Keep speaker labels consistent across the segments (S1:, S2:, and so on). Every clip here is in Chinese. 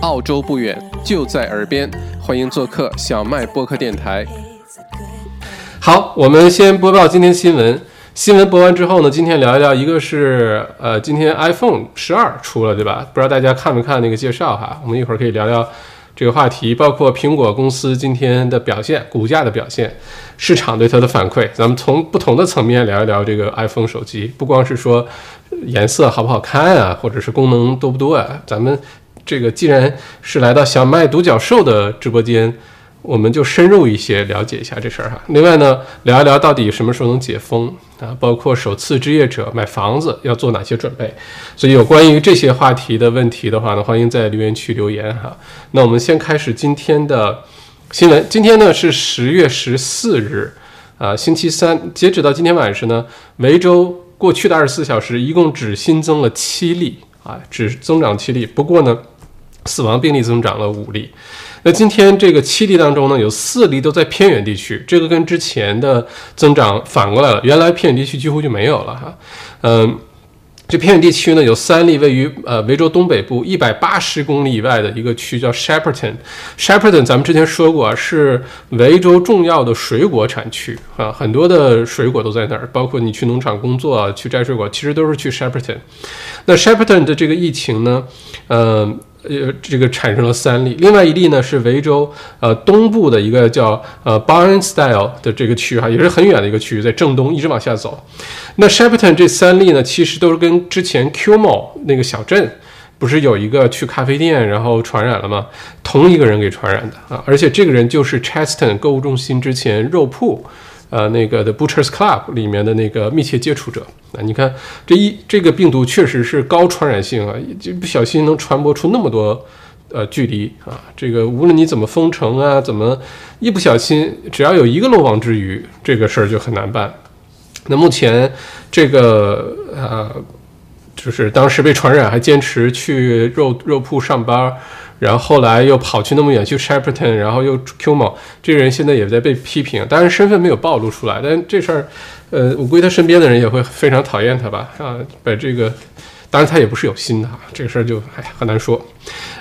S1: 澳洲不远，就在耳边，欢迎做客小麦播客电台。好，我们先播报今天新闻。新闻播完之后呢，今天聊一聊，一个是呃，今天 iPhone 十二出了，对吧？不知道大家看没看那个介绍哈？我们一会儿可以聊聊这个话题，包括苹果公司今天的表现、股价的表现、市场对它的反馈。咱们从不同的层面聊一聊这个 iPhone 手机，不光是说颜色好不好看啊，或者是功能多不多啊。咱们这个既然是来到小麦独角兽的直播间。我们就深入一些了解一下这事儿哈。另外呢，聊一聊到底什么时候能解封啊？包括首次置业者买房子要做哪些准备？所以有关于这些话题的问题的话呢，欢迎在留言区留言哈。那我们先开始今天的新闻。今天呢是十月十四日啊，星期三。截止到今天晚上呢，维州过去的二十四小时一共只新增了七例啊，只增长七例。不过呢，死亡病例增长了五例。那今天这个七例当中呢，有四例都在偏远地区，这个跟之前的增长反过来了。原来偏远地区几乎就没有了哈，嗯，这偏远地区呢有三例位于呃维州东北部一百八十公里以外的一个区叫 Shepparton。Shepparton 咱们之前说过啊是维州重要的水果产区啊，很多的水果都在那儿，包括你去农场工作啊去摘水果，其实都是去 Shepparton。那 Shepparton 的这个疫情呢，嗯。呃这个产生了三例，另外一例呢是维州呃东部的一个叫呃 Barnstyle 的这个区哈，也是很远的一个区域，在正东一直往下走。那 Shepparton 这三例呢，其实都是跟之前 Q Mall 那个小镇不是有一个去咖啡店然后传染了吗？同一个人给传染的啊，而且这个人就是 Cheston 购物中心之前肉铺。呃，那个的 Butchers Club 里面的那个密切接触者啊，你看这一这个病毒确实是高传染性啊，就不小心能传播出那么多呃距离啊，这个无论你怎么封城啊，怎么一不小心，只要有一个漏网之鱼，这个事儿就很难办。那目前这个呃，就是当时被传染还坚持去肉肉铺上班。然后后来又跑去那么远去 Shepparton，然后又 Q 某，这人现在也在被批评，当然身份没有暴露出来，但这事儿，呃，我估计他身边的人也会非常讨厌他吧？啊，把这个，当然他也不是有心的哈，这个事儿就哎很难说。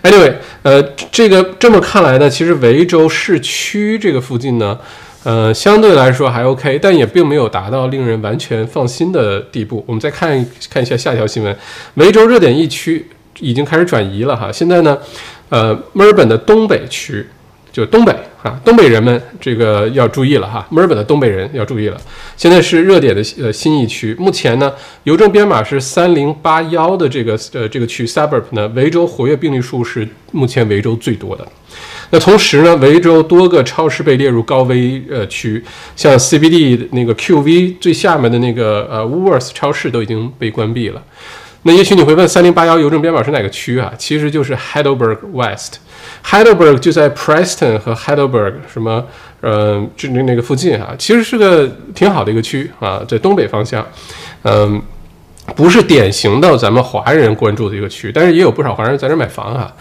S1: Anyway，呃，这个这么看来呢，其实维州市区这个附近呢，呃，相对来说还 OK，但也并没有达到令人完全放心的地步。我们再看看一下下一条新闻，维州热点疫区已经开始转移了哈，现在呢。呃，墨尔本的东北区，就东北啊，东北人们这个要注意了哈。墨尔本的东北人要注意了，现在是热点的呃新一区。目前呢，邮政编码是三零八幺的这个呃这个区 suburb 呢，维州活跃病例数是目前维州最多的。那同时呢，维州多个超市被列入高危呃区，像 CBD 那个 QV 最下面的那个呃 Woolworth 超市都已经被关闭了。那也许你会问，三零八幺邮政编码是哪个区啊？其实就是 Heidelberg West。Heidelberg 就在 Preston 和 Heidelberg 什么，呃，就那那个附近啊。其实是个挺好的一个区啊，在东北方向。嗯，不是典型的咱们华人关注的一个区，但是也有不少华人在这买房啊。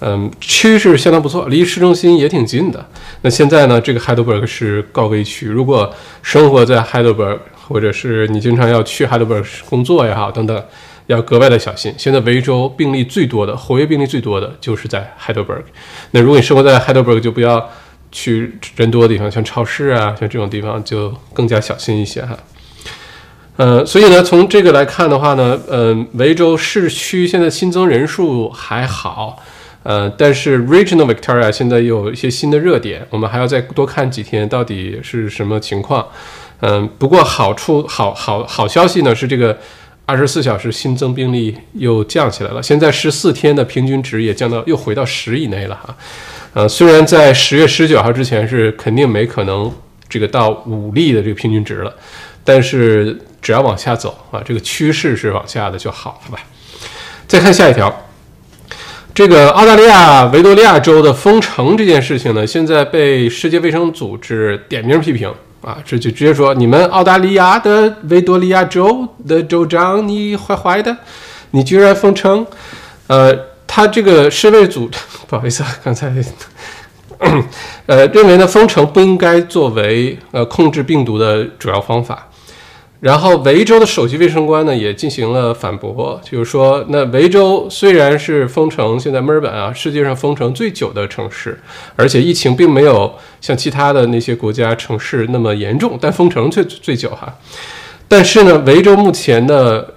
S1: 嗯，区是相当不错，离市中心也挺近的。那现在呢，这个 Heidelberg 是高危区，如果生活在 Heidelberg，或者是你经常要去 Heidelberg 工作也好，等等。要格外的小心。现在维州病例最多的、活跃病例最多的就是在 Heidelberg。那如果你生活在 Heidelberg，就不要去人多的地方，像超市啊，像这种地方就更加小心一些哈。呃，所以呢，从这个来看的话呢，嗯，维州市区现在新增人数还好，呃，但是 Regional Victoria 现在有一些新的热点，我们还要再多看几天，到底是什么情况。嗯，不过好处好好好消息呢是这个。二十四小时新增病例又降起来了，现在十四天的平均值也降到又回到十以内了哈。呃，虽然在十月十九号之前是肯定没可能这个到五例的这个平均值了，但是只要往下走啊，这个趋势是往下的就好了吧。再看下一条，这个澳大利亚维多利亚州的封城这件事情呢，现在被世界卫生组织点名批评。啊，这就直接说你们澳大利亚的维多利亚州的州长，你坏坏的，你居然封城。呃，他这个世卫组，不好意思啊，刚才，呃，认为呢封城不应该作为呃控制病毒的主要方法。然后维州的首席卫生官呢也进行了反驳，就是说，那维州虽然是封城，现在墨尔本啊，世界上封城最久的城市，而且疫情并没有像其他的那些国家城市那么严重，但封城最最久哈。但是呢，维州目前的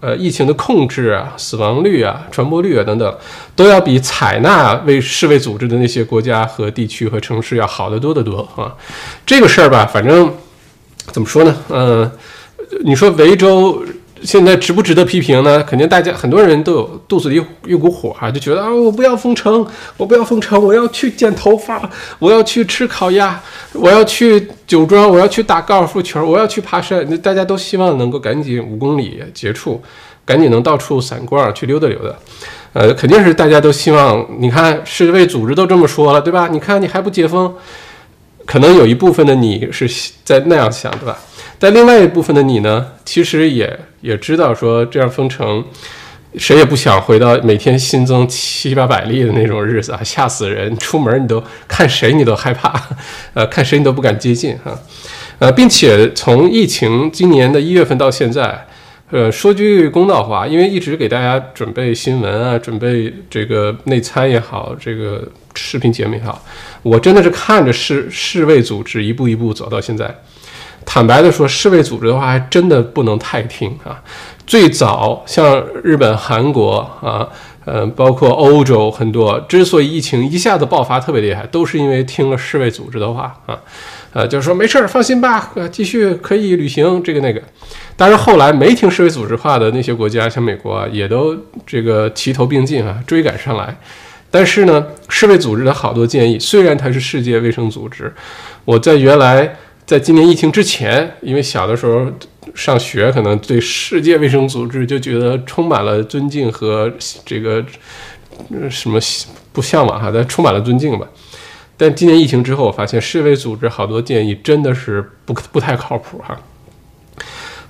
S1: 呃疫情的控制啊、死亡率啊、传播率啊等等，都要比采纳为世卫组织的那些国家和地区和城市要好得多得多啊。这个事儿吧，反正怎么说呢，嗯。你说维州现在值不值得批评呢？肯定大家很多人都有肚子里一股火啊，就觉得啊，我不要封城，我不要封城，我要去剪头发，我要去吃烤鸭，我要去酒庄，我要去打高尔夫球，我要去爬山。大家都希望能够赶紧五公里结束，赶紧能到处散逛去溜达溜达。呃，肯定是大家都希望。你看世卫组织都这么说了，对吧？你看你还不解封，可能有一部分的你是在那样想，对吧？但另外一部分的你呢，其实也也知道说这样封城，谁也不想回到每天新增七八百例的那种日子啊，吓死人！出门你都看谁你都害怕，呃，看谁你都不敢接近哈，呃，并且从疫情今年的一月份到现在，呃，说句公道话，因为一直给大家准备新闻啊，准备这个内参也好，这个视频节目也好，我真的是看着世世卫组织一步一步走到现在。坦白的说，世卫组织的话还真的不能太听啊。最早像日本、韩国啊，呃，包括欧洲很多，之所以疫情一下子爆发特别厉害，都是因为听了世卫组织的话啊，呃，就是说没事儿，放心吧，呃，继续可以旅行这个那个。但是后来没听世卫组织话的那些国家，像美国啊，也都这个齐头并进啊，追赶上来。但是呢，世卫组织的好多建议，虽然它是世界卫生组织，我在原来。在今年疫情之前，因为小的时候上学，可能对世界卫生组织就觉得充满了尊敬和这个什么不向往哈，但充满了尊敬吧。但今年疫情之后，我发现世卫组织好多建议真的是不不太靠谱哈。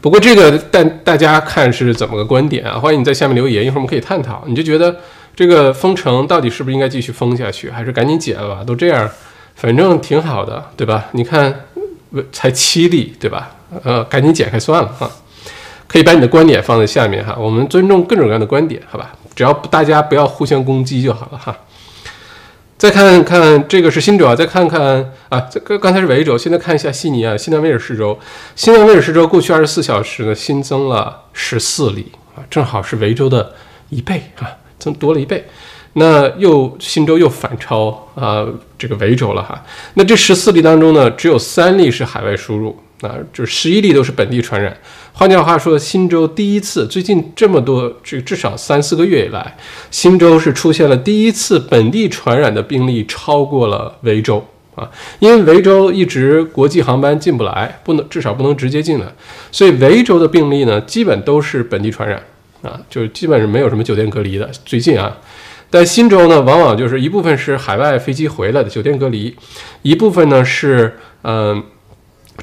S1: 不过这个但大家看是怎么个观点啊？欢迎你在下面留言，一会儿我们可以探讨。你就觉得这个封城到底是不是应该继续封下去，还是赶紧解了吧？都这样，反正挺好的，对吧？你看。才七例，对吧？呃，赶紧解开算了哈。可以把你的观点放在下面哈，我们尊重各种各样的观点，好吧？只要大家不要互相攻击就好了哈。再看看这个是新州啊，再看看啊，这个刚才是维州，现在看一下悉尼啊，新南威尔士州。新南威尔士州过去二十四小时呢新增了十四例啊，正好是维州的一倍啊，增多了一倍。那又新州又反超啊，这个维州了哈。那这十四例当中呢，只有三例是海外输入啊，就十一例都是本地传染。换句话说，新州第一次最近这么多，这至少三四个月以来，新州是出现了第一次本地传染的病例超过了维州啊。因为维州一直国际航班进不来，不能至少不能直接进来，所以维州的病例呢，基本都是本地传染啊，就是基本上没有什么酒店隔离的。最近啊。但新州呢，往往就是一部分是海外飞机回来的酒店隔离，一部分呢是嗯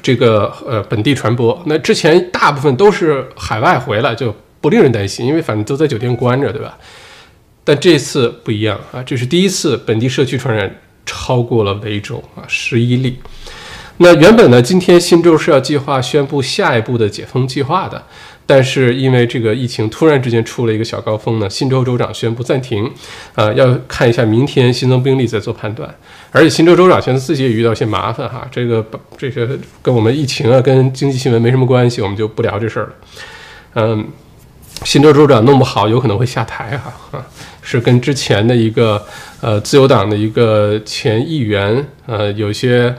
S1: 这个呃本地传播。那之前大部分都是海外回来，就不令人担心，因为反正都在酒店关着，对吧？但这次不一样啊，这是第一次本地社区传染超过了维州啊，十一例。那原本呢，今天新州是要计划宣布下一步的解封计划的。但是因为这个疫情突然之间出了一个小高峰呢，新州州长宣布暂停，啊，要看一下明天新增病例再做判断。而且新州州长现在自己也遇到一些麻烦哈，这个这个跟我们疫情啊、跟经济新闻没什么关系，我们就不聊这事儿了。嗯，新州州长弄不好有可能会下台哈，啊，是跟之前的一个呃自由党的一个前议员呃有些。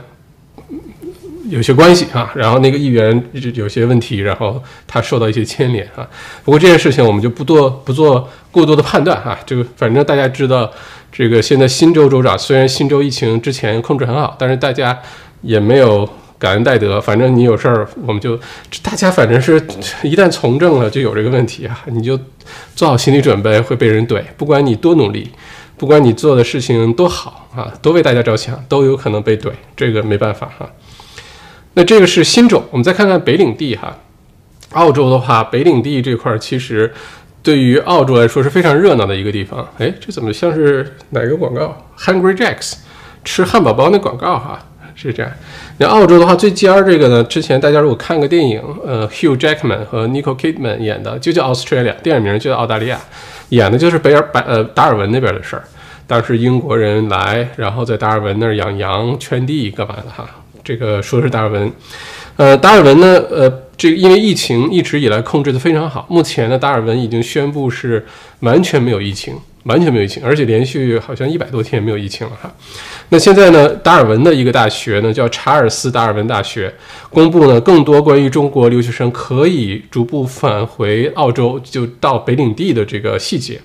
S1: 有些关系啊，然后那个议员有些问题，然后他受到一些牵连啊。不过这件事情我们就不多不做过多的判断啊。这个反正大家知道，这个现在新州州长虽然新州疫情之前控制很好，但是大家也没有感恩戴德。反正你有事儿，我们就大家反正是一旦从政了就有这个问题啊，你就做好心理准备会被人怼。不管你多努力，不管你做的事情多好啊，多为大家着想，都有可能被怼。这个没办法哈。那这个是新州，我们再看看北领地哈。澳洲的话，北领地这块其实对于澳洲来说是非常热闹的一个地方。哎，这怎么像是哪个广告？Hungry Jacks 吃汉堡包那广告哈？是这样。那澳洲的话，最尖儿这个呢，之前大家如果看个电影，呃，Hugh Jackman 和 Nicole Kidman 演的，就叫 Australia，电影名就叫澳大利亚，演的就是北尔白呃达尔文那边的事儿。当时英国人来，然后在达尔文那儿养羊、圈地干嘛的哈？这个说的是达尔文。呃，达尔文呢，呃，这因为疫情一直以来控制的非常好，目前呢，达尔文已经宣布是完全没有疫情。完全没有疫情，而且连续好像一百多天也没有疫情了哈。那现在呢，达尔文的一个大学呢，叫查尔斯·达尔文大学，公布呢更多关于中国留学生可以逐步返回澳洲，就到北领地的这个细节。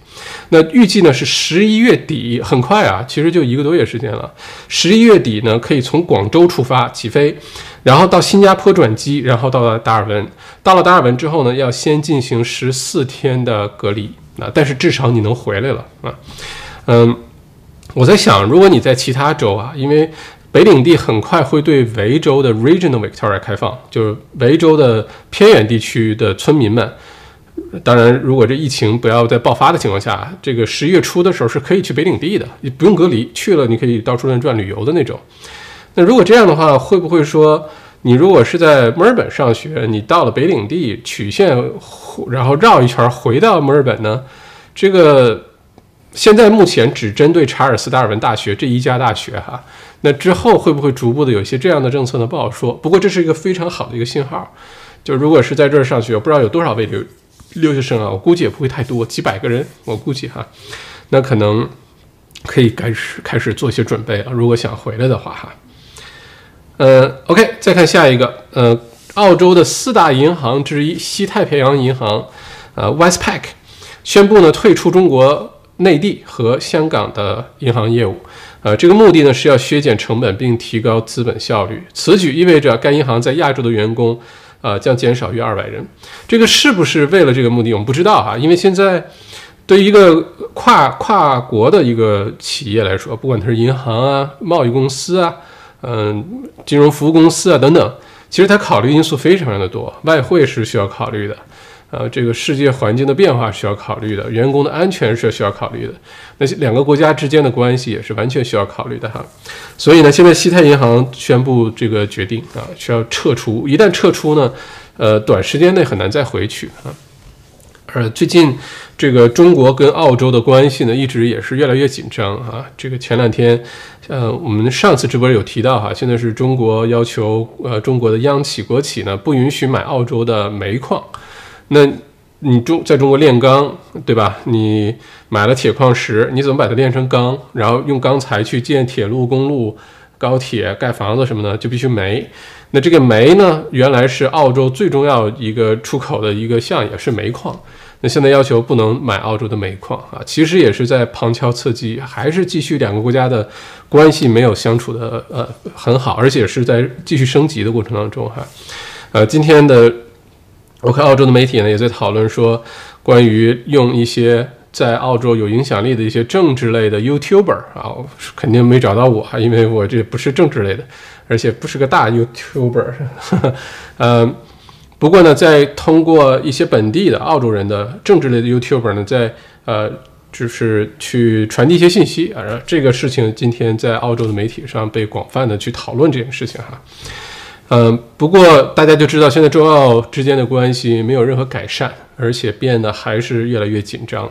S1: 那预计呢是十一月底，很快啊，其实就一个多月时间了。十一月底呢，可以从广州出发起飞，然后到新加坡转机，然后到了达尔文。到了达尔文之后呢，要先进行十四天的隔离。啊，但是至少你能回来了啊，嗯，我在想，如果你在其他州啊，因为北领地很快会对维州的 Regional Victoria 开放，就是维州的偏远地区的村民们，当然，如果这疫情不要再爆发的情况下，这个十一月初的时候是可以去北领地的，你不用隔离，去了你可以到处乱转旅游的那种。那如果这样的话，会不会说？你如果是在墨尔本上学，你到了北领地曲线，然后绕一圈回到墨尔本呢？这个现在目前只针对查尔斯·达尔文大学这一家大学哈。那之后会不会逐步的有一些这样的政策呢？不好说。不过这是一个非常好的一个信号，就如果是在这儿上学，我不知道有多少位留留学生啊，我估计也不会太多，几百个人，我估计哈。那可能可以开始开始做一些准备了。如果想回来的话哈。呃，OK，再看下一个，呃，澳洲的四大银行之一西太平洋银行，呃，Westpac 宣布呢退出中国内地和香港的银行业务，呃，这个目的呢是要削减成本并提高资本效率。此举意味着该银行在亚洲的员工，呃，将减少约二百人。这个是不是为了这个目的，我们不知道哈，因为现在对于一个跨跨国的一个企业来说，不管它是银行啊、贸易公司啊。嗯，金融服务公司啊等等，其实它考虑因素非常的多，外汇是需要考虑的，呃，这个世界环境的变化需要考虑的，员工的安全是需要考虑的，那些两个国家之间的关系也是完全需要考虑的哈。所以呢，现在西太银行宣布这个决定啊，需要撤出，一旦撤出呢，呃，短时间内很难再回去啊。呃，最近这个中国跟澳洲的关系呢，一直也是越来越紧张啊。这个前两天，呃，我们上次直播有提到哈，现在是中国要求呃中国的央企国企呢不允许买澳洲的煤矿。那你中在中国炼钢对吧？你买了铁矿石，你怎么把它炼成钢？然后用钢材去建铁路、公路、高铁、盖房子什么的，就必须煤。那这个煤呢，原来是澳洲最重要一个出口的一个项，也是煤矿。现在要求不能买澳洲的煤矿啊，其实也是在旁敲侧击，还是继续两个国家的关系没有相处的呃很好，而且是在继续升级的过程当中哈。呃，今天的我看澳洲的媒体呢也在讨论说，关于用一些在澳洲有影响力的一些政治类的 YouTuber 啊，肯定没找到我，因为我这不是政治类的，而且不是个大 YouTuber，嗯。不过呢，在通过一些本地的澳洲人的政治类的 YouTuber 呢，在呃，就是去传递一些信息啊。这个事情今天在澳洲的媒体上被广泛的去讨论这件事情哈。嗯，不过大家就知道，现在中澳之间的关系没有任何改善，而且变得还是越来越紧张。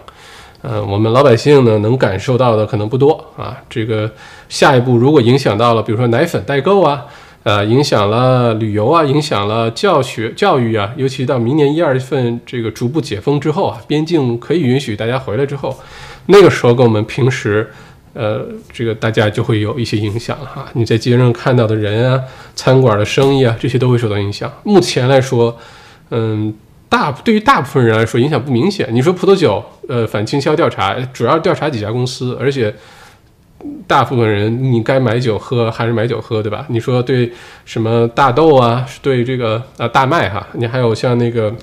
S1: 嗯，我们老百姓呢能感受到的可能不多啊。这个下一步如果影响到了，比如说奶粉代购啊。呃，影响了旅游啊，影响了教学教育啊，尤其到明年一二月份这个逐步解封之后啊，边境可以允许大家回来之后，那个时候跟我们平时，呃，这个大家就会有一些影响哈。你在街上看到的人啊，餐馆的生意啊，这些都会受到影响。目前来说，嗯，大对于大部分人来说影响不明显。你说葡萄酒，呃，反倾销调查主要调查几家公司，而且。大部分人，你该买酒喝还是买酒喝，对吧？你说对什么大豆啊，对这个啊大麦哈，你还有像那个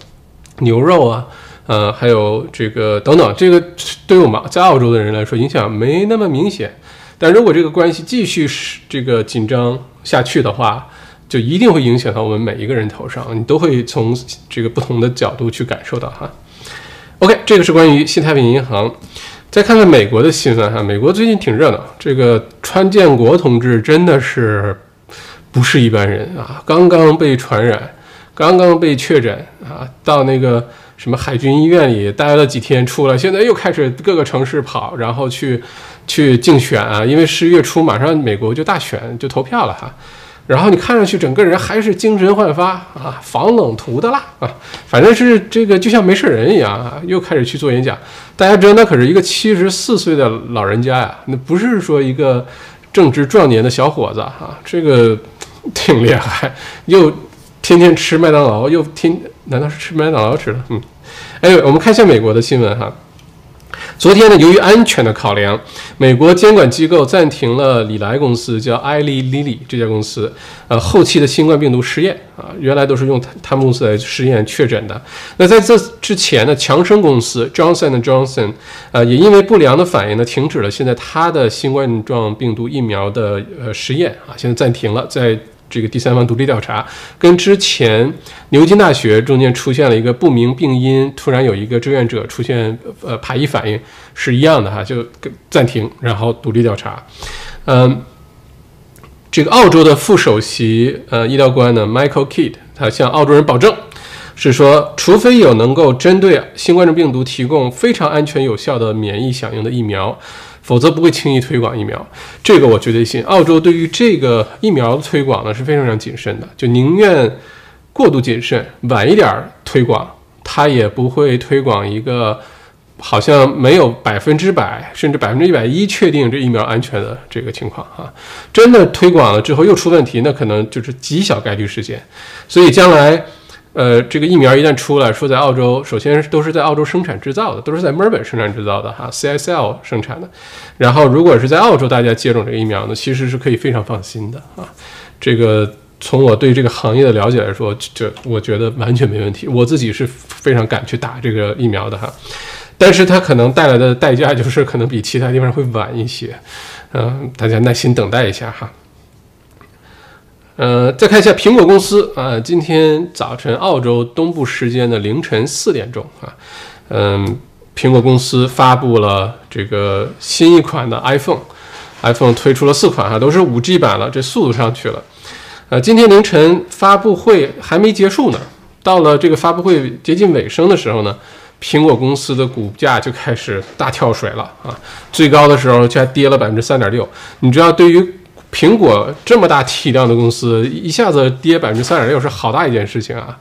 S1: 牛肉啊，呃，还有这个等等，这个对于我们在澳洲的人来说影响没那么明显。但如果这个关系继续是这个紧张下去的话，就一定会影响到我们每一个人头上，你都会从这个不同的角度去感受到哈。OK，这个是关于新太平银行。再看看美国的新闻哈，美国最近挺热闹。这个川建国同志真的是不是一般人啊，刚刚被传染，刚刚被确诊啊，到那个什么海军医院里待了几天出来，现在又开始各个城市跑，然后去去竞选啊，因为十一月初马上美国就大选就投票了哈。然后你看上去整个人还是精神焕发啊，防冷涂的啦啊，反正是这个就像没事人一样啊，又开始去做演讲。大家知道那可是一个七十四岁的老人家呀，那不是说一个正值壮年的小伙子啊，这个 挺厉害，又天天吃麦当劳，又天难道是吃麦当劳吃的？嗯，哎，我们看一下美国的新闻哈。昨天呢，由于安全的考量，美国监管机构暂停了李来公司叫艾利莉莉这家公司，呃，后期的新冠病毒试验啊，原来都是用他们公司来试验确诊的。那在这之前呢，强生公司 Johnson Johnson，呃，也因为不良的反应呢，停止了现在它的新冠状病毒疫苗的呃实验啊，现在暂停了，在。这个第三方独立调查跟之前牛津大学中间出现了一个不明病因，突然有一个志愿者出现呃排异反应是一样的哈，就暂停，然后独立调查。嗯，这个澳洲的副首席呃医疗官呢，Michael Kidd，他向澳洲人保证，是说除非有能够针对新冠状病毒提供非常安全有效的免疫响应的疫苗。否则不会轻易推广疫苗，这个我绝对信。澳洲对于这个疫苗的推广呢是非常非常谨慎的，就宁愿过度谨慎，晚一点推广，它也不会推广一个好像没有百分之百甚至百分之一百一确定这疫苗安全的这个情况哈。真的推广了之后又出问题，那可能就是极小概率事件。所以将来。呃，这个疫苗一旦出来，说在澳洲，首先都是在澳洲生产制造的，都是在墨尔本生产制造的哈，CSL 生产的。然后，如果是在澳洲大家接种这个疫苗呢，其实是可以非常放心的啊。这个从我对这个行业的了解来说，这我觉得完全没问题。我自己是非常敢去打这个疫苗的哈，但是它可能带来的代价就是可能比其他地方会晚一些，嗯，大家耐心等待一下哈。呃，再看一下苹果公司啊，今天早晨澳洲东部时间的凌晨四点钟啊，嗯，苹果公司发布了这个新一款的 iPhone，iPhone 推出了四款哈，都是五 G 版了，这速度上去了。呃，今天凌晨发布会还没结束呢，到了这个发布会接近尾声的时候呢，苹果公司的股价就开始大跳水了啊，最高的时候却还跌了百分之三点六。你知道对于苹果这么大体量的公司，一下子跌百分之三点六是好大一件事情啊！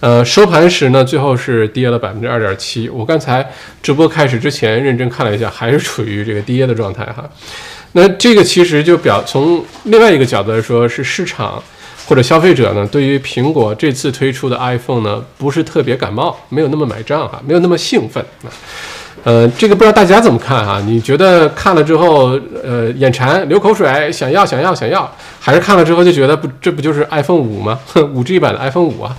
S1: 呃，收盘时呢，最后是跌了百分之二点七。我刚才直播开始之前认真看了一下，还是处于这个跌的状态哈。那这个其实就表从另外一个角度来说，是市场或者消费者呢，对于苹果这次推出的 iPhone 呢，不是特别感冒，没有那么买账哈，没有那么兴奋啊。呃，这个不知道大家怎么看哈？你觉得看了之后，呃，眼馋、流口水，想要、想要、想要，还是看了之后就觉得不，这不就是 iPhone 五吗？五 G 版的 iPhone 五啊？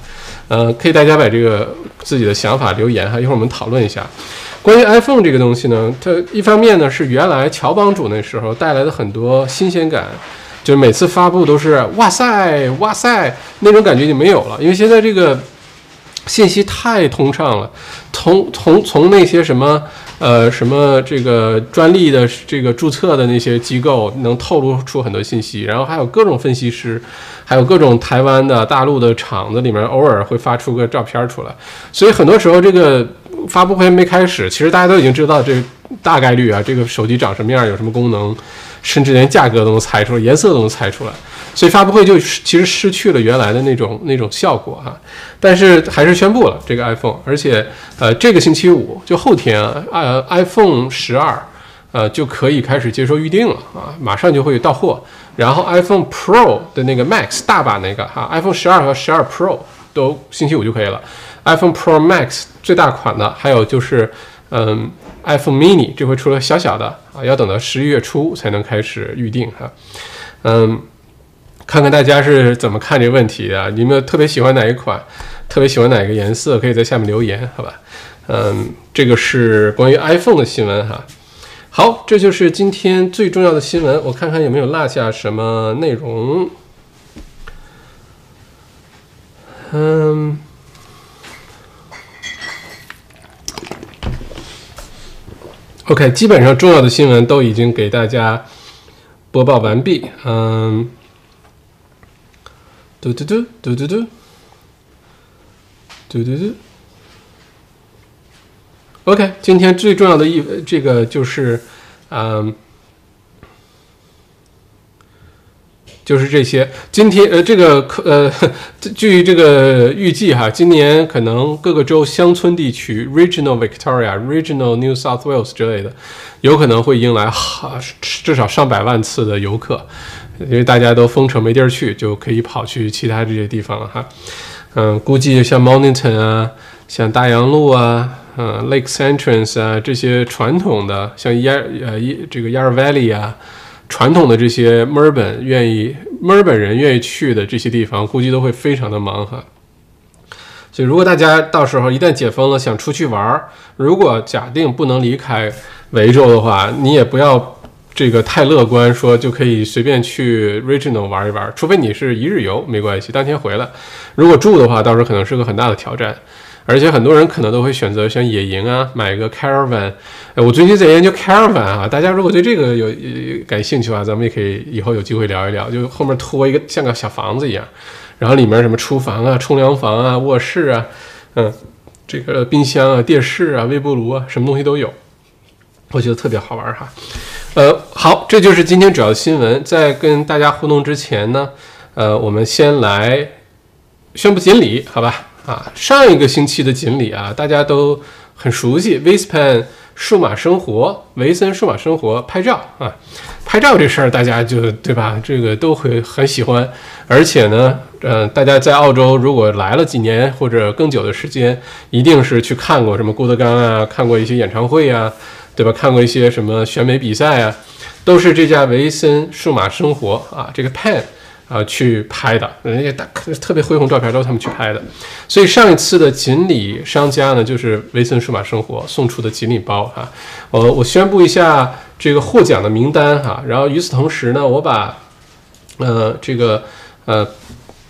S1: 呃，可以大家把这个自己的想法留言哈，一会儿我们讨论一下。关于 iPhone 这个东西呢，它一方面呢是原来乔帮主那时候带来的很多新鲜感，就是每次发布都是哇塞哇塞那种感觉就没有了，因为现在这个。信息太通畅了，从从从那些什么呃什么这个专利的这个注册的那些机构能透露出很多信息，然后还有各种分析师，还有各种台湾的大陆的厂子里面偶尔会发出个照片出来，所以很多时候这个发布会没开始，其实大家都已经知道这大概率啊这个手机长什么样，有什么功能，甚至连价格都能猜出来，颜色都能猜出来。所以发布会就其实失去了原来的那种那种效果哈，但是还是宣布了这个 iPhone，而且呃这个星期五就后天啊，呃 iPhone 十二呃就可以开始接受预定了啊，马上就会到货。然后 iPhone Pro 的那个 Max 大版那个哈，iPhone 十二和十二 Pro 都星期五就可以了。iPhone Pro Max 最大款的，还有就是嗯 iPhone Mini 这回出了小小的啊，要等到十一月初才能开始预定哈，嗯。看看大家是怎么看这个问题的？你们特别喜欢哪一款？特别喜欢哪个颜色？可以在下面留言，好吧？嗯，这个是关于 iPhone 的新闻哈。好，这就是今天最重要的新闻。我看看有没有落下什么内容。嗯，OK，基本上重要的新闻都已经给大家播报完毕。嗯。嘟嘟嘟嘟嘟嘟嘟嘟嘟。OK，今天最重要的一这个就是，嗯，就是这些。今天呃，这个可呃，据这个预计哈，今年可能各个州乡村地区 （Regional Victoria、Regional New South Wales） 之类的，有可能会迎来哈至少上百万次的游客，因为大家都封城没地儿去，就可以跑去其他这些地方了哈。嗯，估计像 Mountain 啊，像大洋路啊。嗯，Lake Entrance 啊，这些传统的像 Yar 呃这个 Yarra Valley 啊，传统的这些墨尔本愿意墨尔本人愿意去的这些地方，估计都会非常的忙哈。所以，如果大家到时候一旦解封了，想出去玩儿，如果假定不能离开维州的话，你也不要这个太乐观，说就可以随便去 Regional 玩一玩，除非你是一日游，没关系，当天回来。如果住的话，到时候可能是个很大的挑战。而且很多人可能都会选择像野营啊，买个 caravan。哎，我最近在研究 caravan 啊，大家如果对这个有感兴趣的话，咱们也可以以后有机会聊一聊。就后面拖一个像个小房子一样，然后里面什么厨房啊、冲凉房啊、卧室啊，嗯，这个冰箱啊、电视啊、微波炉啊，什么东西都有，我觉得特别好玩哈。呃，好，这就是今天主要的新闻。在跟大家互动之前呢，呃，我们先来宣布锦鲤，好吧？啊，上一个星期的锦鲤啊，大家都很熟悉，Vispan 数码生活，维森数码生活拍照啊，拍照这事儿大家就对吧？这个都会很喜欢，而且呢，嗯，大家在澳洲如果来了几年或者更久的时间，一定是去看过什么郭德纲啊，看过一些演唱会啊，对吧？看过一些什么选美比赛啊，都是这家维森数码生活啊，这个 Pen。啊，去拍的，人家大特别恢宏照片都是他们去拍的，所以上一次的锦鲤商家呢，就是维森数码生活送出的锦鲤包哈。我我宣布一下这个获奖的名单哈，然后与此同时呢，我把呃这个呃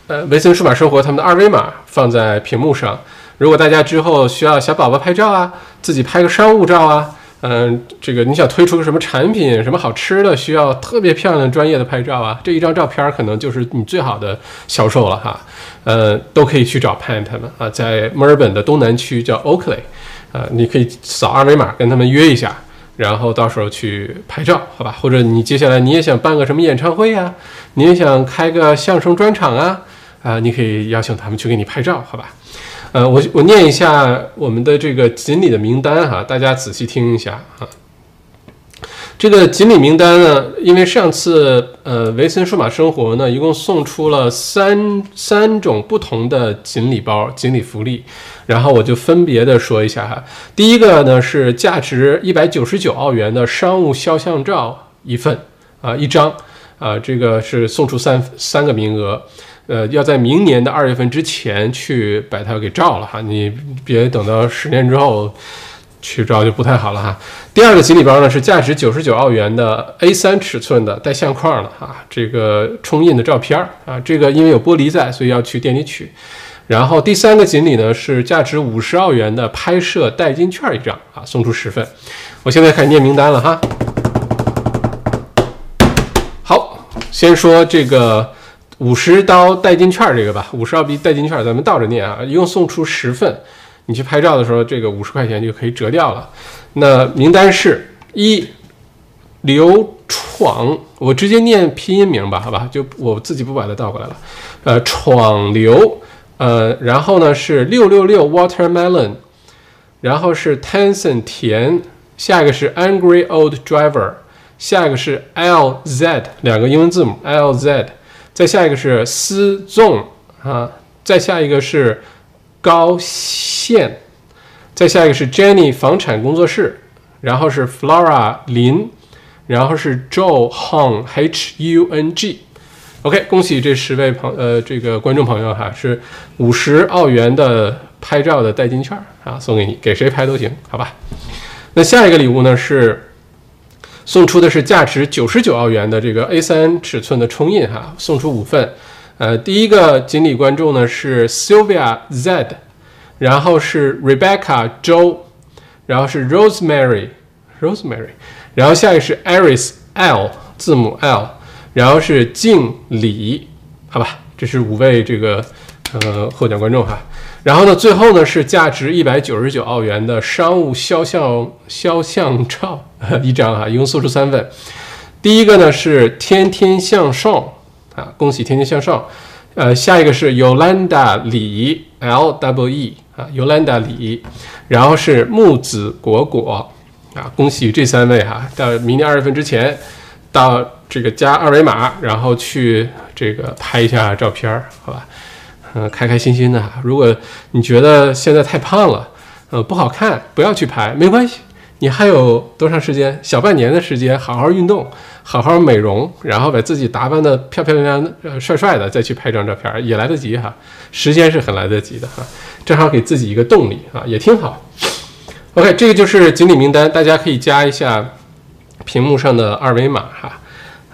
S1: 呃维森数码生活他们的二维码放在屏幕上，如果大家之后需要小宝宝拍照啊，自己拍个商务照啊。嗯，这个你想推出个什么产品，什么好吃的，需要特别漂亮、专业的拍照啊？这一张照片可能就是你最好的销售了哈。呃，都可以去找 Pant 们啊，在墨尔本的东南区叫 Oakley，啊，你可以扫二维码跟他们约一下，然后到时候去拍照，好吧？或者你接下来你也想办个什么演唱会啊？你也想开个相声专场啊？啊，你可以邀请他们去给你拍照，好吧？呃，我我念一下我们的这个锦鲤的名单哈，大家仔细听一下啊。这个锦鲤名单呢，因为上次呃维森数码生活呢，一共送出了三三种不同的锦鲤包、锦鲤福利，然后我就分别的说一下哈。第一个呢是价值一百九十九澳元的商务肖像照一份啊一张啊，这个是送出三三个名额。呃，要在明年的二月份之前去把它给照了哈，你别等到十年之后去照就不太好了哈。第二个锦鲤包呢是价值九十九澳元的 A3 尺寸的带相框的哈，这个冲印的照片啊，这个因为有玻璃在，所以要去店里取。然后第三个锦鲤呢是价值五十澳元的拍摄代金券一张啊，送出十份。我现在开始念名单了哈。好，先说这个。五十刀代金券这个吧，五十澳币代金券，咱们倒着念啊，一共送出十份。你去拍照的时候，这个五十块钱就可以折掉了。那名单是：一刘闯，我直接念拼音名吧，好吧，就我自己不把它倒过来了。呃，闯刘，呃，然后呢是六六六 watermelon，然后是 Tenson 田，下一个是 Angry Old Driver，下一个是 L Z 两个英文字母 L Z。再下一个是思纵啊，再下一个是高线，再下一个是 Jenny 房产工作室，然后是 Flora 林，然后是 Joe Hung H U N G。OK，恭喜这十位朋呃这个观众朋友哈，是五十澳元的拍照的代金券啊，送给你，给谁拍都行，好吧？那下一个礼物呢是。送出的是价值九十九澳元的这个 A3 尺寸的冲印哈，送出五份。呃，第一个锦鲤观众呢是 Sylvia Z，然后是 Rebecca 周，然后是 Rosemary Rosemary，然后下一个是 Aris L 字母 L，然后是敬礼，好吧。这是五位这个呃获奖观众哈。然后呢，最后呢是价值一百九十九澳元的商务肖像肖像照 一张哈，一共送出三份。第一个呢是天天向上啊，恭喜天天向上。呃，下一个是 Yolanda 李 L W E 啊，Yolanda 李，然后是木子果果啊，恭喜这三位哈，到明年二月份之前到这个加二维码，然后去这个拍一下照片儿，好吧？嗯，开开心心的。如果你觉得现在太胖了，呃，不好看，不要去拍，没关系。你还有多长时间？小半年的时间，好好运动，好好美容，然后把自己打扮的漂漂亮亮、呃帅帅的，再去拍张照片也来得及哈。时间是很来得及的哈，正好给自己一个动力啊，也挺好。OK，这个就是锦鲤名单，大家可以加一下屏幕上的二维码哈。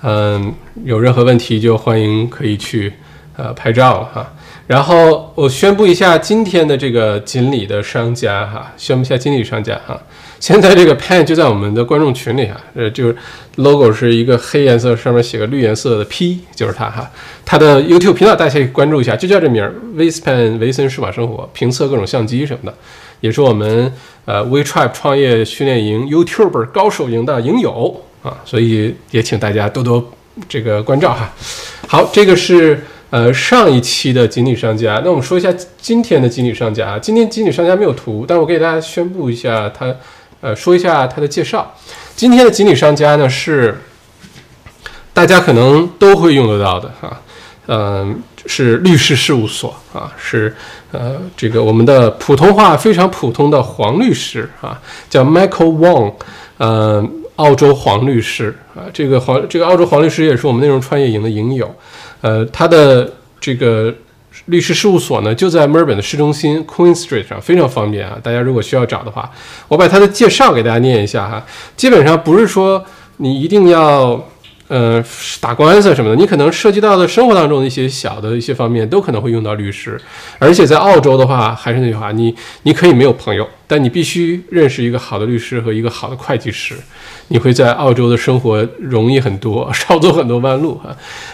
S1: 嗯，有任何问题就欢迎可以去呃拍照哈。然后我宣布一下今天的这个锦鲤的商家哈，宣布一下锦鲤商家哈。现在这个 pen 就在我们的观众群里哈，呃，就是 logo 是一个黑颜色，上面写个绿颜色的 P，就是它哈。它的 YouTube 频道大家可以关注一下，就叫这名儿，Vispen 维森数码生活，评测各种相机什么的，也是我们呃 WeTribe 创业训练营 YouTuber 高手营的营友啊，所以也请大家多多这个关照哈。好，这个是呃上一期的锦鲤商家，那我们说一下今天的锦鲤商家啊。今天锦鲤商家没有图，但我给大家宣布一下它。呃，说一下它的介绍。今天的锦鲤商家呢是大家可能都会用得到的哈，嗯，是律师事务所啊，是呃这个我们的普通话非常普通的黄律师啊，叫 Michael Wong，嗯，澳洲黄律师啊，这个黄这个澳洲黄律师也是我们内容创业营的营友，呃，他的这个。律师事务所呢，就在墨尔本的市中心 Queen Street 上，非常方便啊。大家如果需要找的话，我把他的介绍给大家念一下哈。基本上不是说你一定要。呃，打官司什么的，你可能涉及到的生活当中的一些小的一些方面，都可能会用到律师。而且在澳洲的话，还是那句话，你你可以没有朋友，但你必须认识一个好的律师和一个好的会计师，你会在澳洲的生活容易很多，少走很多弯路哈。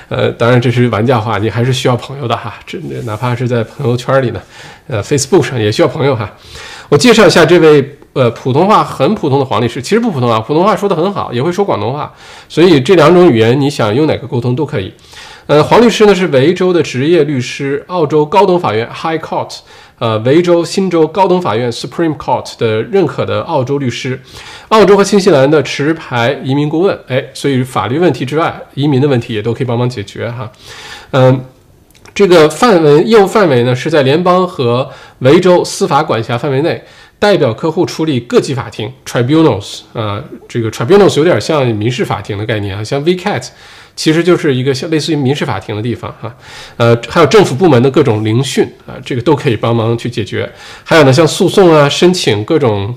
S1: 呃，当然这是玩家话，你还是需要朋友的哈，这哪怕是在朋友圈里呢，呃，Facebook 上也需要朋友哈。我介绍一下这位。呃，普通话很普通的黄律师，其实不普通啊，普通话说得很好，也会说广东话，所以这两种语言你想用哪个沟通都可以。呃，黄律师呢是维州的职业律师，澳洲高等法院 High Court，呃，维州新州高等法院 Supreme Court 的认可的澳洲律师，澳洲和新西兰的持牌移民顾问，哎，所以法律问题之外，移民的问题也都可以帮忙解决哈。嗯，这个范围业务范围呢是在联邦和维州司法管辖范围内。代表客户处理各级法庭 （tribunals） 啊，这个 tribunals 有点像民事法庭的概念啊，像 VCAT 其实就是一个像类似于民事法庭的地方哈。呃，还有政府部门的各种聆讯啊，这个都可以帮忙去解决。还有呢，像诉讼啊、申请各种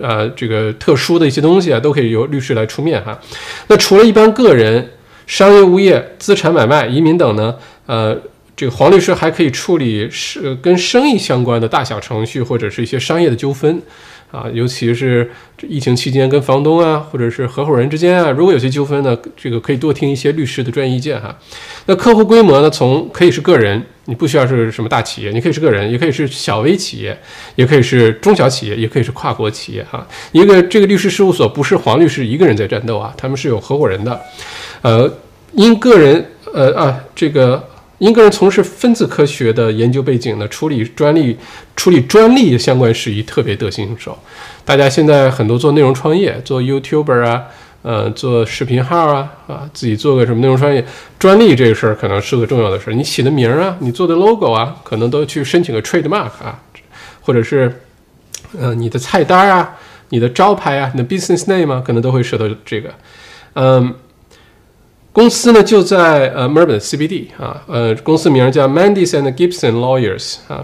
S1: 呃这个特殊的一些东西啊，都可以由律师来出面哈。那除了一般个人、商业、物业、资产买卖、移民等呢，呃。这个黄律师还可以处理是跟生意相关的大小程序，或者是一些商业的纠纷，啊，尤其是疫情期间跟房东啊，或者是合伙人之间啊，如果有些纠纷呢，这个可以多听一些律师的专业意见哈。那客户规模呢，从可以是个人，你不需要是什么大企业，你可以是个人，也可以是小微企业，也可以是中小企业，也可以是跨国企业哈。一个这个律师事务所不是黄律师一个人在战斗啊，他们是有合伙人的，呃，因个人呃啊这个。因个人从事分子科学的研究背景呢，处理专利、处理专利相关事宜特别得心应手。大家现在很多做内容创业，做 YouTuber 啊，呃，做视频号啊，啊，自己做个什么内容创业，专利这个事儿可能是个重要的事儿。你起的名儿啊，你做的 logo 啊，可能都去申请个 trademark 啊，或者是，呃，你的菜单啊，你的招牌啊，你的 business name 啊，可能都会涉及到这个，嗯。公司呢就在呃墨尔本 CBD 啊，呃，公司名叫 Mandis and Gibson Lawyers 啊，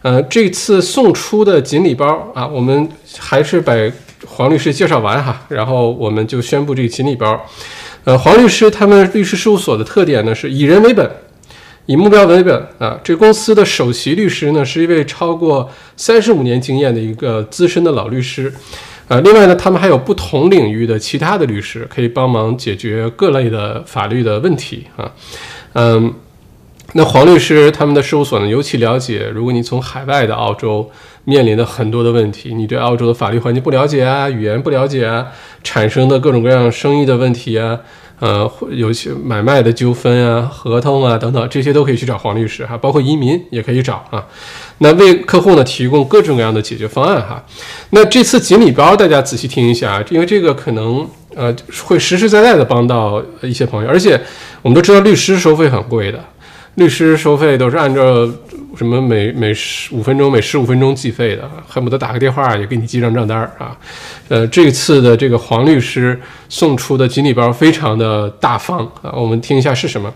S1: 呃，这次送出的锦鲤包啊，我们还是把黄律师介绍完哈，然后我们就宣布这个锦鲤包。呃，黄律师他们律师事务所的特点呢是以人为本，以目标为本啊。这公司的首席律师呢是一位超过三十五年经验的一个资深的老律师。呃，另外呢，他们还有不同领域的其他的律师可以帮忙解决各类的法律的问题啊。嗯，那黄律师他们的事务所呢，尤其了解，如果你从海外的澳洲面临的很多的问题，你对澳洲的法律环境不了解啊，语言不了解啊，产生的各种各样生意的问题啊。呃，有些买卖的纠纷啊、合同啊等等，这些都可以去找黄律师哈，包括移民也可以找啊。那为客户呢提供各种各样的解决方案哈。那这次锦鲤包大家仔细听一下，因为这个可能呃会实实在在的帮到一些朋友，而且我们都知道律师收费很贵的。律师收费都是按照什么每每十五分钟每十五分钟计费的，恨不得打个电话也给你记张账单啊。呃，这次的这个黄律师送出的锦鲤包非常的大方啊，我们听一下是什么。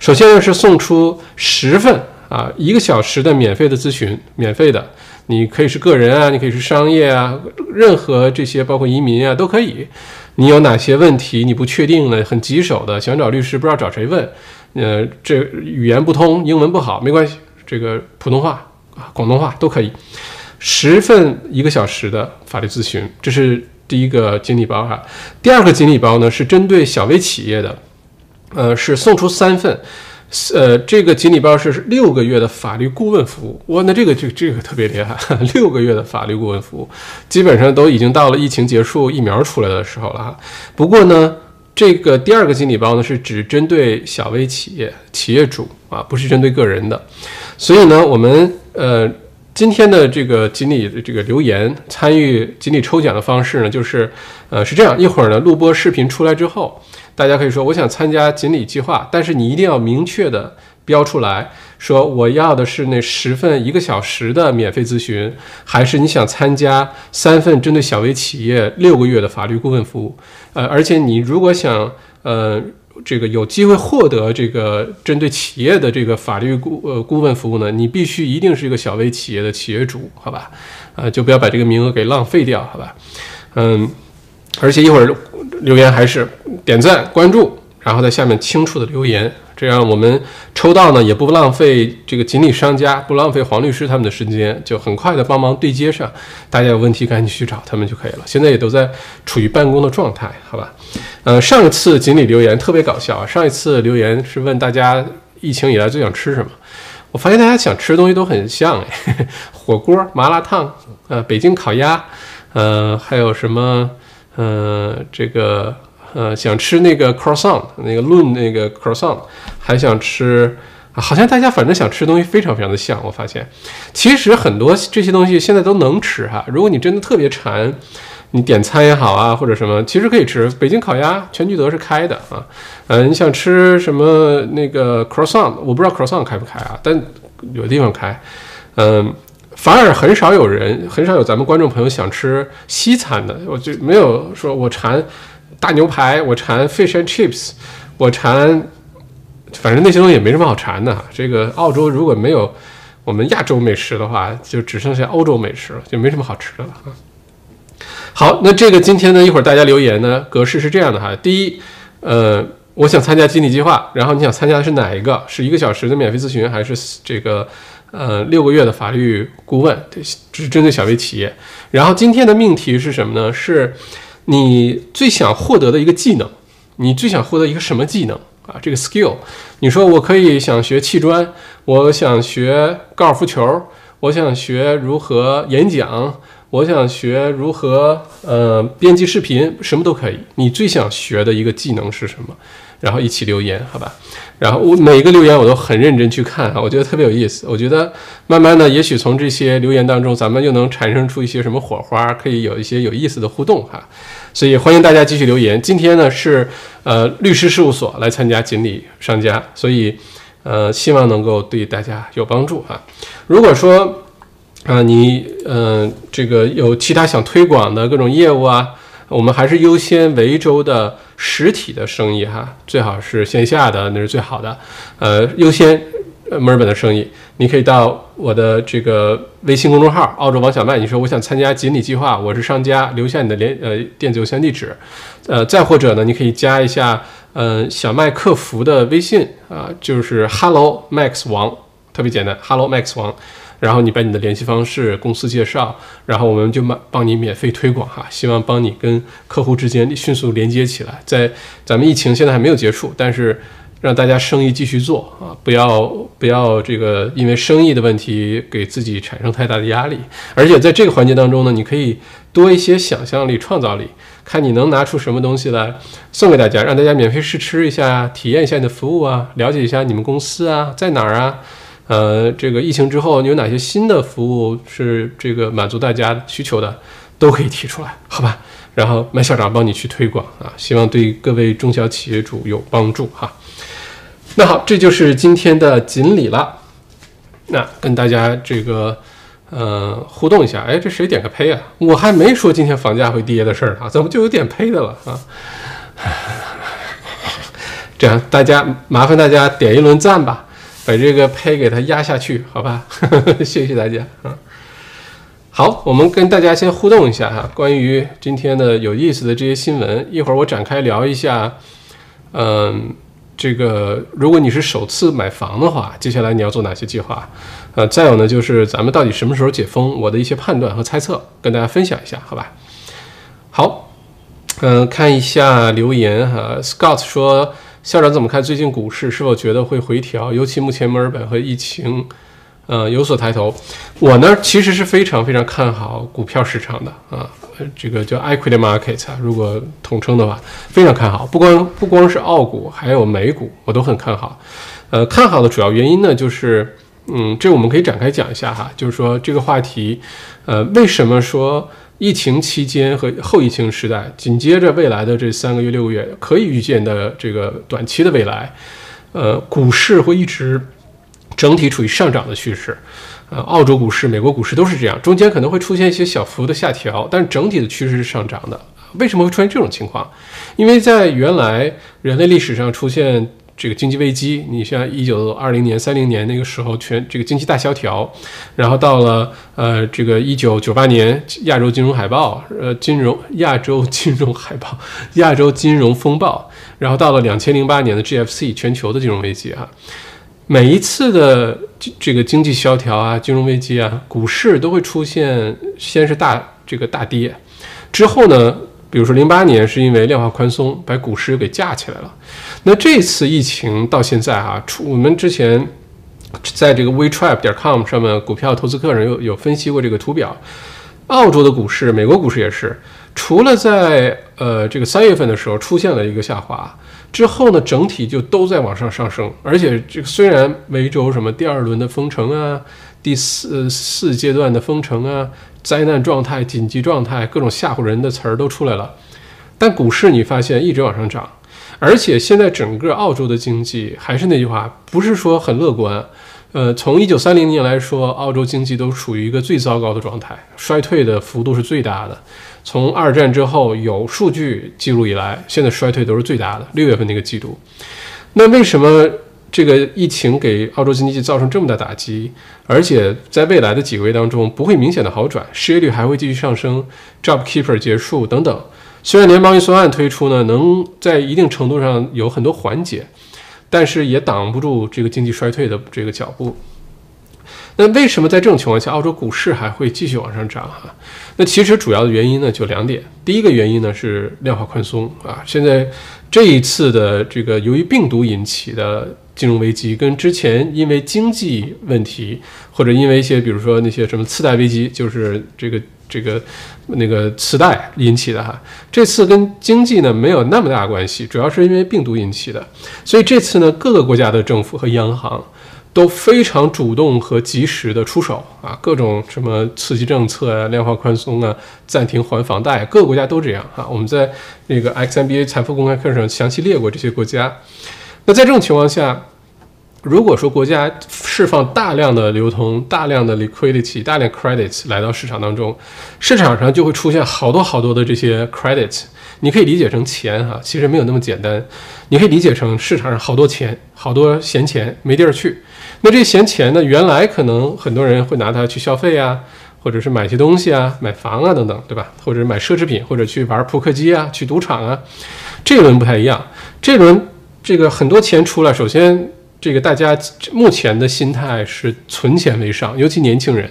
S1: 首先呢是送出十份啊一个小时的免费的咨询，免费的，你可以是个人啊，你可以是商业啊，任何这些包括移民啊都可以。你有哪些问题你不确定的，很棘手的，想找律师不知道找谁问。呃，这语言不通，英文不好没关系，这个普通话啊、广东话都可以。十份一个小时的法律咨询，这是第一个锦鲤包哈。第二个锦鲤包呢是针对小微企业的，呃，是送出三份。呃，这个锦鲤包是六个月的法律顾问服务。哇，那这个这这个特别厉害，六个月的法律顾问服务，基本上都已经到了疫情结束、疫苗出来的时候了哈。不过呢。这个第二个锦鲤包呢，是只针对小微企业企业主啊，不是针对个人的。所以呢，我们呃今天的这个锦鲤的这个留言参与锦鲤抽奖的方式呢，就是呃是这样，一会儿呢录播视频出来之后，大家可以说我想参加锦鲤计划，但是你一定要明确的标出来。说我要的是那十份一个小时的免费咨询，还是你想参加三份针对小微企业六个月的法律顾问服务？呃，而且你如果想呃这个有机会获得这个针对企业的这个法律顾呃顾问服务呢，你必须一定是一个小微企业的企业主，好吧？呃，就不要把这个名额给浪费掉，好吧？嗯，而且一会儿留言还是点赞关注，然后在下面清楚的留言。这样我们抽到呢，也不浪费这个锦鲤商家，不浪费黄律师他们的时间，就很快的帮忙对接上。大家有问题赶紧去找他们就可以了。现在也都在处于办公的状态，好吧？呃，上一次锦鲤留言特别搞笑啊，上一次留言是问大家疫情以来最想吃什么，我发现大家想吃的东西都很像哎，火锅、麻辣烫，呃，北京烤鸭，呃，还有什么，呃，这个。呃，想吃那个 croissant，那个论那个 croissant，还想吃，好像大家反正想吃东西非常非常的像。我发现，其实很多这些东西现在都能吃哈。如果你真的特别馋，你点餐也好啊，或者什么，其实可以吃。北京烤鸭全聚德是开的啊。呃，你想吃什么那个 croissant，我不知道 croissant 开不开啊，但有的地方开。嗯，反而很少有人，很少有咱们观众朋友想吃西餐的，我就没有说我馋。大牛排，我馋 fish and chips，我馋，反正那些东西也没什么好馋的。这个澳洲如果没有我们亚洲美食的话，就只剩下欧洲美食了，就没什么好吃的了啊。好，那这个今天呢，一会儿大家留言呢，格式是这样的哈。第一，呃，我想参加经理计划，然后你想参加的是哪一个？是一个小时的免费咨询，还是这个呃六个月的法律顾问？这是针对小微企业。然后今天的命题是什么呢？是。你最想获得的一个技能，你最想获得一个什么技能啊？这个 skill，你说我可以想学砌砖，我想学高尔夫球，我想学如何演讲，我想学如何呃编辑视频，什么都可以。你最想学的一个技能是什么？然后一起留言，好吧？然后我每一个留言我都很认真去看啊，我觉得特别有意思。我觉得慢慢的，也许从这些留言当中，咱们又能产生出一些什么火花，可以有一些有意思的互动哈。所以欢迎大家继续留言。今天呢是呃律师事务所来参加锦鲤商家，所以呃希望能够对大家有帮助啊。如果说啊你嗯这个有其他想推广的各种业务啊，我们还是优先维州的。实体的生意哈，最好是线下的，那是最好的。呃，优先墨尔本的生意，你可以到我的这个微信公众号“澳洲王小麦”，你说我想参加锦鲤计划，我是商家，留下你的联呃电子邮箱地址。呃，再或者呢，你可以加一下呃小麦客服的微信啊，就是 “Hello Max 王”，特别简单，“Hello Max 王”。然后你把你的联系方式、公司介绍，然后我们就帮帮你免费推广哈，希望帮你跟客户之间迅速连接起来。在咱们疫情现在还没有结束，但是让大家生意继续做啊，不要不要这个因为生意的问题给自己产生太大的压力。而且在这个环节当中呢，你可以多一些想象力、创造力，看你能拿出什么东西来送给大家，让大家免费试吃一下，体验一下你的服务啊，了解一下你们公司啊在哪儿啊。呃，这个疫情之后，你有哪些新的服务是这个满足大家需求的，都可以提出来，好吧？然后麦校长帮你去推广啊，希望对各位中小企业主有帮助哈。那好，这就是今天的锦鲤了。那跟大家这个呃互动一下，哎，这谁点个呸啊？我还没说今天房价会跌的事儿啊，怎么就有点呸的了啊？这样，大家麻烦大家点一轮赞吧。把这个胚给它压下去，好吧？谢谢大家啊。好，我们跟大家先互动一下哈，关于今天的有意思的这些新闻，一会儿我展开聊一下。嗯，这个如果你是首次买房的话，接下来你要做哪些计划？呃，再有呢，就是咱们到底什么时候解封？我的一些判断和猜测，跟大家分享一下，好吧？好，嗯，看一下留言哈，Scott 说。校长怎么看最近股市？是否觉得会回调？尤其目前墨尔本和疫情，呃，有所抬头。我呢，其实是非常非常看好股票市场的啊，这个叫 equity market 啊，如果统称的话，非常看好。不光不光是澳股，还有美股，我都很看好。呃，看好的主要原因呢，就是，嗯，这我们可以展开讲一下哈，就是说这个话题，呃，为什么说？疫情期间和后疫情时代，紧接着未来的这三个月、六个月，可以预见的这个短期的未来，呃，股市会一直整体处于上涨的趋势。呃，澳洲股市、美国股市都是这样，中间可能会出现一些小幅的下调，但整体的趋势是上涨的。为什么会出现这种情况？因为在原来人类历史上出现。这个经济危机，你像一九二零年、三零年那个时候，全这个经济大萧条，然后到了呃这个一九九八年亚洲金融海豹，呃金融亚洲金融海豹，亚洲金融风暴，然后到了两千零八年的 GFC 全球的金融危机啊，每一次的这个经济萧条啊、金融危机啊，股市都会出现先是大这个大跌，之后呢？比如说，零八年是因为量化宽松把股市又给架起来了。那这次疫情到现在啊，出我们之前在这个 WeTrap 点 com 上面股票投资课上有有分析过这个图表。澳洲的股市、美国股市也是，除了在呃这个三月份的时候出现了一个下滑之后呢，整体就都在往上上升。而且这个虽然维州什么第二轮的封城啊，第四四阶段的封城啊。灾难状态、紧急状态，各种吓唬人的词儿都出来了。但股市你发现一直往上涨，而且现在整个澳洲的经济还是那句话，不是说很乐观。呃，从一九三零年来说，澳洲经济都处于一个最糟糕的状态，衰退的幅度是最大的。从二战之后有数据记录以来，现在衰退都是最大的。六月份那个季度，那为什么？这个疫情给澳洲经济造成这么大打击，而且在未来的几个月当中不会明显的好转，失业率还会继续上升，JobKeeper 结束等等。虽然联邦预算案推出呢，能在一定程度上有很多缓解，但是也挡不住这个经济衰退的这个脚步。那为什么在这种情况下，澳洲股市还会继续往上涨？哈，那其实主要的原因呢就两点。第一个原因呢是量化宽松啊，现在这一次的这个由于病毒引起的。金融危机跟之前因为经济问题，或者因为一些比如说那些什么次贷危机，就是这个这个那个次贷引起的哈。这次跟经济呢没有那么大关系，主要是因为病毒引起的。所以这次呢，各个国家的政府和央行都非常主动和及时的出手啊，各种什么刺激政策啊、量化宽松啊、暂停还房贷，各个国家都这样哈。我们在那个 XMBA 财富公开课上详细列过这些国家。那在这种情况下，如果说国家释放大量的流通、大量的 liquidity、大量 credits 来到市场当中，市场上就会出现好多好多的这些 credits。你可以理解成钱哈，其实没有那么简单。你可以理解成市场上好多钱、好多闲钱没地儿去。那这闲钱呢，原来可能很多人会拿它去消费啊，或者是买些东西啊、买房啊等等，对吧？或者买奢侈品，或者去玩扑克机啊、去赌场啊。这轮不太一样，这轮。这个很多钱出来，首先，这个大家目前的心态是存钱为上，尤其年轻人，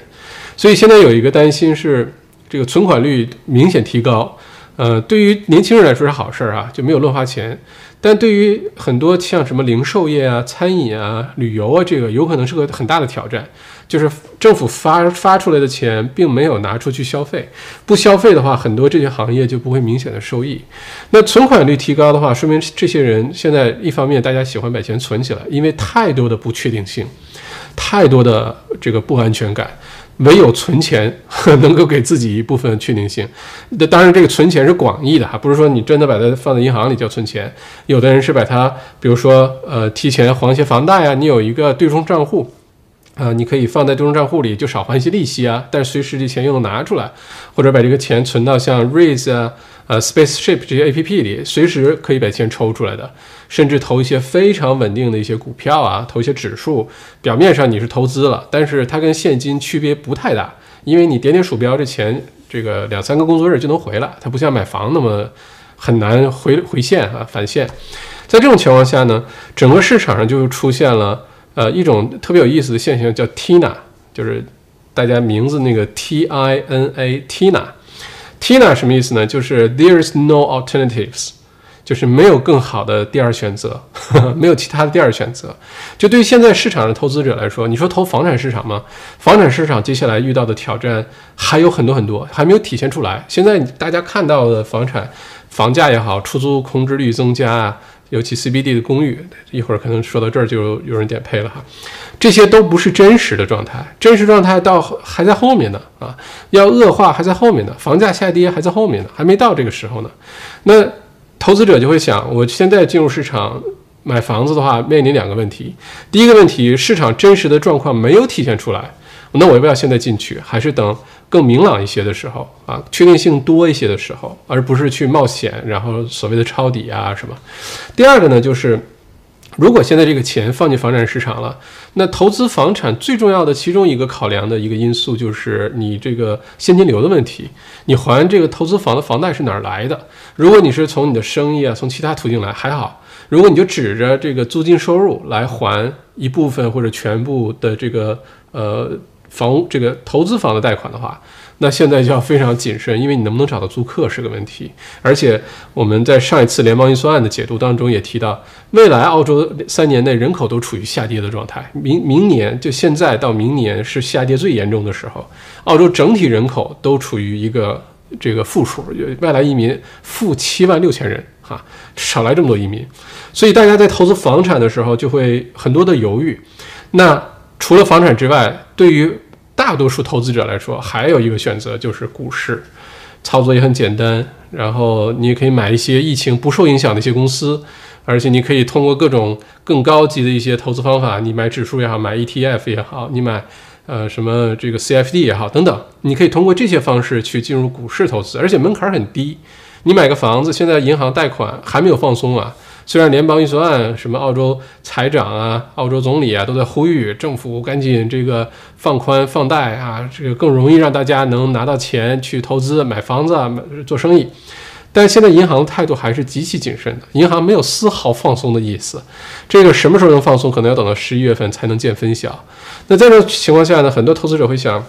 S1: 所以现在有一个担心是，这个存款率明显提高，呃，对于年轻人来说是好事儿啊，就没有乱花钱，但对于很多像什么零售业啊、餐饮啊、旅游啊，这个有可能是个很大的挑战。就是政府发发出来的钱，并没有拿出去消费，不消费的话，很多这些行业就不会明显的受益。那存款率提高的话，说明这些人现在一方面大家喜欢把钱存起来，因为太多的不确定性，太多的这个不安全感。唯有存钱 能够给自己一部分确定性。那当然，这个存钱是广义的哈，不是说你真的把它放在银行里叫存钱。有的人是把它，比如说呃提前还一些房贷啊，你有一个对冲账户啊，你可以放在对冲账户里，就少还一些利息啊。但随时这钱又能拿出来，或者把这个钱存到像 Raise 啊。呃，Spaceship 这些 A P P 里，随时可以把钱抽出来的，甚至投一些非常稳定的一些股票啊，投一些指数。表面上你是投资了，但是它跟现金区别不太大，因为你点点鼠标，这钱这个两三个工作日就能回来，它不像买房那么很难回回现啊返现。在这种情况下呢，整个市场上就出现了呃一种特别有意思的现象，叫 Tina，就是大家名字那个 T I N A Tina。Tina 什么意思呢？就是 There is no alternatives，就是没有更好的第二选择，没有其他的第二选择。就对于现在市场的投资者来说，你说投房产市场吗？房产市场接下来遇到的挑战还有很多很多，还没有体现出来。现在大家看到的房产房价也好，出租空置率增加啊。尤其 CBD 的公寓，一会儿可能说到这儿就有人点配了哈，这些都不是真实的状态，真实状态到还在后面呢啊，要恶化还在后面呢，房价下跌还在后面呢，还没到这个时候呢。那投资者就会想，我现在进入市场买房子的话，面临两个问题，第一个问题，市场真实的状况没有体现出来，那我要不要现在进去，还是等？更明朗一些的时候啊，确定性多一些的时候，而不是去冒险，然后所谓的抄底啊什么。第二个呢，就是如果现在这个钱放进房产市场了，那投资房产最重要的其中一个考量的一个因素就是你这个现金流的问题，你还这个投资房的房贷是哪儿来的？如果你是从你的生意啊，从其他途径来还好；如果你就指着这个租金收入来还一部分或者全部的这个呃。房屋这个投资房的贷款的话，那现在就要非常谨慎，因为你能不能找到租客是个问题。而且我们在上一次联邦预算案的解读当中也提到，未来澳洲三年内人口都处于下跌的状态，明明年就现在到明年是下跌最严重的时候，澳洲整体人口都处于一个这个负数，外来移民负七万六千人哈，少来这么多移民，所以大家在投资房产的时候就会很多的犹豫。那除了房产之外，对于大多数投资者来说，还有一个选择就是股市，操作也很简单。然后你也可以买一些疫情不受影响的一些公司，而且你可以通过各种更高级的一些投资方法，你买指数也好，买 ETF 也好，你买呃什么这个 CFD 也好等等，你可以通过这些方式去进入股市投资，而且门槛很低。你买个房子，现在银行贷款还没有放松啊。虽然联邦预算案，什么澳洲财长啊、澳洲总理啊都在呼吁政府赶紧这个放宽放贷啊，这个更容易让大家能拿到钱去投资、买房子、啊买做生意，但现在银行的态度还是极其谨慎的，银行没有丝毫放松的意思。这个什么时候能放松，可能要等到十一月份才能见分晓。那在这情况下呢，很多投资者会想，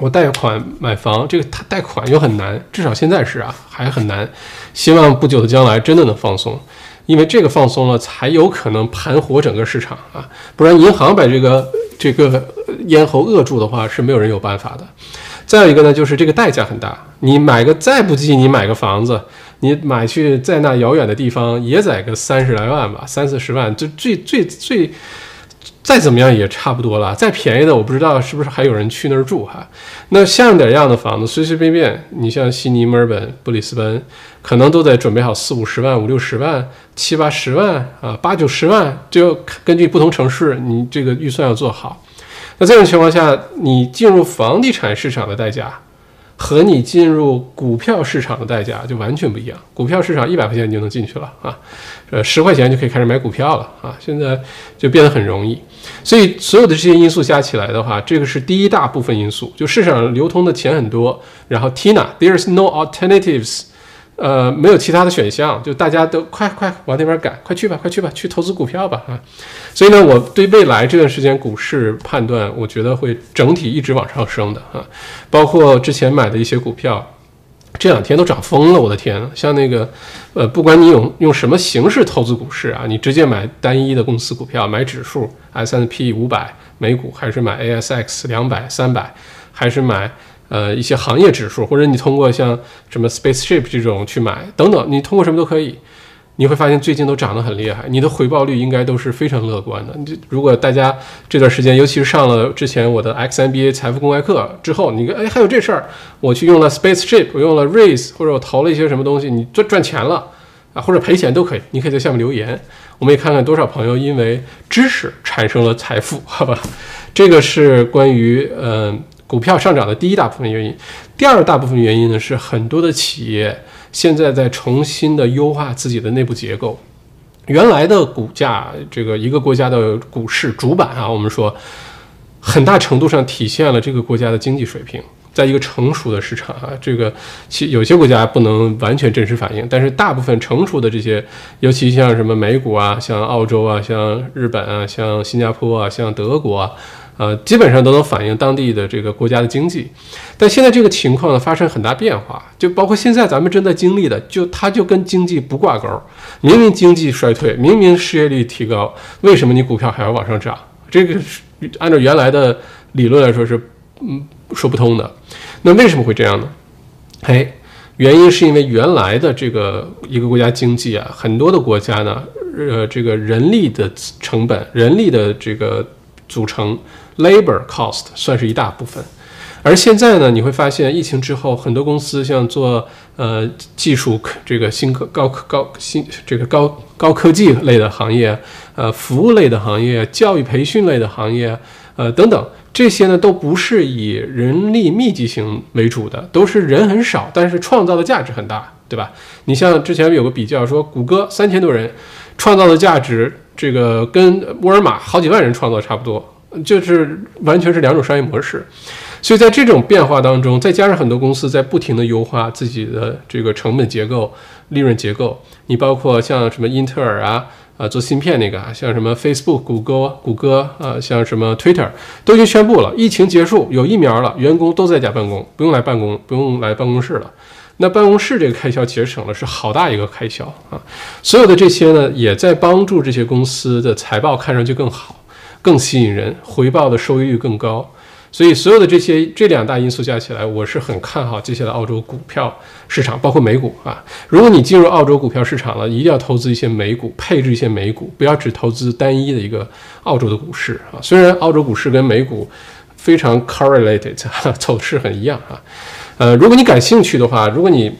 S1: 我贷款买房，这个他贷款又很难，至少现在是啊，还很难。希望不久的将来真的能放松。因为这个放松了，才有可能盘活整个市场啊，不然银行把这个这个咽喉扼住的话，是没有人有办法的。再有一个呢，就是这个代价很大，你买个再不济，你买个房子，你买去在那遥远的地方也得个三十来万吧，三四十万，就最最最。再怎么样也差不多了，再便宜的我不知道是不是还有人去那儿住哈。那像点样的房子，随随便便，你像悉尼、墨尔本、布里斯本，可能都得准备好四五十万、五六十万、七八十万啊，八九十万，就根据不同城市，你这个预算要做好。那这种情况下，你进入房地产市场的代价。和你进入股票市场的代价就完全不一样。股票市场一百块钱你就能进去了啊，呃，十块钱就可以开始买股票了啊，现在就变得很容易。所以所有的这些因素加起来的话，这个是第一大部分因素，就市场流通的钱很多。然后 Tina，there's no alternatives。呃，没有其他的选项，就大家都快快往那边赶，快去吧，快去吧，去投资股票吧啊！所以呢，我对未来这段时间股市判断，我觉得会整体一直往上升的啊，包括之前买的一些股票，这两天都涨疯了，我的天！像那个，呃，不管你用用什么形式投资股市啊，你直接买单一的公司股票，买指数 S&P 五百美股，还是买 ASX 两百、三百，还是买呃一些行业指数，或者你通过像什么 Spaceship 这种去买等等，你通过什么都可以。你会发现最近都涨得很厉害，你的回报率应该都是非常乐观的。你如果大家这段时间，尤其是上了之前我的 XMBA 财富公开课之后，你哎还有这事儿，我去用了 Spaceship，我用了 Raise，或者我投了一些什么东西，你赚赚钱了啊，或者赔钱都可以，你可以在下面留言，我们也看看多少朋友因为知识产生了财富，好吧？这个是关于嗯股票上涨的第一大部分原因。第二大部分原因呢是很多的企业。现在在重新的优化自己的内部结构，原来的股价，这个一个国家的股市主板啊，我们说，很大程度上体现了这个国家的经济水平。在一个成熟的市场啊，这个其有些国家不能完全真实反映，但是大部分成熟的这些，尤其像什么美股啊，像澳洲啊，像日本啊，像新加坡啊，像德国啊。呃，基本上都能反映当地的这个国家的经济，但现在这个情况呢发生很大变化，就包括现在咱们正在经历的，就它就跟经济不挂钩。明明经济衰退，明明失业率提高，为什么你股票还要往上涨？这个是按照原来的理论来说是嗯说不通的。那为什么会这样呢？哎，原因是因为原来的这个一个国家经济啊，很多的国家呢，呃，这个人力的成本，人力的这个组成。Labor cost 算是一大部分，而现在呢，你会发现疫情之后，很多公司像做呃技术这个新科高科高新这个高高科技类的行业，呃服务类的行业，教育培训类的行业，呃等等，这些呢都不是以人力密集型为主的，都是人很少，但是创造的价值很大，对吧？你像之前有个比较说，谷歌三千多人创造的价值，这个跟沃尔玛好几万人创造差不多。就是完全是两种商业模式，所以在这种变化当中，再加上很多公司在不停的优化自己的这个成本结构、利润结构，你包括像什么英特尔啊，啊做芯片那个啊，像什么 Facebook、谷歌、谷歌啊，像什么 Twitter 都已经宣布了，疫情结束有疫苗了，员工都在家办公，不用来办公，不用来办公室了。那办公室这个开销节省了，是好大一个开销啊！所有的这些呢，也在帮助这些公司的财报看上去更好。更吸引人，回报的收益率更高，所以所有的这些这两大因素加起来，我是很看好接下来澳洲股票市场，包括美股啊。如果你进入澳洲股票市场了，一定要投资一些美股，配置一些美股，不要只投资单一的一个澳洲的股市啊。虽然澳洲股市跟美股非常 correlated，走势很一样啊。呃，如果你感兴趣的话，如果你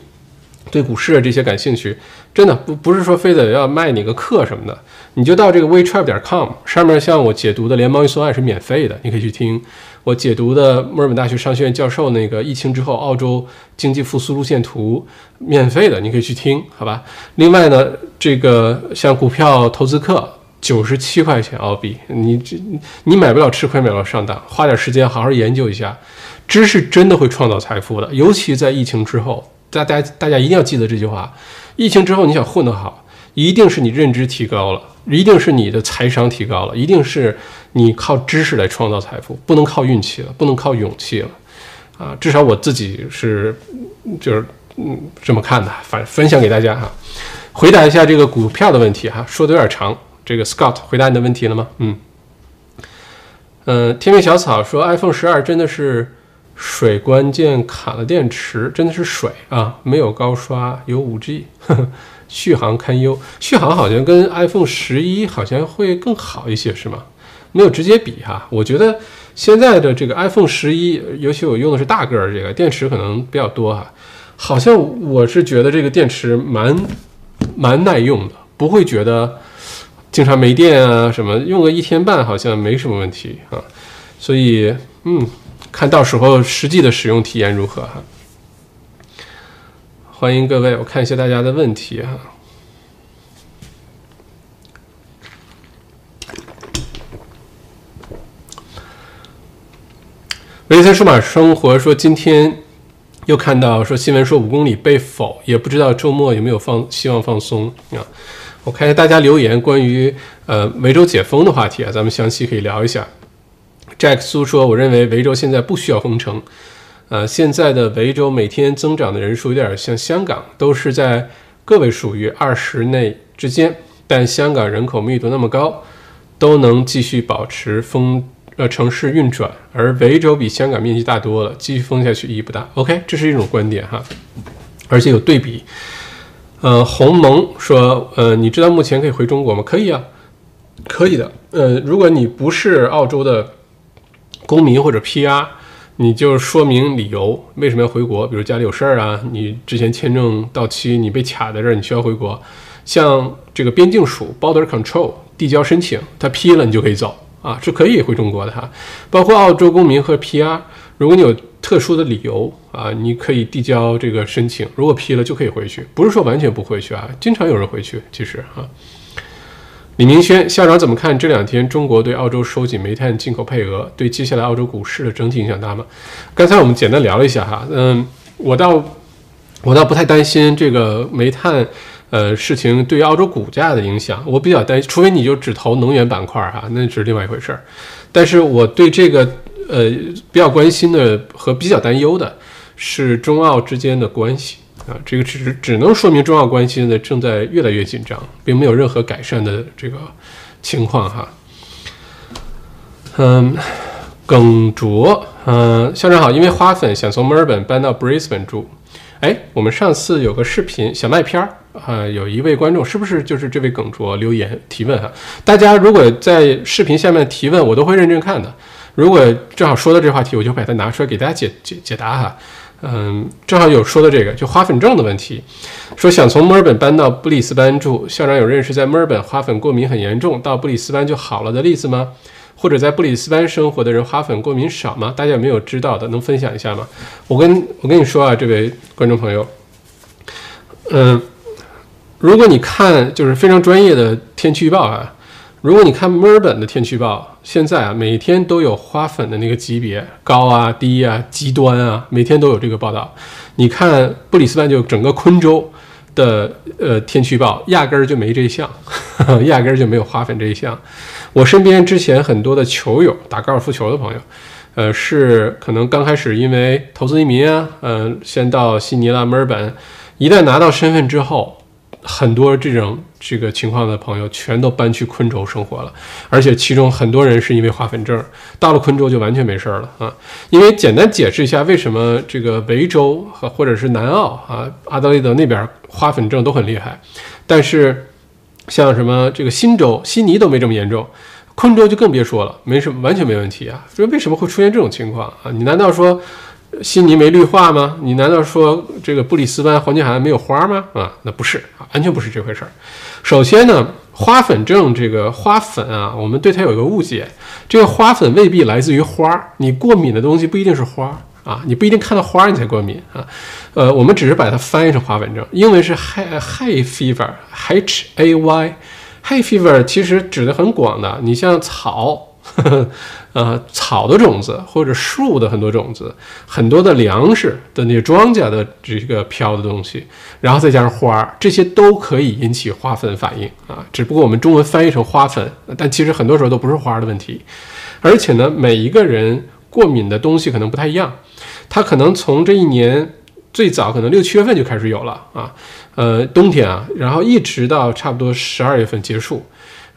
S1: 对股市这些感兴趣，真的不不是说非得要卖你个课什么的。你就到这个 WeTrap 点 com 上面，像我解读的联邦预算案是免费的，你可以去听我解读的墨尔本大学商学院教授那个疫情之后澳洲经济复苏路线图，免费的，你可以去听，好吧？另外呢，这个像股票投资课九十七块钱澳币，你这你买不了吃亏，买不了上当，花点时间好好研究一下，知识真的会创造财富的，尤其在疫情之后，大家大家一定要记得这句话，疫情之后你想混得好，一定是你认知提高了。一定是你的财商提高了，一定是你靠知识来创造财富，不能靠运气了，不能靠勇气了，啊，至少我自己是就是嗯这么看的，反分享给大家哈。回答一下这个股票的问题哈，说的有点长。这个 Scott 回答你的问题了吗？嗯，嗯，天命小草说 iPhone 十二真的是水关键卡了电池，真的是水啊，没有高刷，有五 G。续航堪忧，续航好像跟 iPhone 十一好像会更好一些，是吗？没有直接比哈。我觉得现在的这个 iPhone 十一，尤其我用的是大个儿，这个电池可能比较多哈。好像我是觉得这个电池蛮蛮耐用的，不会觉得经常没电啊什么，用个一天半好像没什么问题啊。所以，嗯，看到时候实际的使用体验如何哈。欢迎各位，我看一下大家的问题哈。维森数码生活说，今天又看到说新闻说五公里被否，也不知道周末有没有放希望放松啊。我看一下大家留言关于呃维州解封的话题啊，咱们详细可以聊一下。Jack 苏说，我认为维州现在不需要封城。呃，现在的维州每天增长的人数有点像香港，都是在个位数于二十内之间，但香港人口密度那么高，都能继续保持封呃城市运转，而维州比香港面积大多了，继续封下去意义不大。OK，这是一种观点哈，而且有对比。呃，鸿蒙说，呃，你知道目前可以回中国吗？可以啊，可以的。呃，如果你不是澳洲的公民或者 PR，你就说明理由，为什么要回国？比如家里有事儿啊，你之前签证到期，你被卡在这儿，你需要回国。像这个边境署 （Border Control） 递交申请，他批了，你就可以走啊，是可以回中国的哈。包括澳洲公民和 PR，如果你有特殊的理由啊，你可以递交这个申请，如果批了就可以回去，不是说完全不回去啊，经常有人回去，其实啊。李明轩校长怎么看这两天中国对澳洲收紧煤炭进口配额，对接下来澳洲股市的整体影响大吗？刚才我们简单聊了一下哈，嗯，我倒我倒不太担心这个煤炭呃事情对澳洲股价的影响，我比较担，除非你就只投能源板块哈，那是另外一回事儿。但是我对这个呃比较关心的和比较担忧的是中澳之间的关系。啊，这个只只能说明中澳关系现在正在越来越紧张，并没有任何改善的这个情况哈。嗯，耿卓，嗯，校长好，因为花粉想从墨尔本搬到 Brisbane 住。哎，我们上次有个视频小麦片儿啊，有一位观众是不是就是这位耿卓留言提问哈？大家如果在视频下面提问，我都会认真看的。如果正好说到这话题，我就把它拿出来给大家解解解答哈。嗯，正好有说的这个，就花粉症的问题，说想从墨尔本搬到布里斯班住，校长有认识在墨尔本花粉过敏很严重，到布里斯班就好了的例子吗？或者在布里斯班生活的人花粉过敏少吗？大家有没有知道的，能分享一下吗？我跟我跟你说啊，这位观众朋友，嗯，如果你看就是非常专业的天气预报啊。如果你看墨尔本的天气预报，现在啊每天都有花粉的那个级别高啊、低啊、极端啊，每天都有这个报道。你看布里斯班就整个昆州的呃天气预报，压根儿就没这一项，压根儿就没有花粉这一项。我身边之前很多的球友，打高尔夫球的朋友，呃是可能刚开始因为投资移民啊，嗯，先到悉尼啦、墨尔本，一旦拿到身份之后。很多这种这个情况的朋友全都搬去昆州生活了，而且其中很多人是因为花粉症，到了昆州就完全没事儿了啊。因为简单解释一下，为什么这个维州和或者是南澳啊、阿德雷德那边花粉症都很厉害，但是像什么这个新州、悉尼都没这么严重，昆州就更别说了，没什么完全没问题啊。所以为什么会出现这种情况啊？你难道说？悉尼没绿化吗？你难道说这个布里斯班黄金海岸没有花吗？啊，那不是啊，完全不是这回事儿。首先呢，花粉症这个花粉啊，我们对它有一个误解，这个花粉未必来自于花儿，你过敏的东西不一定是花儿啊，你不一定看到花儿你才过敏啊。呃，我们只是把它翻译成花粉症，英文是 hay hay fever，h a y，hay fever 其实指的很广的，你像草。呃，草的种子或者树的很多种子，很多的粮食的那些庄稼的这个飘的东西，然后再加上花儿，这些都可以引起花粉反应啊。只不过我们中文翻译成花粉，但其实很多时候都不是花的问题。而且呢，每一个人过敏的东西可能不太一样，他可能从这一年最早可能六七月份就开始有了啊，呃，冬天啊，然后一直到差不多十二月份结束。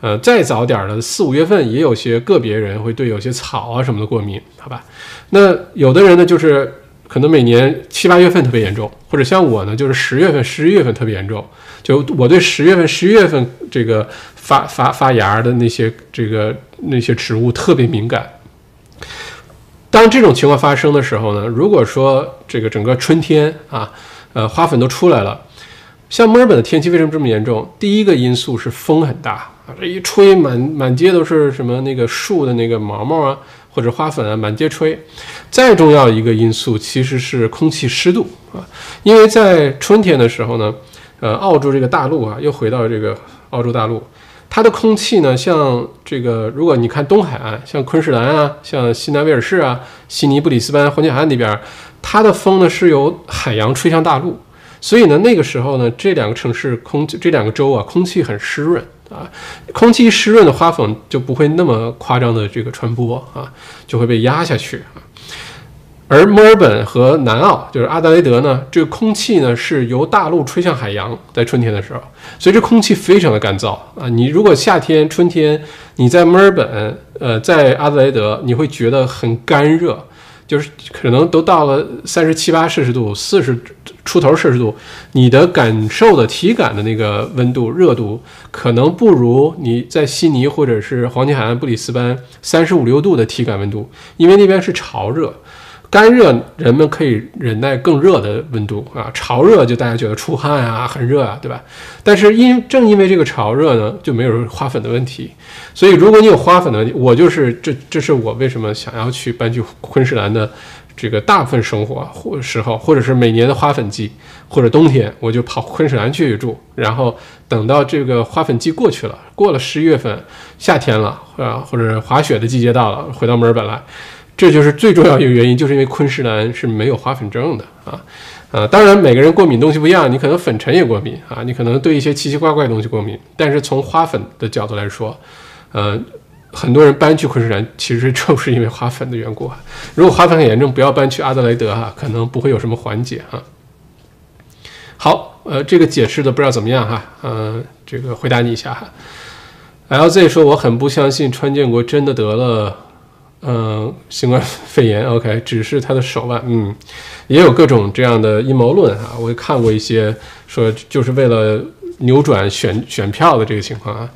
S1: 呃，再早点的四五月份，也有些个别人会对有些草啊什么的过敏，好吧？那有的人呢，就是可能每年七八月份特别严重，或者像我呢，就是十月份、十一月份特别严重。就我对十月份、十一月份这个发发发芽的那些这个那些植物特别敏感。当这种情况发生的时候呢，如果说这个整个春天啊，呃，花粉都出来了，像墨尔本的天气为什么这么严重？第一个因素是风很大。啊这一吹，满满街都是什么那个树的那个毛毛啊，或者花粉啊，满街吹。再重要一个因素其实是空气湿度啊，因为在春天的时候呢，呃，澳洲这个大陆啊，又回到这个澳洲大陆，它的空气呢，像这个，如果你看东海岸，像昆士兰啊，像西南威尔士啊，悉尼、布里斯班、黄金海岸那边，它的风呢是由海洋吹向大陆，所以呢，那个时候呢，这两个城市空气这两个州啊，空气很湿润。啊，空气湿润的花粉就不会那么夸张的这个传播啊，就会被压下去啊。而墨尔本和南澳，就是阿德雷德呢，这个空气呢是由大陆吹向海洋，在春天的时候，所以这空气非常的干燥啊。你如果夏天、春天你在墨尔本，呃，在阿德雷德，你会觉得很干热。就是可能都到了三十七八摄氏度、四十出头摄氏度，你的感受的体感的那个温度、热度，可能不如你在悉尼或者是黄金海岸布里斯班三十五六度的体感温度，因为那边是潮热。干热人们可以忍耐更热的温度啊，潮热就大家觉得出汗啊，很热啊，对吧？但是因正因为这个潮热呢，就没有花粉的问题。所以如果你有花粉的问题，我就是这，这是我为什么想要去搬去昆士兰的这个大部分生活或时候，或者是每年的花粉季或者冬天，我就跑昆士兰去住，然后等到这个花粉季过去了，过了十一月份，夏天了啊，或者滑雪的季节到了，回到墨尔本来。这就是最重要一个原因，就是因为昆士兰是没有花粉症的啊，呃，当然每个人过敏东西不一样，你可能粉尘也过敏啊，你可能对一些奇奇怪怪的东西过敏，但是从花粉的角度来说，呃，很多人搬去昆士兰其实就是因为花粉的缘故啊。如果花粉很严重，不要搬去阿德莱德哈，可能不会有什么缓解哈。好，呃，这个解释的不知道怎么样哈，呃，这个回答你一下哈。LZ 说我很不相信川建国真的得了。嗯，新冠肺炎，OK，只是他的手腕，嗯，也有各种这样的阴谋论啊。我也看过一些说，就是为了扭转选选票的这个情况啊。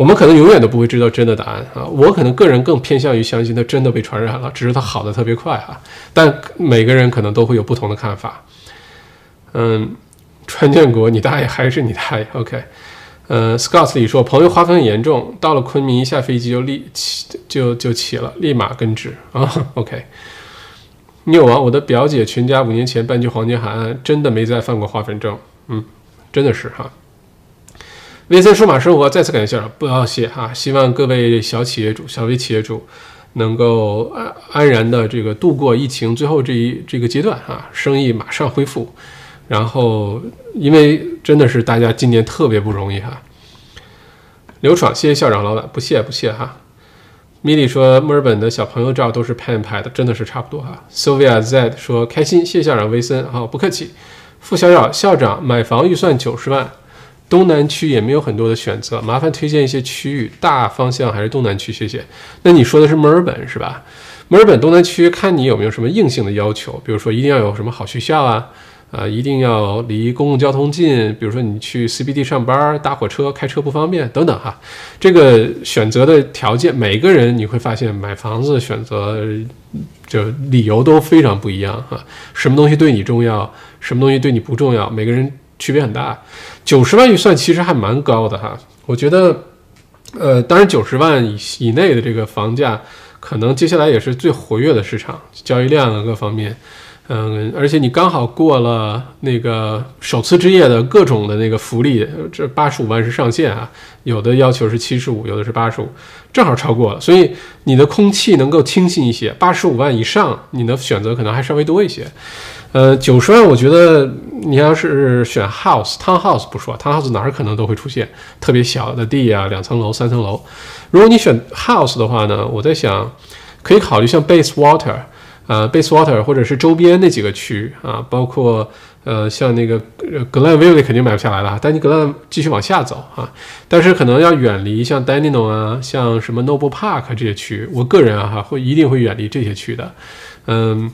S1: 我们可能永远都不会知道真的答案啊。我可能个人更偏向于相信他真的被传染了，只是他好的特别快啊。但每个人可能都会有不同的看法。嗯，川建国，你大爷还是你大爷，OK。呃，Scott 里说，朋友花粉很严重，到了昆明一下飞机就立起就就起了，立马根治 啊。OK，有王，我的表姐全家五年前搬去黄金海岸，真的没再犯过花粉症。嗯，真的是哈。微森数码生活再次感谢校长，不要谢哈。希望各位小企业主、小微企业主能够安安然的这个度过疫情最后这一这个阶段啊，生意马上恢复。然后，因为真的是大家今年特别不容易哈。刘闯，谢谢校长老板，不谢不谢哈。米莉说，墨尔本的小朋友照都是 pen 拍的，真的是差不多哈。Sylvia Z 说，开心，谢校长威森，好不客气。付小小校长，买房预算九十万，东南区也没有很多的选择，麻烦推荐一些区域，大方向还是东南区，谢谢。那你说的是墨尔本是吧？墨尔本东南区，看你有没有什么硬性的要求，比如说一定要有什么好学校啊。啊，一定要离公共交通近，比如说你去 CBD 上班，搭火车、开车不方便等等哈。这个选择的条件，每个人你会发现买房子选择就理由都非常不一样哈。什么东西对你重要，什么东西对你不重要，每个人区别很大。九十万预算其实还蛮高的哈，我觉得，呃，当然九十万以以内的这个房价，可能接下来也是最活跃的市场，交易量啊各方面。嗯，而且你刚好过了那个首次置业的各种的那个福利，这八十五万是上限啊，有的要求是七十五，有的是八十五，正好超过了，所以你的空气能够清新一些。八十五万以上，你的选择可能还稍微多一些。呃，九十万，我觉得你要是选 house town house 不说，town house 哪儿可能都会出现特别小的地啊，两层楼、三层楼。如果你选 house 的话呢，我在想可以考虑像 base water。呃，Basewater 或者是周边那几个区啊，包括呃，像那个 Glenville 肯定买不下来了，但你 Glen 继续往下走啊，但是可能要远离像 Dandenong 啊，像什么 Noble Park 这些区，我个人啊哈会一定会远离这些区的。嗯，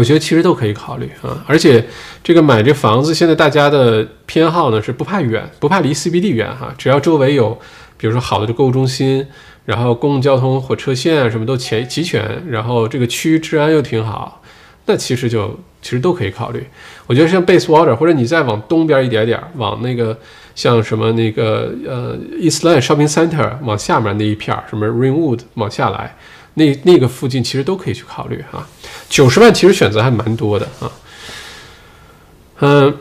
S1: 我觉得其实都可以考虑啊，而且这个买这房子，现在大家的偏好呢是不怕远，不怕离 CBD 远哈，只要周围有，比如说好的这购物中心。然后公共交通、火车线啊，什么都齐齐全，然后这个区治安又挺好，那其实就其实都可以考虑。我觉得像 Basewater，或者你再往东边一点点，往那个像什么那个呃 Eastland Shopping Center 往下面那一片儿，什么 Rainwood 往下来，那那个附近其实都可以去考虑哈。九十万其实选择还蛮多的啊。嗯，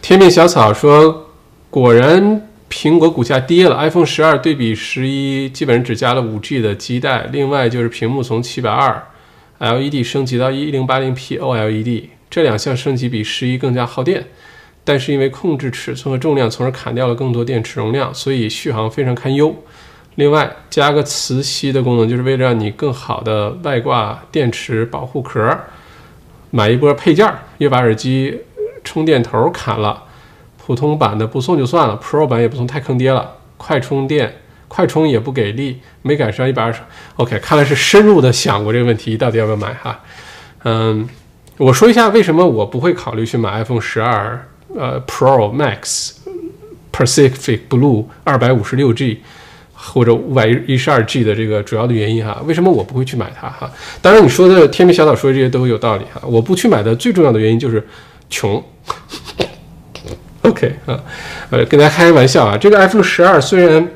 S1: 天命小草说，果然。苹果股价跌了，iPhone 十二对比十一，基本上只加了五 G 的基带。另外就是屏幕从七百二 LED 升级到一零八零 P OLED，这两项升级比十一更加耗电，但是因为控制尺寸和重量，从而砍掉了更多电池容量，所以续航非常堪忧。另外加个磁吸的功能，就是为了让你更好的外挂电池保护壳。买一波配件儿，又把耳机充电头砍了，普通版的不送就算了，Pro 版也不送，太坑爹了。快充电，快充也不给力，没赶上一百二十。OK，看来是深入的想过这个问题，到底要不要买哈？嗯，我说一下为什么我不会考虑去买 iPhone 十二呃 Pro Max Pacific Blue 二百五十六 G 或者五百一十二 G 的这个主要的原因哈？为什么我不会去买它哈？当然你说的天明小岛说的这些都有道理哈。我不去买的最重要的原因就是穷。OK 啊，呃，跟大家开个玩笑啊，这个 iPhone 十二虽然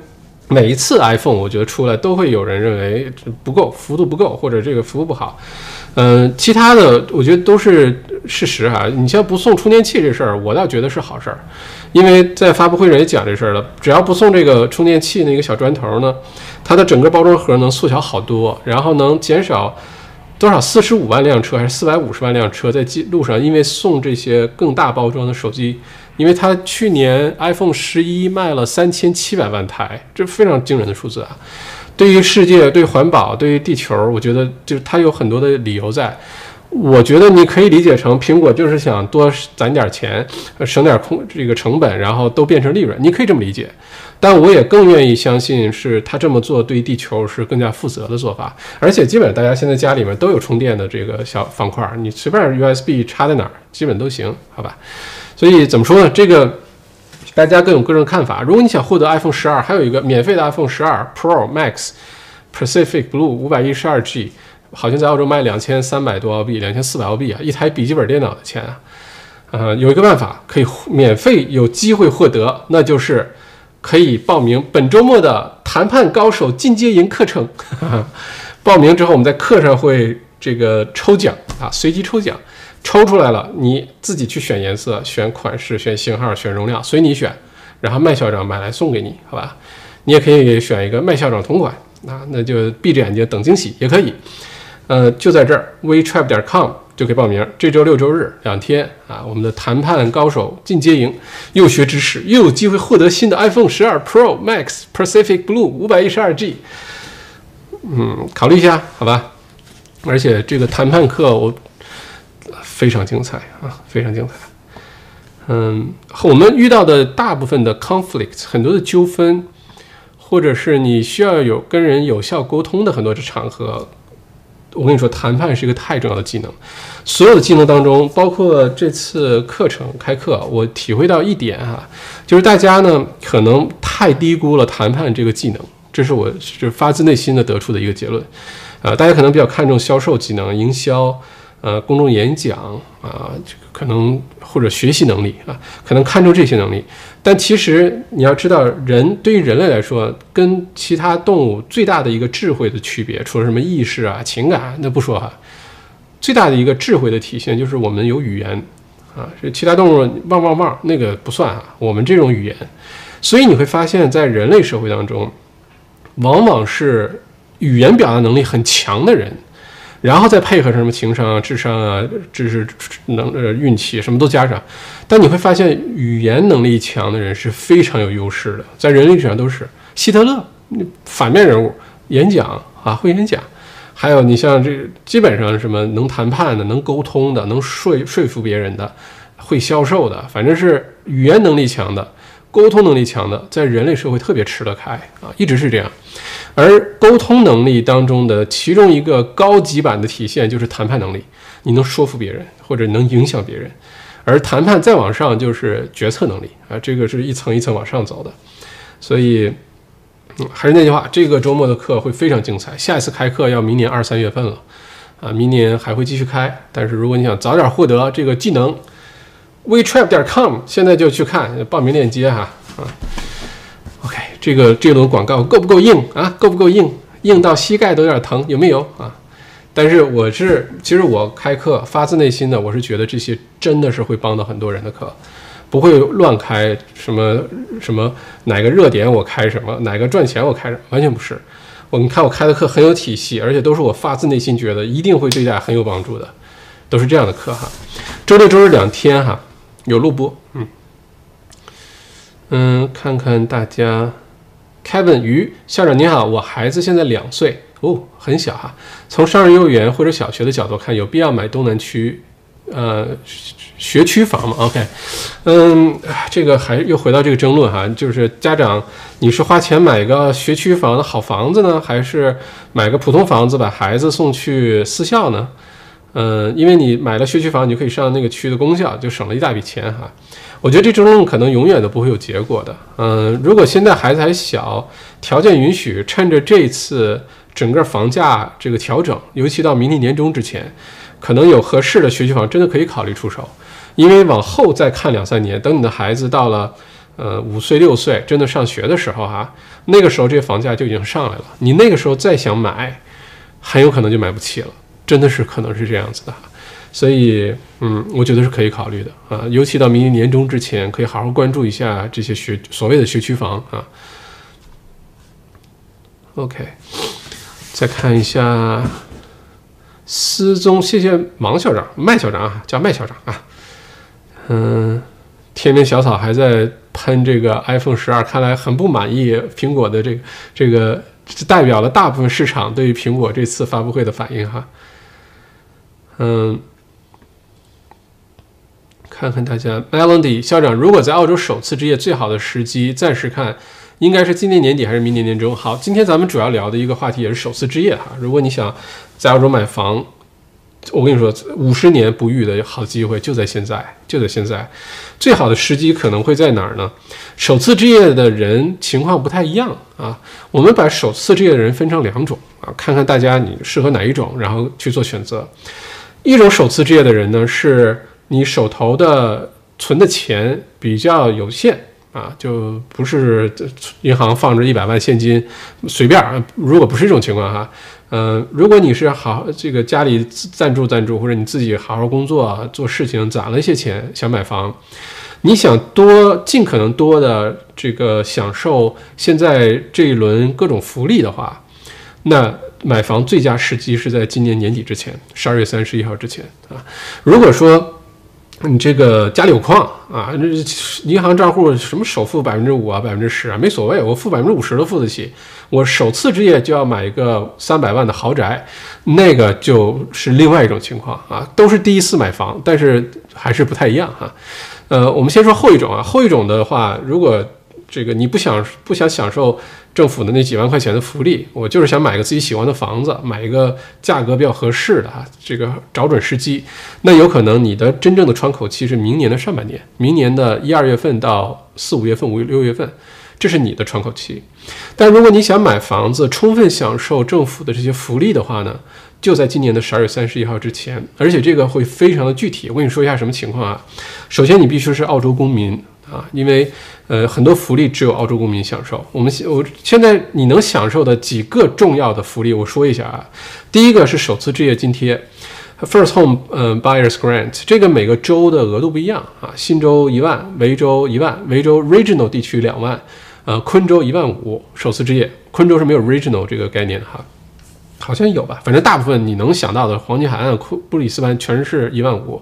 S1: 每一次 iPhone 我觉得出来都会有人认为不够，幅度不够，或者这个服务不好，嗯，其他的我觉得都是事实哈。你像不送充电器这事儿，我倒觉得是好事儿，因为在发布会上也讲这事儿了，只要不送这个充电器那个小砖头呢，它的整个包装盒能缩小好多，然后能减少多少？四十五万辆车还是四百五十万辆车在路上，因为送这些更大包装的手机。因为它去年 iPhone 十一卖了三千七百万台，这非常惊人的数字啊！对于世界、对环保、对于地球，我觉得就是它有很多的理由在。我觉得你可以理解成苹果就是想多攒点钱，省点空这个成本，然后都变成利润。你可以这么理解，但我也更愿意相信是他这么做对地球是更加负责的做法。而且基本上大家现在家里面都有充电的这个小方块，你随便 USB 插在哪儿，基本都行，好吧？所以怎么说呢？这个大家各有各种看法。如果你想获得 iPhone 十二，还有一个免费的 iPhone 十二 Pro Max Pacific Blue 五百一十二 G，好像在澳洲卖两千三百多澳币，两千四百澳币啊，一台笔记本电脑的钱啊。呃，有一个办法可以免费有机会获得，那就是可以报名本周末的谈判高手进阶营课程。报名之后，我们在课上会这个抽奖啊，随机抽奖。抽出来了，你自己去选颜色、选款式、选型号、选容量，随你选。然后麦校长买来送给你，好吧？你也可以选一个麦校长同款，那那就闭着眼睛等惊喜也可以。呃，就在这儿，wetrap 点 com 就可以报名。这周六周日两天啊，我们的谈判高手进阶营，又学知识，又有机会获得新的 iPhone 十二 Pro Max Pacific Blue 五百一十二 G。嗯，考虑一下，好吧？而且这个谈判课我。非常精彩啊，非常精彩。嗯，我们遇到的大部分的 conflict，很多的纠纷，或者是你需要有跟人有效沟通的很多的场合，我跟你说，谈判是一个太重要的技能。所有的技能当中，包括这次课程开课，我体会到一点哈，就是大家呢可能太低估了谈判这个技能，这是我是发自内心的得出的一个结论。啊，大家可能比较看重销售技能、营销。呃，公众演讲啊，这个可能或者学习能力啊，可能看重这些能力。但其实你要知道，人对于人类来说，跟其他动物最大的一个智慧的区别，除了什么意识啊、情感，那不说哈，最大的一个智慧的体现就是我们有语言啊。是其他动物汪汪汪，那个不算啊。我们这种语言，所以你会发现在人类社会当中，往往是语言表达能力很强的人。然后再配合什么情商啊、智商啊、知识能呃运气什么都加上，但你会发现语言能力强的人是非常有优势的，在人类史上都是。希特勒，反面人物，演讲啊会演讲，还有你像这基本上什么能谈判的、能沟通的、能说说服别人的、会销售的，反正是语言能力强的、沟通能力强的，在人类社会特别吃得开啊，一直是这样。而沟通能力当中的其中一个高级版的体现就是谈判能力，你能说服别人或者能影响别人，而谈判再往上就是决策能力啊，这个是一层一层往上走的。所以，嗯，还是那句话，这个周末的课会非常精彩。下一次开课要明年二三月份了啊，明年还会继续开。但是如果你想早点获得这个技能，wetrap 点 com 现在就去看报名链接哈啊。OK，这个这轮广告够不够硬啊？够不够硬？硬到膝盖都有点疼，有没有啊？但是我是，其实我开课发自内心的，我是觉得这些真的是会帮到很多人的课，不会乱开什么什么哪个热点我开什么，哪个赚钱我开什么，完全不是。我你看我开的课很有体系，而且都是我发自内心觉得一定会对大家很有帮助的，都是这样的课哈。周六周日两天哈，有录播，嗯。嗯，看看大家，Kevin 于校长你好，我孩子现在两岁哦，很小哈。从上幼儿园或者小学的角度看，有必要买东南区呃学区房吗，OK，嗯，这个还又回到这个争论哈，就是家长你是花钱买个学区房的好房子呢，还是买个普通房子把孩子送去私校呢？嗯，因为你买了学区房，你就可以上那个区的公校，就省了一大笔钱哈。我觉得这争论可能永远都不会有结果的。嗯，如果现在孩子还小，条件允许，趁着这次整个房价这个调整，尤其到明年年中之前。可能有合适的学区房，真的可以考虑出手，因为往后再看两三年，等你的孩子到了呃五岁六岁，真的上学的时候哈，那个时候这房价就已经上来了，你那个时候再想买，很有可能就买不起了，真的是可能是这样子的，所以嗯，我觉得是可以考虑的啊，尤其到明年年中之前，可以好好关注一下这些学所谓的学区房啊。OK，再看一下。失踪，谢谢王校长、麦校长啊，叫麦校长啊。嗯，天边小草还在喷这个 iPhone 十二，看来很不满意苹果的这个这个，代表了大部分市场对于苹果这次发布会的反应哈。嗯，看看大家，Melody 校长，如果在澳洲首次置业，最好的时机，暂时看应该是今年年底还是明年年中？好，今天咱们主要聊的一个话题也是首次置业哈。如果你想。在澳洲买房，我跟你说，五十年不遇的好机会就在现在，就在现在。最好的时机可能会在哪儿呢？首次置业的人情况不太一样啊。我们把首次置业的人分成两种啊，看看大家你适合哪一种，然后去做选择。一种首次置业的人呢，是你手头的存的钱比较有限啊，就不是银行放着一百万现金随便。如果不是这种情况哈。嗯，如果你是好这个家里赞助赞助，或者你自己好好工作做事情攒了一些钱想买房，你想多尽可能多的这个享受现在这一轮各种福利的话，那买房最佳时机是在今年年底之前，十二月三十一号之前啊。如果说你这个家里有矿啊，这银行账户什么首付百分之五啊，百分之十啊，没所谓，我付百分之五十都付得起。我首次置业就要买一个三百万的豪宅，那个就是另外一种情况啊，都是第一次买房，但是还是不太一样哈。呃，我们先说后一种啊，后一种的话，如果这个你不想不想享受政府的那几万块钱的福利，我就是想买个自己喜欢的房子，买一个价格比较合适的哈，这个找准时机，那有可能你的真正的窗口期是明年的上半年，明年的一二月份到四五月份、五六月份。这是你的窗口期，但如果你想买房子，充分享受政府的这些福利的话呢，就在今年的十二月三十一号之前，而且这个会非常的具体。我跟你说一下什么情况啊？首先，你必须是澳洲公民啊，因为呃很多福利只有澳洲公民享受。我们现我现在你能享受的几个重要的福利，我说一下啊。第一个是首次置业津贴，First Home 嗯 Buyers Grant，这个每个州的额度不一样啊，新州一万，维州一万，维州 Regional 地区两万。呃，昆州一万五首次置业，昆州是没有 regional 这个概念的哈，好像有吧，反正大部分你能想到的黄金海岸、库布里斯班全是一万五。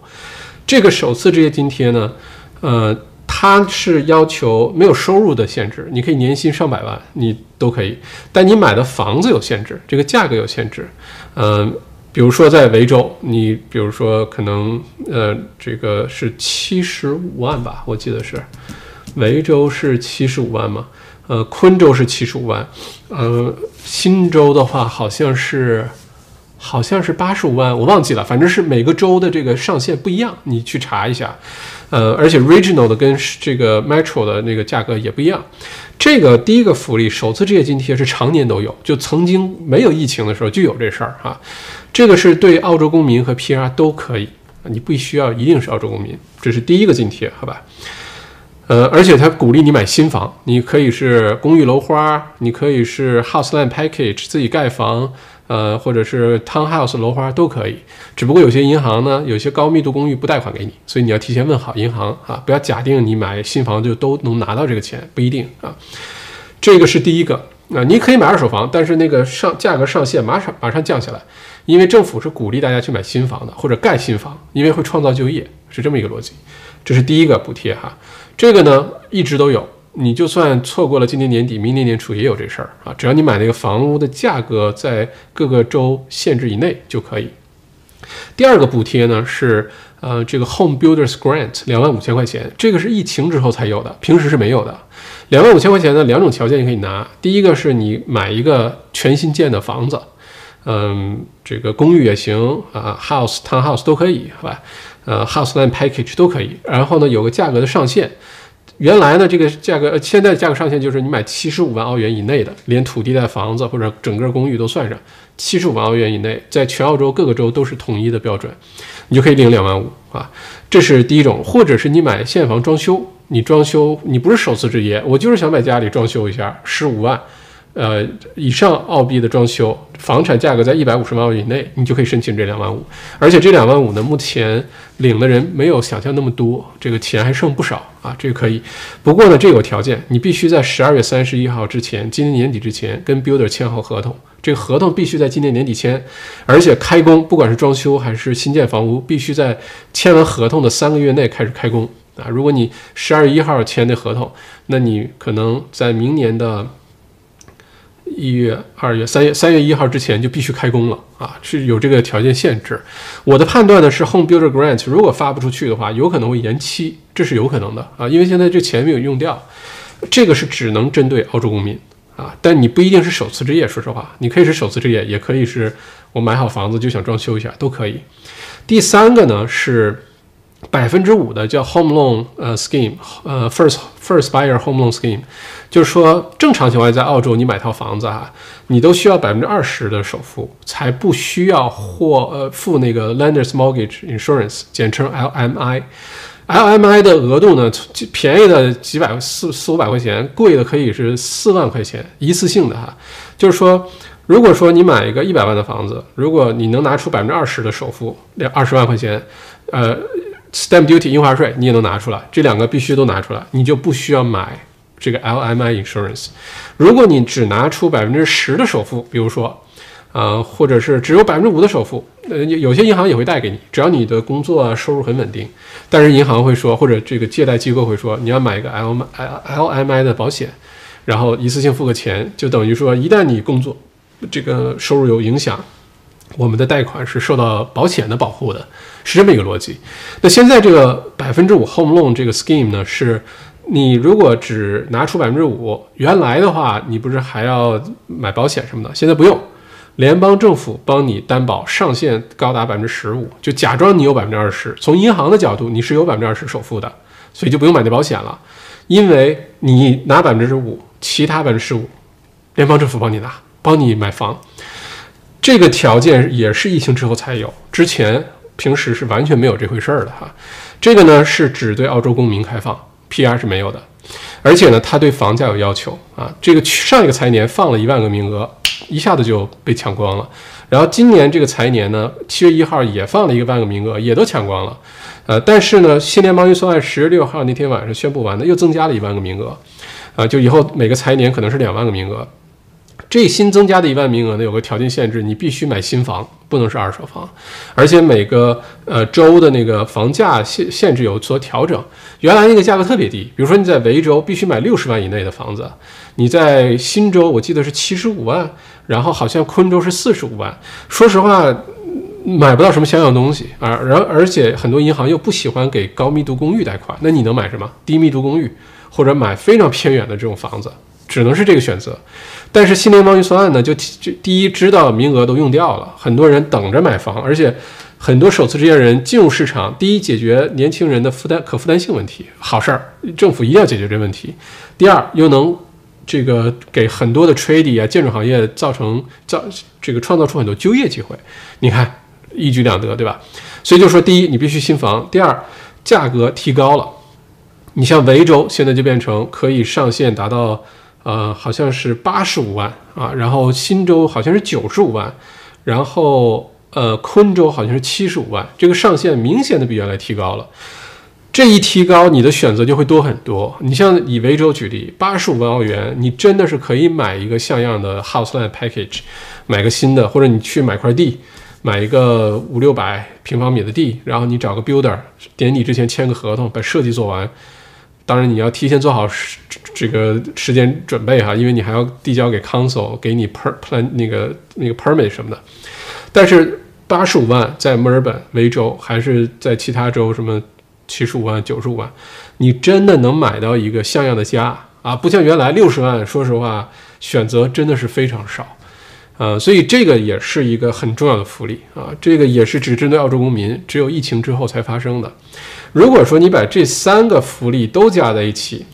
S1: 这个首次置业津贴呢，呃，它是要求没有收入的限制，你可以年薪上百万，你都可以，但你买的房子有限制，这个价格有限制。嗯，比如说在维州，你比如说可能呃，这个是七十五万吧，我记得是。维州是七十五万吗？呃，昆州是七十五万，呃，新州的话好像是，好像是八十五万，我忘记了，反正是每个州的这个上限不一样，你去查一下。呃，而且 regional 的跟这个 metro 的那个价格也不一样。这个第一个福利，首次置业津贴是常年都有，就曾经没有疫情的时候就有这事儿哈。这个是对澳洲公民和 PR 都可以，你不需要一定是澳洲公民，这是第一个津贴，好吧？呃，而且他鼓励你买新房，你可以是公寓楼花，你可以是 house land package 自己盖房，呃，或者是 townhouse 楼花都可以。只不过有些银行呢，有些高密度公寓不贷款给你，所以你要提前问好银行啊，不要假定你买新房就都能拿到这个钱，不一定啊。这个是第一个啊，你可以买二手房，但是那个上价格上限马上马上降下来，因为政府是鼓励大家去买新房的或者盖新房，因为会创造就业，是这么一个逻辑。这是第一个补贴哈。这个呢一直都有，你就算错过了今年年底，明年年初也有这事儿啊。只要你买那个房屋的价格在各个州限制以内就可以。第二个补贴呢是呃这个 Home Builders Grant 两万五千块钱，这个是疫情之后才有的，平时是没有的。两万五千块钱呢两种条件你可以拿，第一个是你买一个全新建的房子，嗯，这个公寓也行啊，house townhouse 都可以，好吧？呃，house land package 都可以。然后呢，有个价格的上限。原来呢，这个价格，现在价格上限就是你买七十五万澳元以内的，连土地带房子或者整个公寓都算上，七十五万澳元以内，在全澳洲各个州都是统一的标准，你就可以领两万五啊。这是第一种，或者是你买现房装修，你装修你不是首次置业，我就是想把家里装修一下，十五万。呃，以上澳币的装修，房产价格在一百五十万澳以内，你就可以申请这两万五。而且这两万五呢，目前领的人没有想象那么多，这个钱还剩不少啊，这个可以。不过呢，这有条件，你必须在十二月三十一号之前，今年年底之前跟 builder 签好合同。这个合同必须在今年年底签，而且开工，不管是装修还是新建房屋，必须在签完合同的三个月内开始开工啊。如果你十二月一号签的合同，那你可能在明年的。一月、二月、三月、三月一号之前就必须开工了啊，是有这个条件限制。我的判断呢是，Home Builder Grant 如果发不出去的话，有可能会延期，这是有可能的啊，因为现在这钱没有用掉。这个是只能针对澳洲公民啊，但你不一定是首次置业，说实话，你可以是首次置业，也可以是我买好房子就想装修一下都可以。第三个呢是。百分之五的叫 home loan 呃 scheme，呃 first first buyer home loan scheme，就是说正常情况下在澳洲你买套房子啊，你都需要百分之二十的首付，才不需要或呃付那个 lenders mortgage insurance，简称 LMI。LMI 的额度呢，便宜的几百四四五百块钱，贵的可以是四万块钱一次性的哈。就是说，如果说你买一个一百万的房子，如果你能拿出百分之二十的首付，两二十万块钱，呃。Stamp duty 印花税你也能拿出来，这两个必须都拿出来，你就不需要买这个 LMI insurance。如果你只拿出百分之十的首付，比如说，呃，或者是只有百分之五的首付，呃，有些银行也会贷给你，只要你的工作收入很稳定。但是银行会说，或者这个借贷机构会说，你要买一个 L LMI 的保险，然后一次性付个钱，就等于说一旦你工作这个收入有影响。我们的贷款是受到保险的保护的，是这么一个逻辑。那现在这个百分之五 home loan 这个 scheme 呢，是你如果只拿出百分之五，原来的话你不是还要买保险什么的，现在不用，联邦政府帮你担保，上限高达百分之十五，就假装你有百分之二十，从银行的角度你是有百分之二十首付的，所以就不用买那保险了，因为你拿百分之五，其他百分之十五，联邦政府帮你拿，帮你买房。这个条件也是疫情之后才有，之前平时是完全没有这回事儿的哈。这个呢是只对澳洲公民开放，PR 是没有的。而且呢，它对房价有要求啊。这个上一个财年放了一万个名额，一下子就被抢光了。然后今年这个财年呢，七月一号也放了一个万个名额，也都抢光了。呃，但是呢，新联邦预算案十月六号那天晚上宣布完的，又增加了一万个名额，啊，就以后每个财年可能是两万个名额。这新增加的一万名额呢，有个条件限制，你必须买新房，不能是二手房，而且每个呃州的那个房价限限制有所调整。原来那个价格特别低，比如说你在维州必须买六十万以内的房子，你在新州我记得是七十五万，然后好像昆州是四十五万。说实话，买不到什么像样东西啊，然而且很多银行又不喜欢给高密度公寓贷款，那你能买什么？低密度公寓或者买非常偏远的这种房子。只能是这个选择，但是新联邦预算案呢，就就第一知道名额都用掉了，很多人等着买房，而且很多首次置业人进入市场，第一解决年轻人的负担可负担性问题，好事儿，政府一定要解决这问题。第二，又能这个给很多的 trading 啊建筑行业造成造这个创造出很多就业机会，你看一举两得，对吧？所以就说，第一，你必须新房；第二，价格提高了，你像维州现在就变成可以上限达到。呃，好像是八十五万啊，然后新州好像是九十五万，然后呃，昆州好像是七十五万，这个上限明显的比原来提高了。这一提高，你的选择就会多很多。你像以维州举例，八十五万澳元，你真的是可以买一个像样的 house land package，买个新的，或者你去买块地，买一个五六百平方米的地，然后你找个 builder，年底之前签个合同，把设计做完。当然，你要提前做好时这个时间准备哈，因为你还要递交给 council，给你 per plan 那个那个 permit 什么的。但是八十五万在墨尔本维州，还是在其他州什么七十五万、九十五万，你真的能买到一个像样的家啊？不像原来六十万，说实话，选择真的是非常少。呃，所以这个也是一个很重要的福利啊，这个也是只针对澳洲公民，只有疫情之后才发生的。如果说你把这三个福利都加在一起，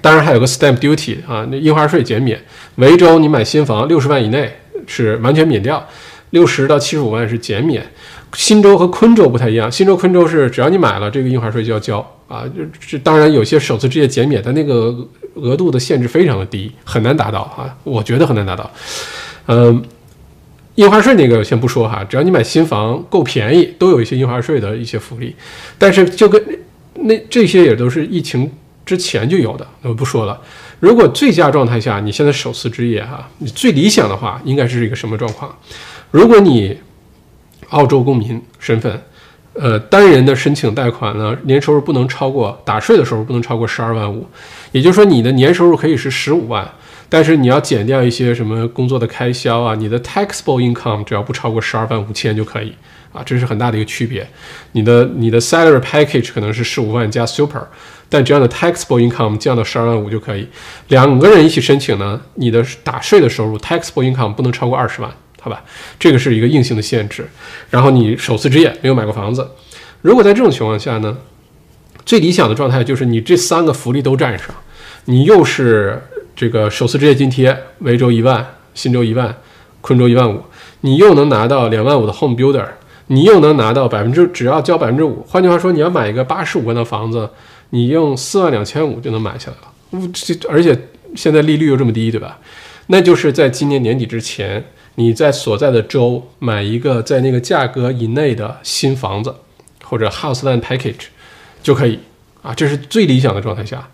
S1: 当然还有个 stamp duty 啊，那印花税减免。维州你买新房六十万以内是完全免掉，六十到七十五万是减免。新州和昆州不太一样，新州、昆州是只要你买了这个印花税就要交啊，这当然有些首次置业减免，但那个额度的限制非常的低，很难达到啊，我觉得很难达到。嗯，印花税那个先不说哈，只要你买新房够便宜，都有一些印花税的一些福利。但是就跟那这些也都是疫情之前就有的，我不说了。如果最佳状态下，你现在首次置业哈，你最理想的话应该是一个什么状况？如果你澳洲公民身份，呃，单人的申请贷款呢，年收入不能超过打税的时候不能超过十二万五，也就是说你的年收入可以是十五万。但是你要减掉一些什么工作的开销啊，你的 taxable income 只要不超过十二万五千就可以啊，这是很大的一个区别。你的你的 salary package 可能是十五万加 super，但只要的 taxable income 降到十二万五就可以。两个人一起申请呢，你的打税的收入 taxable income 不能超过二十万，好吧？这个是一个硬性的限制。然后你首次置业没有买过房子，如果在这种情况下呢，最理想的状态就是你这三个福利都占上，你又是。这个首次置业津贴，维州一万，新州一万，昆州一万五，你又能拿到两万五的 home builder，你又能拿到百分之只要交百分之五。换句话说，你要买一个八十五万的房子，你用四万两千五就能买下来了。这而且现在利率又这么低，对吧？那就是在今年年底之前，你在所在的州买一个在那个价格以内的新房子，或者 house land package 就可以啊，这是最理想的状态下。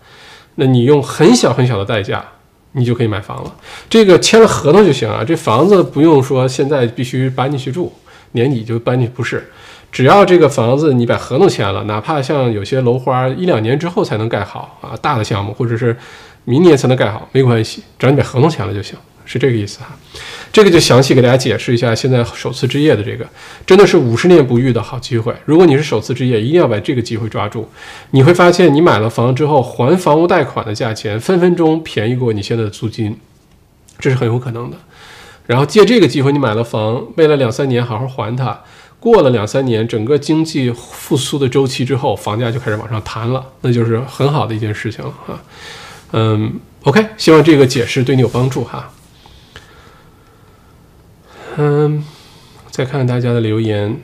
S1: 那你用很小很小的代价，你就可以买房了。这个签了合同就行啊，这房子不用说现在必须搬进去住，年底就搬进，不是。只要这个房子你把合同签了，哪怕像有些楼花一两年之后才能盖好啊，大的项目或者是明年才能盖好，没关系，只要你把合同签了就行。是这个意思哈，这个就详细给大家解释一下。现在首次置业的这个，真的是五十年不遇的好机会。如果你是首次置业，一定要把这个机会抓住。你会发现，你买了房之后还房屋贷款的价钱，分分钟便宜过你现在的租金，这是很有可能的。然后借这个机会，你买了房，未来两三年好好还它。过了两三年，整个经济复苏的周期之后，房价就开始往上弹了，那就是很好的一件事情了哈。嗯，OK，希望这个解释对你有帮助哈。嗯，再看看大家的留言。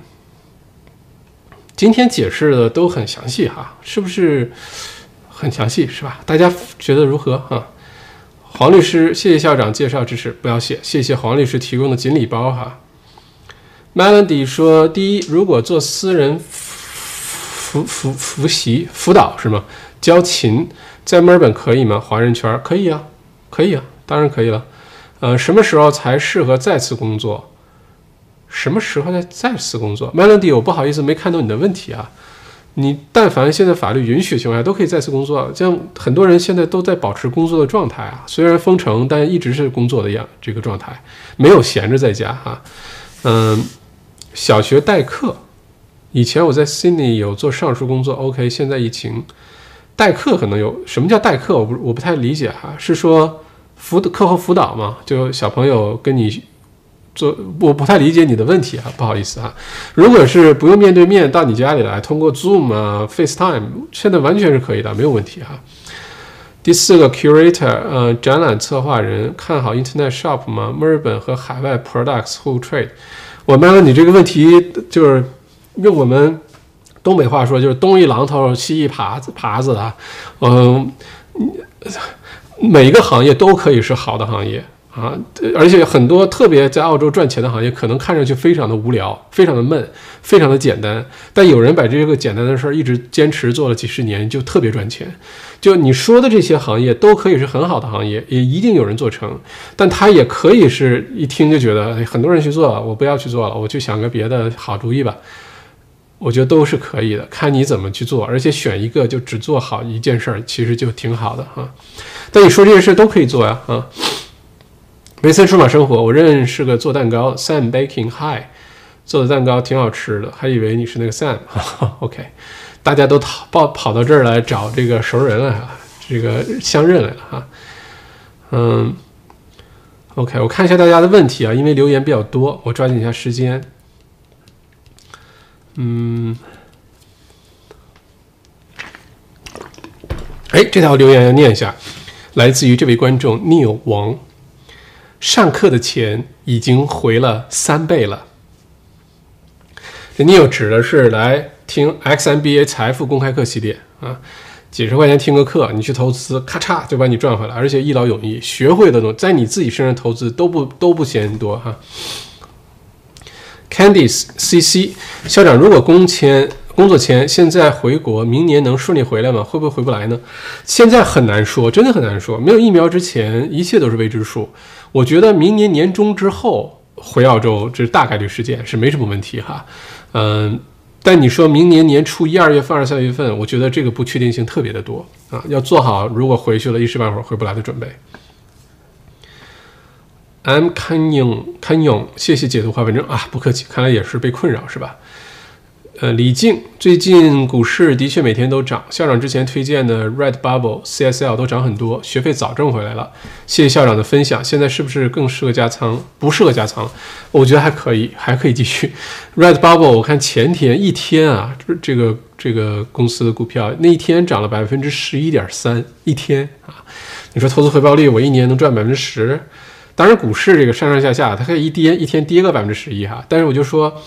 S1: 今天解释的都很详细哈，是不是很详细是吧？大家觉得如何哈？黄律师，谢谢校长介绍知识，不要谢，谢谢黄律师提供的锦鲤包哈。Melody 说，第一，如果做私人辅辅辅习辅导是吗？教琴在墨尔本可以吗？华人圈可以啊，可以啊，当然可以了。呃，什么时候才适合再次工作？什么时候再再次工作？Melody，我不好意思没看懂你的问题啊。你但凡现在法律允许的情况下，都可以再次工作。像很多人现在都在保持工作的状态啊，虽然封城，但一直是工作的样这个状态，没有闲着在家哈。嗯，小学代课，以前我在 Sydney 有做上述工作，OK，现在疫情代课可能有什么叫代课？我不我不太理解哈，是说。辅课后辅导嘛，就小朋友跟你做，我不太理解你的问题啊，不好意思啊。如果是不用面对面到你家里来，通过 Zoom 啊、FaceTime，现在完全是可以的，没有问题哈。第四个 Curator，呃，展览策划人，看好 Internet Shop 吗？墨尔本和海外 Products Who Trade？我问你这个问题，就是用我们东北话说，就是东一榔头西一耙子耙子啊，嗯。每一个行业都可以是好的行业啊，而且很多特别在澳洲赚钱的行业，可能看上去非常的无聊，非常的闷，非常的简单。但有人把这个简单的事儿一直坚持做了几十年，就特别赚钱。就你说的这些行业都可以是很好的行业，也一定有人做成。但他也可以是一听就觉得很多人去做了，我不要去做了，我去想个别的好主意吧。我觉得都是可以的，看你怎么去做，而且选一个就只做好一件事儿，其实就挺好的哈。但你说这些事都可以做呀，啊，维森数码生活，我认识个做蛋糕，Sam Baking High，做的蛋糕挺好吃的，还以为你是那个 Sam。OK，大家都跑跑跑到这儿来找这个熟人了，这个相认来了哈。嗯，OK，我看一下大家的问题啊，因为留言比较多，我抓紧一下时间。嗯，哎，这条留言要念一下，来自于这位观众 Neil 王。上课的钱已经回了三倍了。这 Neil 指的是来听 XMBA 财富公开课系列啊，几十块钱听个课，你去投资，咔嚓就把你赚回来，而且一劳永逸，学会的东西在你自己身上投资都不都不嫌多哈。Candice CC 校长，如果工签工作签现在回国，明年能顺利回来吗？会不会回不来呢？现在很难说，真的很难说。没有疫苗之前，一切都是未知数。我觉得明年年中之后回澳洲，这是大概率事件，是没什么问题哈。嗯，但你说明年年初一二月份、二三月份，我觉得这个不确定性特别的多啊，要做好如果回去了一时半会儿回不来的准备。I'm Kanyong Kanyong，谢谢解读花粉症啊，不客气，看来也是被困扰是吧？呃，李静，最近股市的确每天都涨，校长之前推荐的 Red Bubble、CSL 都涨很多，学费早挣回来了。谢谢校长的分享，现在是不是更适合加仓？不适合加仓，我觉得还可以，还可以继续。Red Bubble，我看前天一天啊，这个这个公司的股票那一天涨了百分之十一点三，一天啊，你说投资回报率，我一年能赚百分之十？当然，股市这个上上下下，它可以一跌一天跌个百分之十一哈。但是我就说，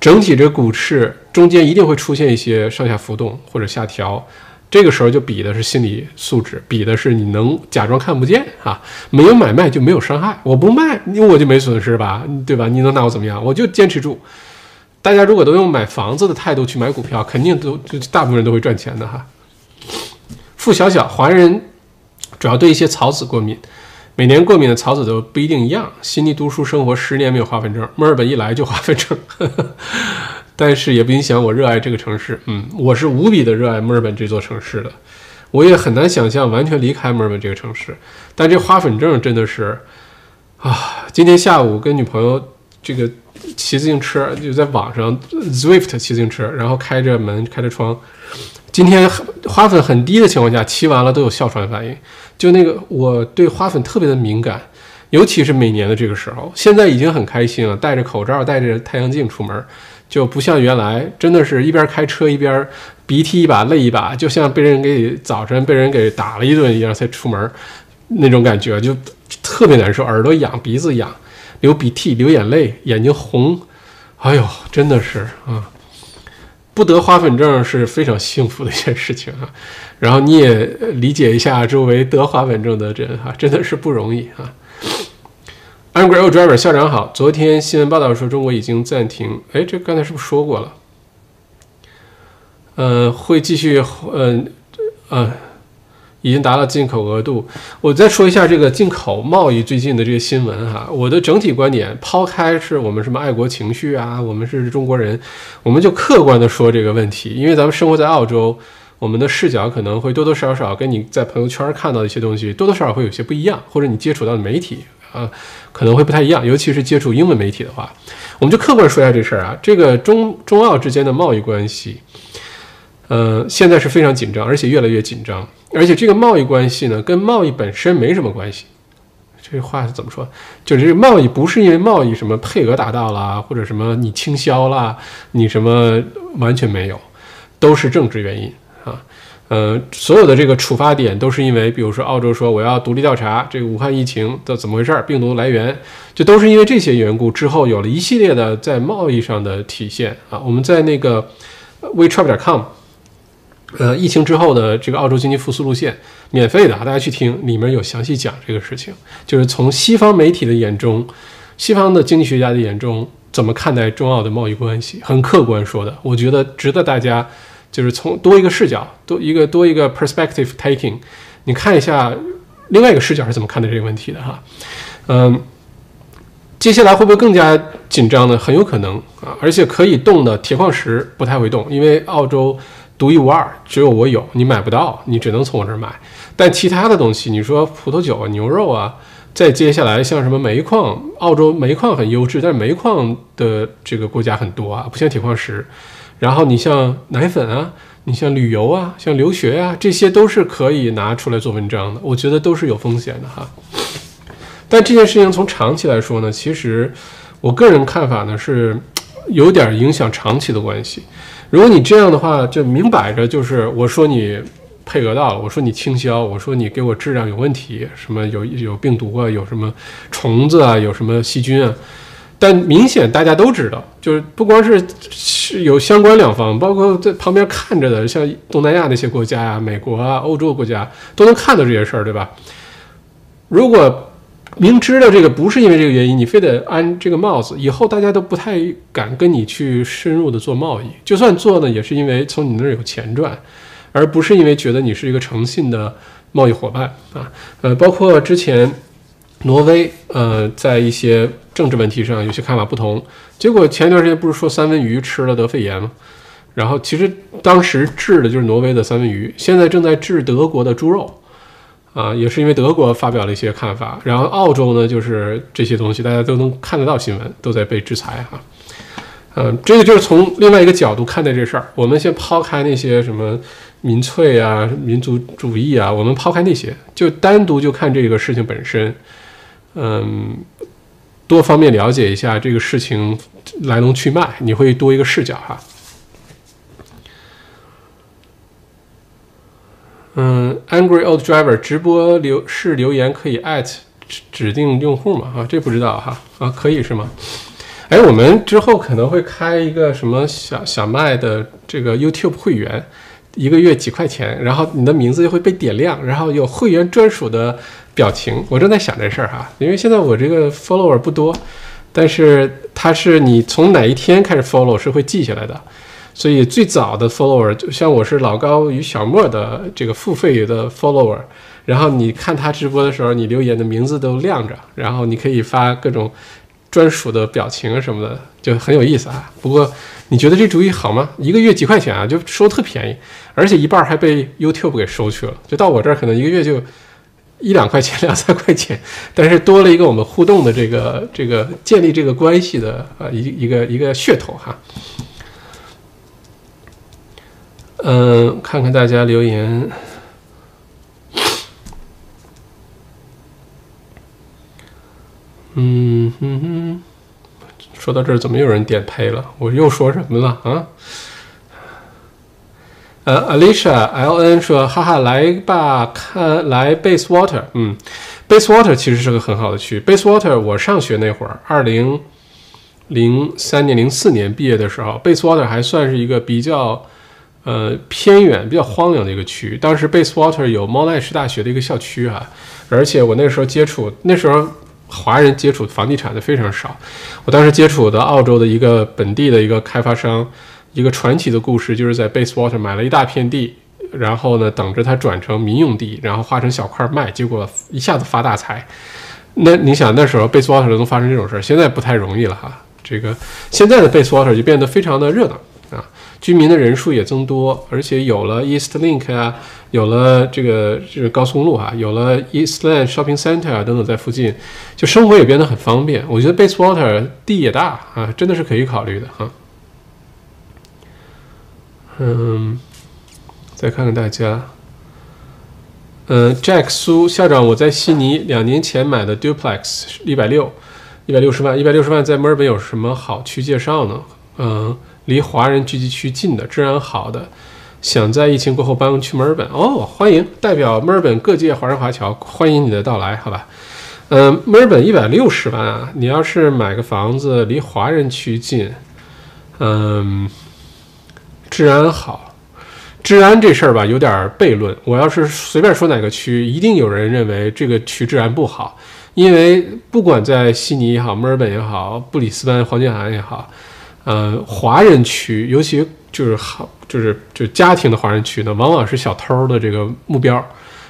S1: 整体这股市中间一定会出现一些上下浮动或者下调，这个时候就比的是心理素质，比的是你能假装看不见啊。没有买卖就没有伤害，我不卖，我就没损失吧，对吧？你能拿我怎么样？我就坚持住。大家如果都用买房子的态度去买股票，肯定都就大部分人都会赚钱的哈。付小小，华人主要对一些草籽过敏。每年过敏的草籽都不一定一样。悉尼读书生活十年没有花粉症，墨尔本一来就花粉症，但是也不影响我热爱这个城市。嗯，我是无比的热爱墨尔本这座城市的，我也很难想象完全离开墨尔本这个城市。但这花粉症真的是啊！今天下午跟女朋友这个骑自行车，就在网上 Zwift 骑自行车，然后开着门开着窗。今天花粉很低的情况下，骑完了都有哮喘反应。就那个，我对花粉特别的敏感，尤其是每年的这个时候。现在已经很开心了，戴着口罩、戴着太阳镜出门，就不像原来，真的是一边开车一边鼻涕一把泪一把，就像被人给早晨被人给打了一顿一样才出门，那种感觉就特别难受，耳朵痒、鼻子痒、流鼻涕、流眼泪、眼睛红，哎呦，真的是啊。不得花粉症是非常幸福的一件事情啊，然后你也理解一下周围得花粉症的人哈，真的是不容易啊。Angry Old Driver 校长好，昨天新闻报道说中国已经暂停，哎，这刚才是不是说过了？呃，会继续，嗯，呃。已经达到进口额度。我再说一下这个进口贸易最近的这个新闻哈。我的整体观点，抛开是我们什么爱国情绪啊，我们是中国人，我们就客观的说这个问题。因为咱们生活在澳洲，我们的视角可能会多多少少跟你在朋友圈看到的一些东西多多少少会有些不一样，或者你接触到的媒体啊可能会不太一样。尤其是接触英文媒体的话，我们就客观说一下这事儿啊。这个中中澳之间的贸易关系，呃，现在是非常紧张，而且越来越紧张。而且这个贸易关系呢，跟贸易本身没什么关系。这话是怎么说？就是贸易不是因为贸易什么配额达到了，或者什么你倾销了，你什么完全没有，都是政治原因啊。呃，所有的这个出发点都是因为，比如说澳洲说我要独立调查这个武汉疫情的怎么回事儿，病毒来源，就都是因为这些缘故之后有了一系列的在贸易上的体现啊。我们在那个 wechat com。呃，疫情之后的这个澳洲经济复苏路线，免费的，大家去听，里面有详细讲这个事情，就是从西方媒体的眼中，西方的经济学家的眼中怎么看待中澳的贸易关系，很客观说的，我觉得值得大家就是从多一个视角，多一个多一个 perspective taking，你看一下另外一个视角是怎么看待这个问题的哈，嗯，接下来会不会更加紧张呢？很有可能啊，而且可以动的铁矿石不太会动，因为澳洲。独一无二，只有我有，你买不到，你只能从我这儿买。但其他的东西，你说葡萄酒啊、牛肉啊，再接下来像什么煤矿，澳洲煤矿很优质，但是煤矿的这个国家很多啊，不像铁矿石。然后你像奶粉啊，你像旅游啊，像留学啊，这些都是可以拿出来做文章的。我觉得都是有风险的哈。但这件事情从长期来说呢，其实我个人看法呢是有点影响长期的关系。如果你这样的话，就明摆着就是我说你配额到了，我说你倾销，我说你给我质量有问题，什么有有病毒啊，有什么虫子啊，有什么细菌啊。但明显大家都知道，就是不光是是有相关两方，包括在旁边看着的，像东南亚那些国家呀、美国啊、欧洲国家都能看到这些事儿，对吧？如果明知道这个不是因为这个原因，你非得安这个帽子，以后大家都不太敢跟你去深入的做贸易。就算做呢，也是因为从你那儿有钱赚，而不是因为觉得你是一个诚信的贸易伙伴啊。呃，包括之前挪威，呃，在一些。政治问题上有些看法不同，结果前一段时间不是说三文鱼吃了得肺炎吗？然后其实当时治的就是挪威的三文鱼，现在正在治德国的猪肉，啊，也是因为德国发表了一些看法。然后澳洲呢，就是这些东西大家都能看得到新闻，都在被制裁哈。嗯，这个就是从另外一个角度看待这事儿。我们先抛开那些什么民粹啊、民族主义啊，我们抛开那些，就单独就看这个事情本身。嗯。多方面了解一下这个事情来龙去脉，你会多一个视角哈。嗯，Angry Old Driver 直播留是留言可以艾特指指定用户吗？啊，这不知道哈。啊，可以是吗？哎，我们之后可能会开一个什么小小麦的这个 YouTube 会员，一个月几块钱，然后你的名字就会被点亮，然后有会员专属的。表情，我正在想这事儿哈，因为现在我这个 follower 不多，但是它是你从哪一天开始 follow 是会记下来的，所以最早的 follower 就像我是老高与小莫的这个付费的 follower，然后你看他直播的时候，你留言的名字都亮着，然后你可以发各种专属的表情什么的，就很有意思啊。不过你觉得这主意好吗？一个月几块钱啊，就收特便宜，而且一半还被 YouTube 给收去了，就到我这儿可能一个月就。一两块钱，两三块钱，但是多了一个我们互动的这个这个建立这个关系的呃一一个一个噱头哈。嗯，看看大家留言。嗯哼哼，说到这儿怎么有人点呸了？我又说什么了啊？呃，Alicia L N 说，哈哈，来吧，看来 Basewater，嗯，Basewater 其实是个很好的区。Basewater，我上学那会儿，二零零三年、零四年毕业的时候，Basewater 还算是一个比较呃偏远、比较荒凉的一个区域。当时 Basewater 有猫奈士大学的一个校区哈，而且我那时候接触，那时候华人接触房地产的非常少。我当时接触的澳洲的一个本地的一个开发商。一个传奇的故事，就是在 Basewater 买了一大片地，然后呢，等着它转成民用地，然后划成小块卖，结果一下子发大财。那你想，那时候 Basewater 能发生这种事儿，现在不太容易了哈。这个现在的 Basewater 就变得非常的热闹，居民的人数也增多，而且有了 East Link 啊，有了这个这个高速公路啊，有了 Eastland Shopping Center 啊等等在附近，就生活也变得很方便。我觉得 Basewater 地也大啊，真的是可以考虑的哈。嗯，再看看大家。嗯，Jack 苏校长，我在悉尼两年前买的 Duplex，一百六，一百六十万，一百六十万，在墨尔本有什么好区介绍呢？嗯，离华人聚集区近的，治安好的，想在疫情过后搬去墨尔本。哦，欢迎代表墨尔本各界华人华侨，欢迎你的到来，好吧？嗯，墨尔本一百六十万啊，你要是买个房子离华人区近，嗯。治安好，治安这事儿吧有点悖论。我要是随便说哪个区，一定有人认为这个区治安不好。因为不管在悉尼也好，墨尔本也好，布里斯班、黄金海岸也好，呃，华人区，尤其就是好，就是就家庭的华人区呢，往往是小偷的这个目标，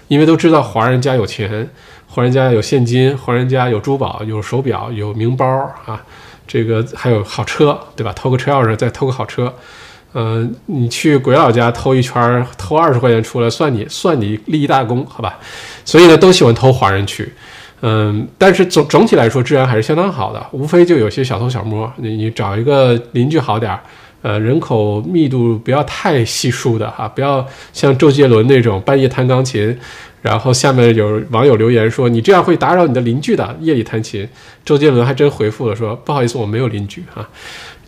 S1: 因为都知道华人家有钱，华人家有现金，华人家有珠宝、有手表、有名包啊，这个还有好车，对吧？偷个车钥匙，再偷个好车。嗯，你去鬼佬家偷一圈，偷二十块钱出来，算你算你立一大功，好吧？所以呢，都喜欢偷华人区。嗯，但是总整体来说治安还是相当好的，无非就有些小偷小摸，你你找一个邻居好点儿，呃，人口密度不要太稀疏的哈，不要像周杰伦那种半夜弹钢琴，然后下面有网友留言说你这样会打扰你的邻居的，夜里弹琴，周杰伦还真回复了说不好意思，我没有邻居哈。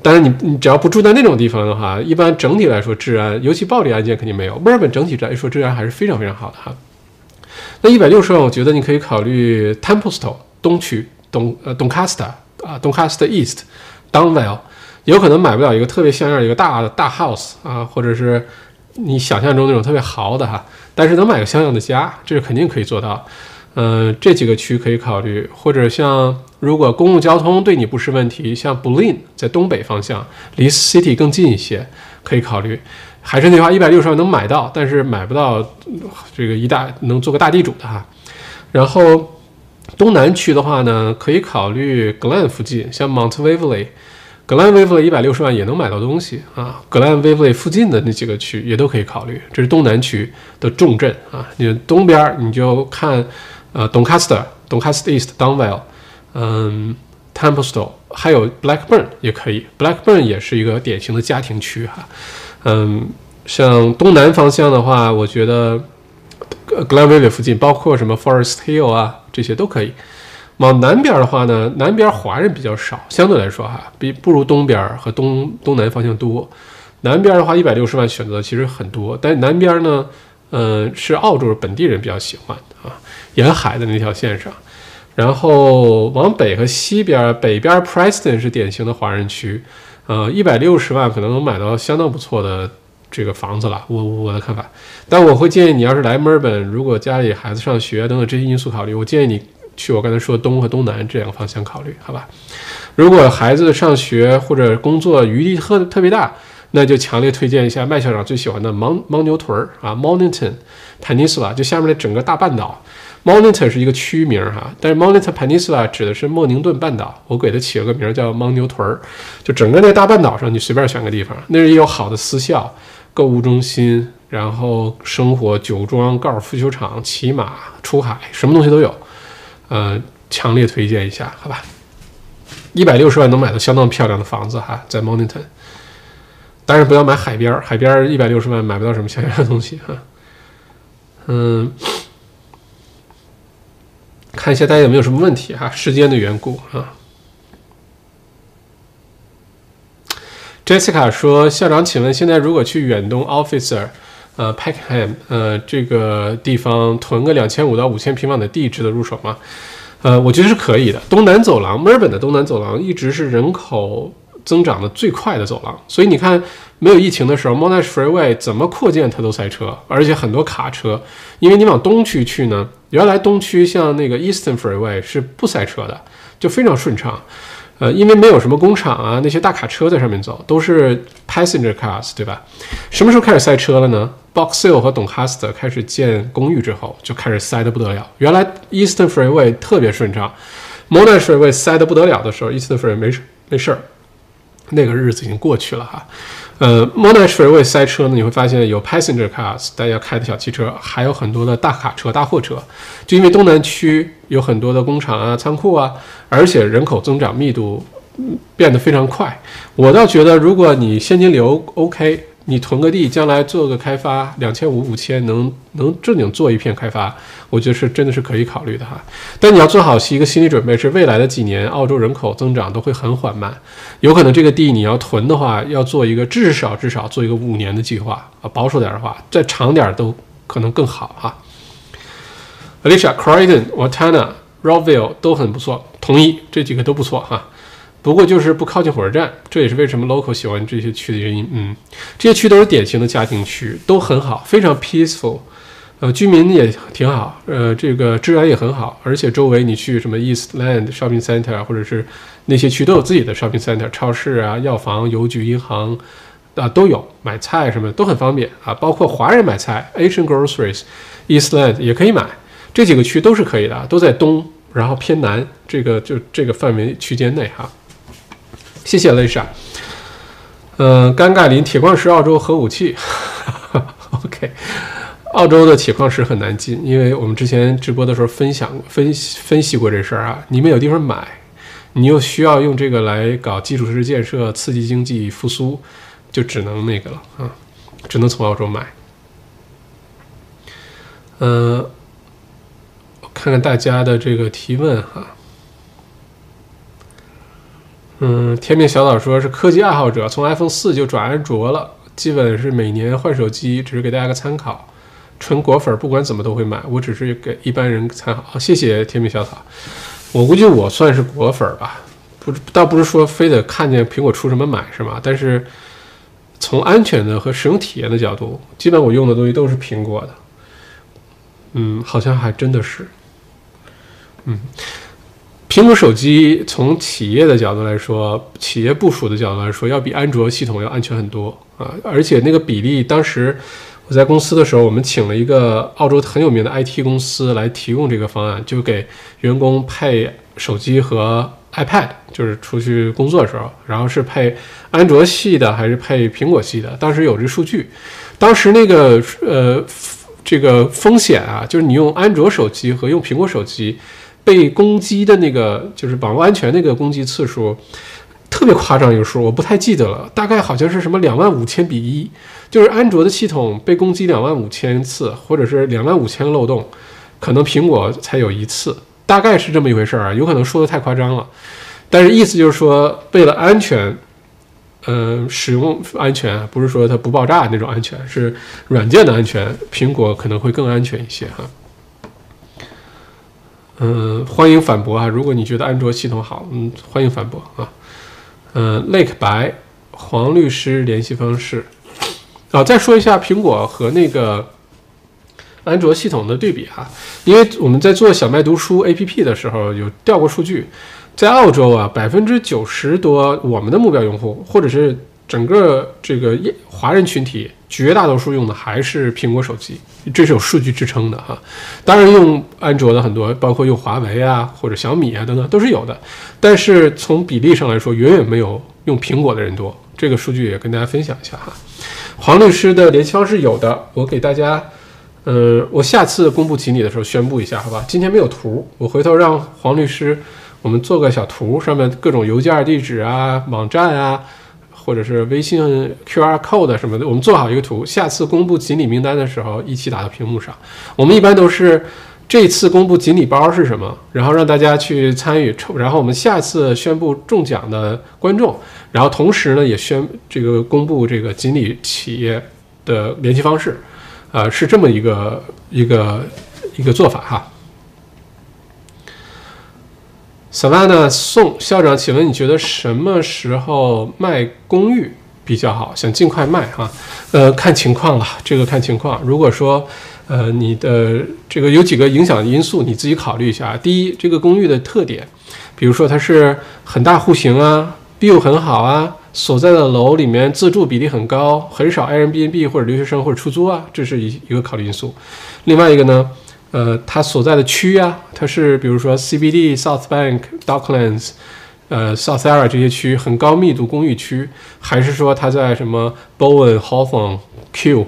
S1: 但是你你只要不住在那种地方的话，一般整体来说治安，尤其暴力案件肯定没有。墨尔本整体来说治安还是非常非常好的哈。那一百六十万，我觉得你可以考虑 Templestowe 东区东呃 Doncaster 啊 Doncaster East Downvale，有可能买不了一个特别像样一个大的大 house 啊，或者是你想象中那种特别豪的哈，但是能买个像样的家，这是肯定可以做到。嗯，这几个区可以考虑，或者像如果公共交通对你不是问题，像 b l i n 在东北方向，离 City 更近一些，可以考虑。还是那句话，一百六十万能买到，但是买不到这个一大能做个大地主的哈。然后东南区的话呢，可以考虑 Glen 附近，像 Mount Waverley，Glen Waverley 一百六十万也能买到东西啊。Glen Waverley 附近的那几个区也都可以考虑，这是东南区的重镇啊。你东边你就看。呃，Doncaster、Doncaster East、Downvale，嗯，Templestowe，还有 Blackburn 也可以。Blackburn 也是一个典型的家庭区哈。嗯，像东南方向的话，我觉得 Glenville 附近，包括什么 Forest Hill 啊，这些都可以。往南边的话呢，南边华人比较少，相对来说哈，比不如东边和东东南方向多。南边的话，一百六十万选择其实很多，但南边呢，嗯，是澳洲本地人比较喜欢啊。沿海的那条线上，然后往北和西边，北边 Preston 是典型的华人区，呃，一百六十万可能能买到相当不错的这个房子了。我我的看法，但我会建议你要是来墨尔本，如果家里孩子上学等等这些因素考虑，我建议你去我刚才说东和东南这两个方向考虑，好吧？如果孩子上学或者工作余地特特别大，那就强烈推荐一下麦校长最喜欢的牦牦牛屯儿啊，Mornington Peninsula，就下面的整个大半岛。Monitor 是一个区名哈，但是 Monitor Peninsula 指的是莫宁顿半岛，我给它起了个名叫牦牛屯儿，就整个那大半岛上，你随便选个地方，那儿也有好的私校、购物中心，然后生活酒庄、高尔夫球场、骑马、出海，什么东西都有，呃，强烈推荐一下，好吧？一百六十万能买到相当漂亮的房子哈，在 Monitor 但是不要买海边儿，海边儿一百六十万买不到什么像样的东西哈，嗯。看一下大家有没有什么问题哈？时间的缘故啊。Jessica 说：“校长，请问现在如果去远东 Officer，呃，Peckham，呃，这个地方囤个两千五到五千平方的地，值得入手吗？”呃，我觉得是可以的。东南走廊，墨尔本的东南走廊一直是人口增长的最快的走廊，所以你看，没有疫情的时候，Monash Freeway 怎么扩建它都塞车，而且很多卡车，因为你往东区去呢。原来东区像那个 Eastern Freeway 是不塞车的，就非常顺畅，呃，因为没有什么工厂啊，那些大卡车在上面走，都是 passenger cars，对吧？什么时候开始塞车了呢？Box Hill 和 Doncaster 开始建公寓之后，就开始塞得不得了。原来 Eastern Freeway 特别顺畅，Monash Freeway 塞得不得了的时候，Eastern Freeway 没事没事儿，那个日子已经过去了哈。呃，Monash Freeway 塞车呢，你会发现有 passenger cars，大家开的小汽车，还有很多的大卡车、大货车。就因为东南区有很多的工厂啊、仓库啊，而且人口增长密度变得非常快。我倒觉得，如果你现金流 OK。你囤个地，将来做个开发，两千五五千能能正经做一片开发，我觉得是真的是可以考虑的哈。但你要做好一个心理准备，是未来的几年澳洲人口增长都会很缓慢，有可能这个地你要囤的话，要做一个至少至少做一个五年的计划啊，保守点的话，再长点都可能更好哈。Alicia Croydon、Watana、Roville 都很不错，同意这几个都不错哈。不过就是不靠近火车站，这也是为什么 local 喜欢这些区的原因。嗯，这些区都是典型的家庭区，都很好，非常 peaceful，呃，居民也挺好，呃，这个治安也很好，而且周围你去什么 Eastland Shopping Center 或者是那些区都有自己的 Shopping Center，超市啊、药房、邮局、银行啊都有，买菜什么都很方便啊，包括华人买菜，Asian Groceries，Eastland 也可以买，这几个区都是可以的，都在东，然后偏南，这个就这个范围区间内哈。谢谢雷莎。嗯，尴尬林铁矿石澳洲核武器。OK，澳洲的铁矿石很难进，因为我们之前直播的时候分享分分析过这事儿啊，你没有地方买，你又需要用这个来搞基础设施建设，刺激经济复苏，就只能那个了啊，只能从澳洲买。嗯，看看大家的这个提问哈。嗯，天命小岛说是科技爱好者，从 iPhone 四就转安卓了，基本是每年换手机，只是给大家个参考。纯果粉不管怎么都会买，我只是给一般人参考。谢谢天命小草，我估计我算是果粉吧，不倒不是说非得看见苹果出什么买什么，但是从安全的和使用体验的角度，基本我用的东西都是苹果的。嗯，好像还真的是，嗯。苹果手机从企业的角度来说，企业部署的角度来说，要比安卓系统要安全很多啊！而且那个比例，当时我在公司的时候，我们请了一个澳洲很有名的 IT 公司来提供这个方案，就给员工配手机和 iPad，就是出去工作的时候，然后是配安卓系的还是配苹果系的？当时有这数据，当时那个呃这个风险啊，就是你用安卓手机和用苹果手机。被攻击的那个就是网络安全那个攻击次数特别夸张，一个数我不太记得了，大概好像是什么两万五千比一，就是安卓的系统被攻击两万五千次，或者是两万五千漏洞，可能苹果才有一次，大概是这么一回事儿啊，有可能说的太夸张了，但是意思就是说，为了安全，嗯，使用安全，不是说它不爆炸那种安全，是软件的安全，苹果可能会更安全一些哈。嗯，欢迎反驳啊！如果你觉得安卓系统好，嗯，欢迎反驳啊。嗯，Lake 白黄律师联系方式啊。再说一下苹果和那个安卓系统的对比哈，因为我们在做小麦读书 APP 的时候有调过数据，在澳洲啊，百分之九十多我们的目标用户或者是。整个这个华人群体绝大多数用的还是苹果手机，这是有数据支撑的哈。当然用安卓的很多，包括用华为啊或者小米啊等等都是有的，但是从比例上来说，远远没有用苹果的人多。这个数据也跟大家分享一下哈。黄律师的联系方式有的，我给大家，呃，我下次公布锦鲤的时候宣布一下，好吧？今天没有图，我回头让黄律师我们做个小图，上面各种邮件地址啊、网站啊。或者是微信 QR code 什么的，我们做好一个图，下次公布锦鲤名单的时候一起打到屏幕上。我们一般都是这次公布锦鲤包是什么，然后让大家去参与抽，然后我们下次宣布中奖的观众，然后同时呢也宣这个公布这个锦鲤企业的联系方式，呃，是这么一个一个一个做法哈。Savana 宋校长，请问你觉得什么时候卖公寓比较好？想尽快卖哈？呃，看情况了，这个看情况。如果说，呃，你的这个有几个影响因素，你自己考虑一下。第一，这个公寓的特点，比如说它是很大户型啊，view 很好啊，所在的楼里面自住比例很高，很少 Airbnb 或者留学生或者出租啊，这是一一个考虑因素。另外一个呢？呃，它所在的区啊，它是比如说 CBD、South Bank、Docklands、呃 South Area 这些区很高密度公寓区，还是说它在什么 Bowen、Hawthorne、Q、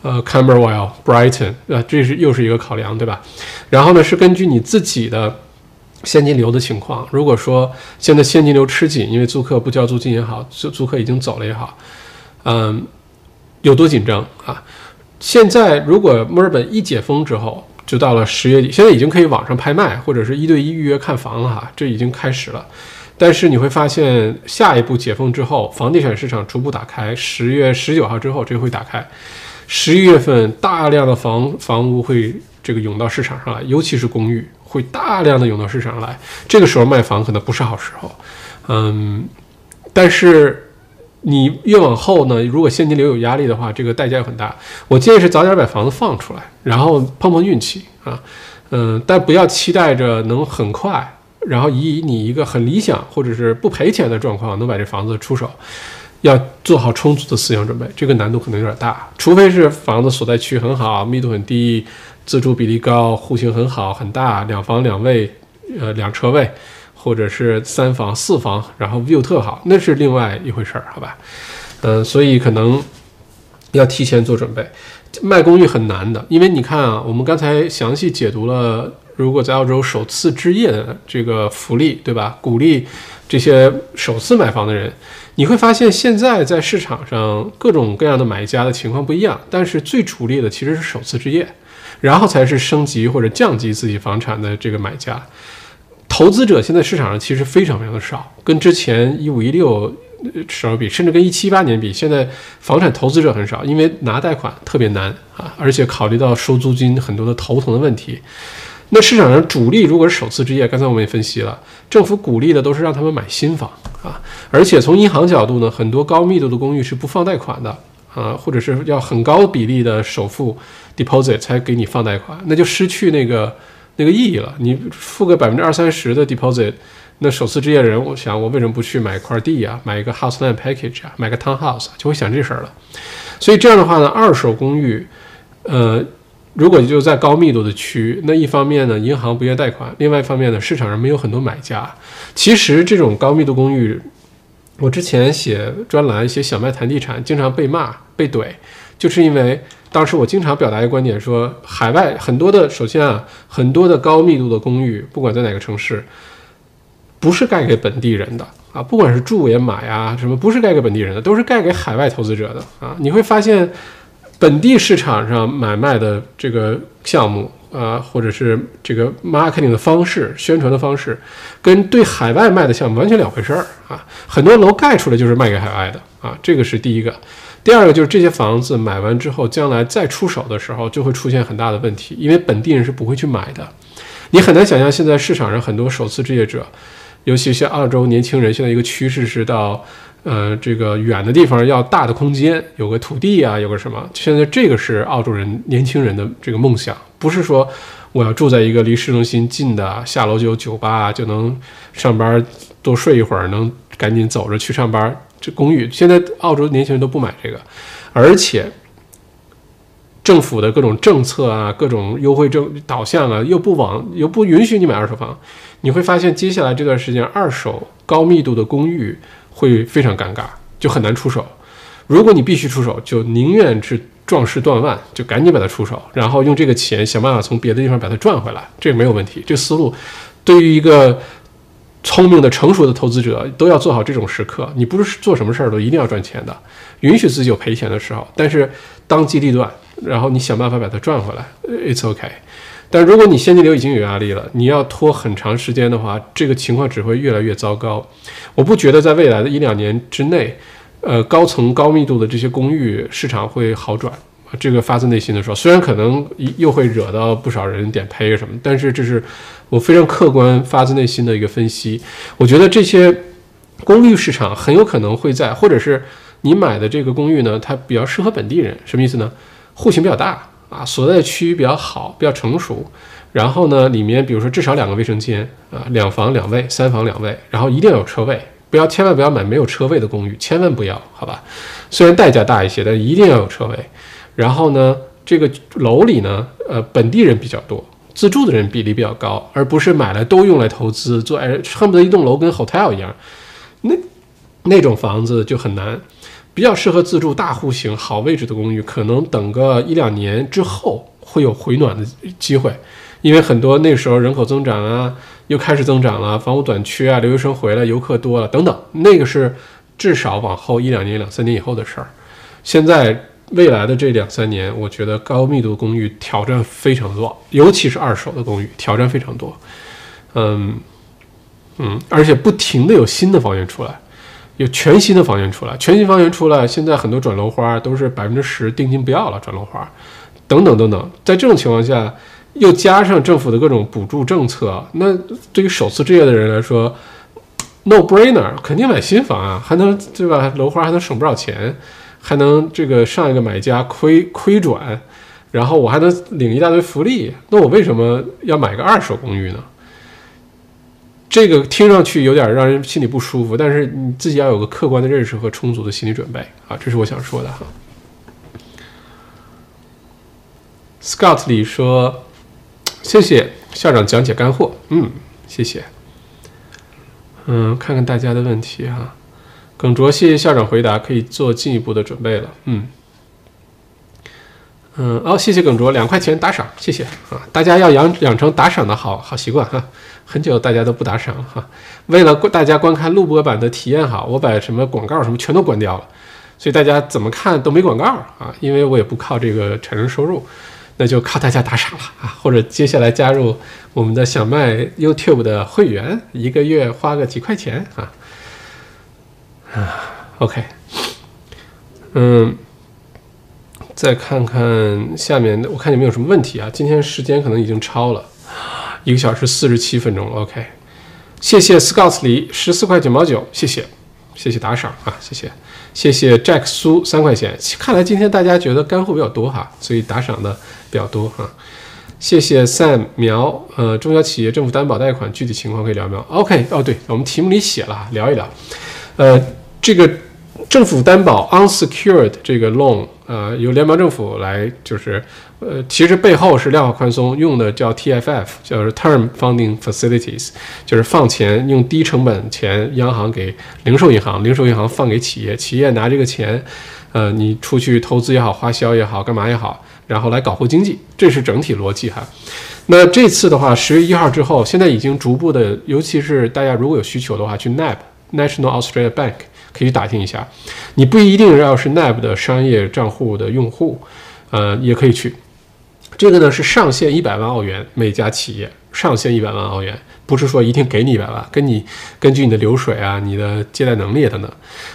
S1: 呃 Camberwell、Brighton，呃，这是又是一个考量，对吧？然后呢，是根据你自己的现金流的情况，如果说现在现金流吃紧，因为租客不交租金也好，租租客已经走了也好，嗯，有多紧张啊？现在如果墨尔本一解封之后，就到了十月底，现在已经可以网上拍卖或者是一对一预约看房了哈，这已经开始了。但是你会发现，下一步解封之后，房地产市场逐步打开，十月十九号之后，这会打开。十一月份，大量的房房屋会这个涌到市场上来，尤其是公寓会大量的涌到市场上来。这个时候卖房可能不是好时候，嗯，但是。你越往后呢，如果现金流有压力的话，这个代价很大。我建议是早点把房子放出来，然后碰碰运气啊，嗯，但不要期待着能很快，然后以你一个很理想或者是不赔钱的状况能把这房子出手，要做好充足的思想准备，这个难度可能有点大。除非是房子所在区很好，密度很低，自住比例高，户型很好很大，两房两卫，呃，两车位。或者是三房四房，然后 view 特好，那是另外一回事儿，好吧？嗯，所以可能要提前做准备。卖公寓很难的，因为你看啊，我们刚才详细解读了，如果在澳洲首次置业的这个福利，对吧？鼓励这些首次买房的人，你会发现现在在市场上各种各样的买家的情况不一样，但是最主力的其实是首次置业，然后才是升级或者降级自己房产的这个买家。投资者现在市场上其实非常非常的少，跟之前一五一六。时候比，甚至跟一七八年比，现在房产投资者很少，因为拿贷款特别难啊，而且考虑到收租金很多的头疼的问题。那市场上主力如果是首次置业，刚才我们也分析了，政府鼓励的都是让他们买新房啊，而且从银行角度呢，很多高密度的公寓是不放贷款的啊，或者是要很高比例的首付 deposit 才给你放贷款，那就失去那个那个意义了。你付个百分之二三十的 deposit。那首次置业人，我想我为什么不去买一块地啊，买一个 house land package 啊，买个 townhouse 就会想这事儿了。所以这样的话呢，二手公寓，呃，如果就在高密度的区，那一方面呢，银行不愿贷款；，另外一方面呢，市场上没有很多买家。其实这种高密度公寓，我之前写专栏写小麦谈地产，经常被骂被怼，就是因为当时我经常表达一个观点，说海外很多的，首先啊，很多的高密度的公寓，不管在哪个城市。不是盖给本地人的啊，不管是住也买呀什么，不是盖给本地人的，都是盖给海外投资者的啊。你会发现，本地市场上买卖的这个项目啊，或者是这个 marketing 的方式、宣传的方式，跟对海外卖的项目完全两回事儿啊。很多楼盖出来就是卖给海外的啊，这个是第一个。第二个就是这些房子买完之后，将来再出手的时候就会出现很大的问题，因为本地人是不会去买的。你很难想象现在市场上很多首次置业者。尤其是澳洲年轻人，现在一个趋势是到，呃，这个远的地方要大的空间，有个土地啊，有个什么。现在这个是澳洲人年轻人的这个梦想，不是说我要住在一个离市中心近的，下楼就有酒吧，就能上班多睡一会儿，能赶紧走着去上班。这公寓现在澳洲年轻人都不买这个，而且。政府的各种政策啊，各种优惠政导向啊，又不往又不允许你买二手房，你会发现接下来这段时间二手高密度的公寓会非常尴尬，就很难出手。如果你必须出手，就宁愿是壮士断腕，就赶紧把它出手，然后用这个钱想办法从别的地方把它赚回来，这个没有问题。这思路对于一个聪明的成熟的投资者都要做好这种时刻。你不是做什么事儿都一定要赚钱的，允许自己有赔钱的时候，但是当机立断。然后你想办法把它赚回来，It's OK。但如果你现金流已经有压力了，你要拖很长时间的话，这个情况只会越来越糟糕。我不觉得在未来的一两年之内，呃，高层高密度的这些公寓市场会好转。这个发自内心的说，虽然可能又会惹到不少人点呸什么，但是这是我非常客观、发自内心的一个分析。我觉得这些公寓市场很有可能会在，或者是你买的这个公寓呢，它比较适合本地人，什么意思呢？户型比较大啊，所在区域比较好，比较成熟。然后呢，里面比如说至少两个卫生间啊，两房两卫，三房两卫，然后一定要有车位，不要千万不要买没有车位的公寓，千万不要，好吧？虽然代价大一些，但一定要有车位。然后呢，这个楼里呢，呃，本地人比较多，自住的人比例比较高，而不是买来都用来投资做，哎，恨不得一栋楼跟 hotel 一样，那那种房子就很难。比较适合自住大户型好位置的公寓，可能等个一两年之后会有回暖的机会，因为很多那时候人口增长啊又开始增长了，房屋短缺啊，留学生回来，游客多了等等，那个是至少往后一两年、两三年以后的事儿。现在未来的这两三年，我觉得高密度公寓挑战非常多，尤其是二手的公寓挑战非常多。嗯嗯，而且不停的有新的房源出来。有全新的房源出来，全新房源出来，现在很多转楼花都是百分之十定金不要了，转楼花，等等等等。在这种情况下，又加上政府的各种补助政策，那对于首次置业的人来说，no brainer，肯定买新房啊，还能对吧？楼花还能省不少钱，还能这个上一个买家亏亏转，然后我还能领一大堆福利，那我为什么要买个二手公寓呢？这个听上去有点让人心里不舒服，但是你自己要有个客观的认识和充足的心理准备啊，这是我想说的哈。Scott 里说：“谢谢校长讲解干货，嗯，谢谢。嗯，看看大家的问题哈。耿卓，谢谢校长回答，可以做进一步的准备了。嗯嗯，哦，谢谢耿卓，两块钱打赏，谢谢啊！大家要养养成打赏的好好习惯哈。很久大家都不打赏了哈。为了大家观看录播版的体验好，我把什么广告什么全都关掉了，所以大家怎么看都没广告啊。因为我也不靠这个产生收入，那就靠大家打赏了啊。或者接下来加入我们的小麦 YouTube 的会员，一个月花个几块钱啊。啊，OK，嗯。再看看下面，我看有没有什么问题啊？今天时间可能已经超了一个小时四十七分钟了。OK，谢谢 Scouts 里十四块九毛九，谢谢，谢谢打赏啊，谢谢，谢谢 Jack 苏三块钱。看来今天大家觉得干货比较多哈，所以打赏的比较多哈。谢谢 Sam 苗，呃，中小企业政府担保贷款具体情况可以聊聊。OK，哦对，我们题目里写了，聊一聊，呃，这个。政府担保 unsecured 这个 loan，呃，由联邦政府来，就是，呃，其实背后是量化宽松用的叫 TFF，叫 Term Funding Facilities，就是放钱用低成本钱，央行给零售银行，零售银行放给企业，企业拿这个钱，呃，你出去投资也好，花销也好，干嘛也好，然后来搞活经济，这是整体逻辑哈。那这次的话，十月一号之后，现在已经逐步的，尤其是大家如果有需求的话，去 NAB National Australia Bank。可以打听一下，你不一定要是 NAB 的商业账户的用户，呃，也可以去。这个呢是上限一百万澳元每家企业，上限一百万澳元，不是说一定给你一百万，跟你根据你的流水啊、你的借贷能力等等。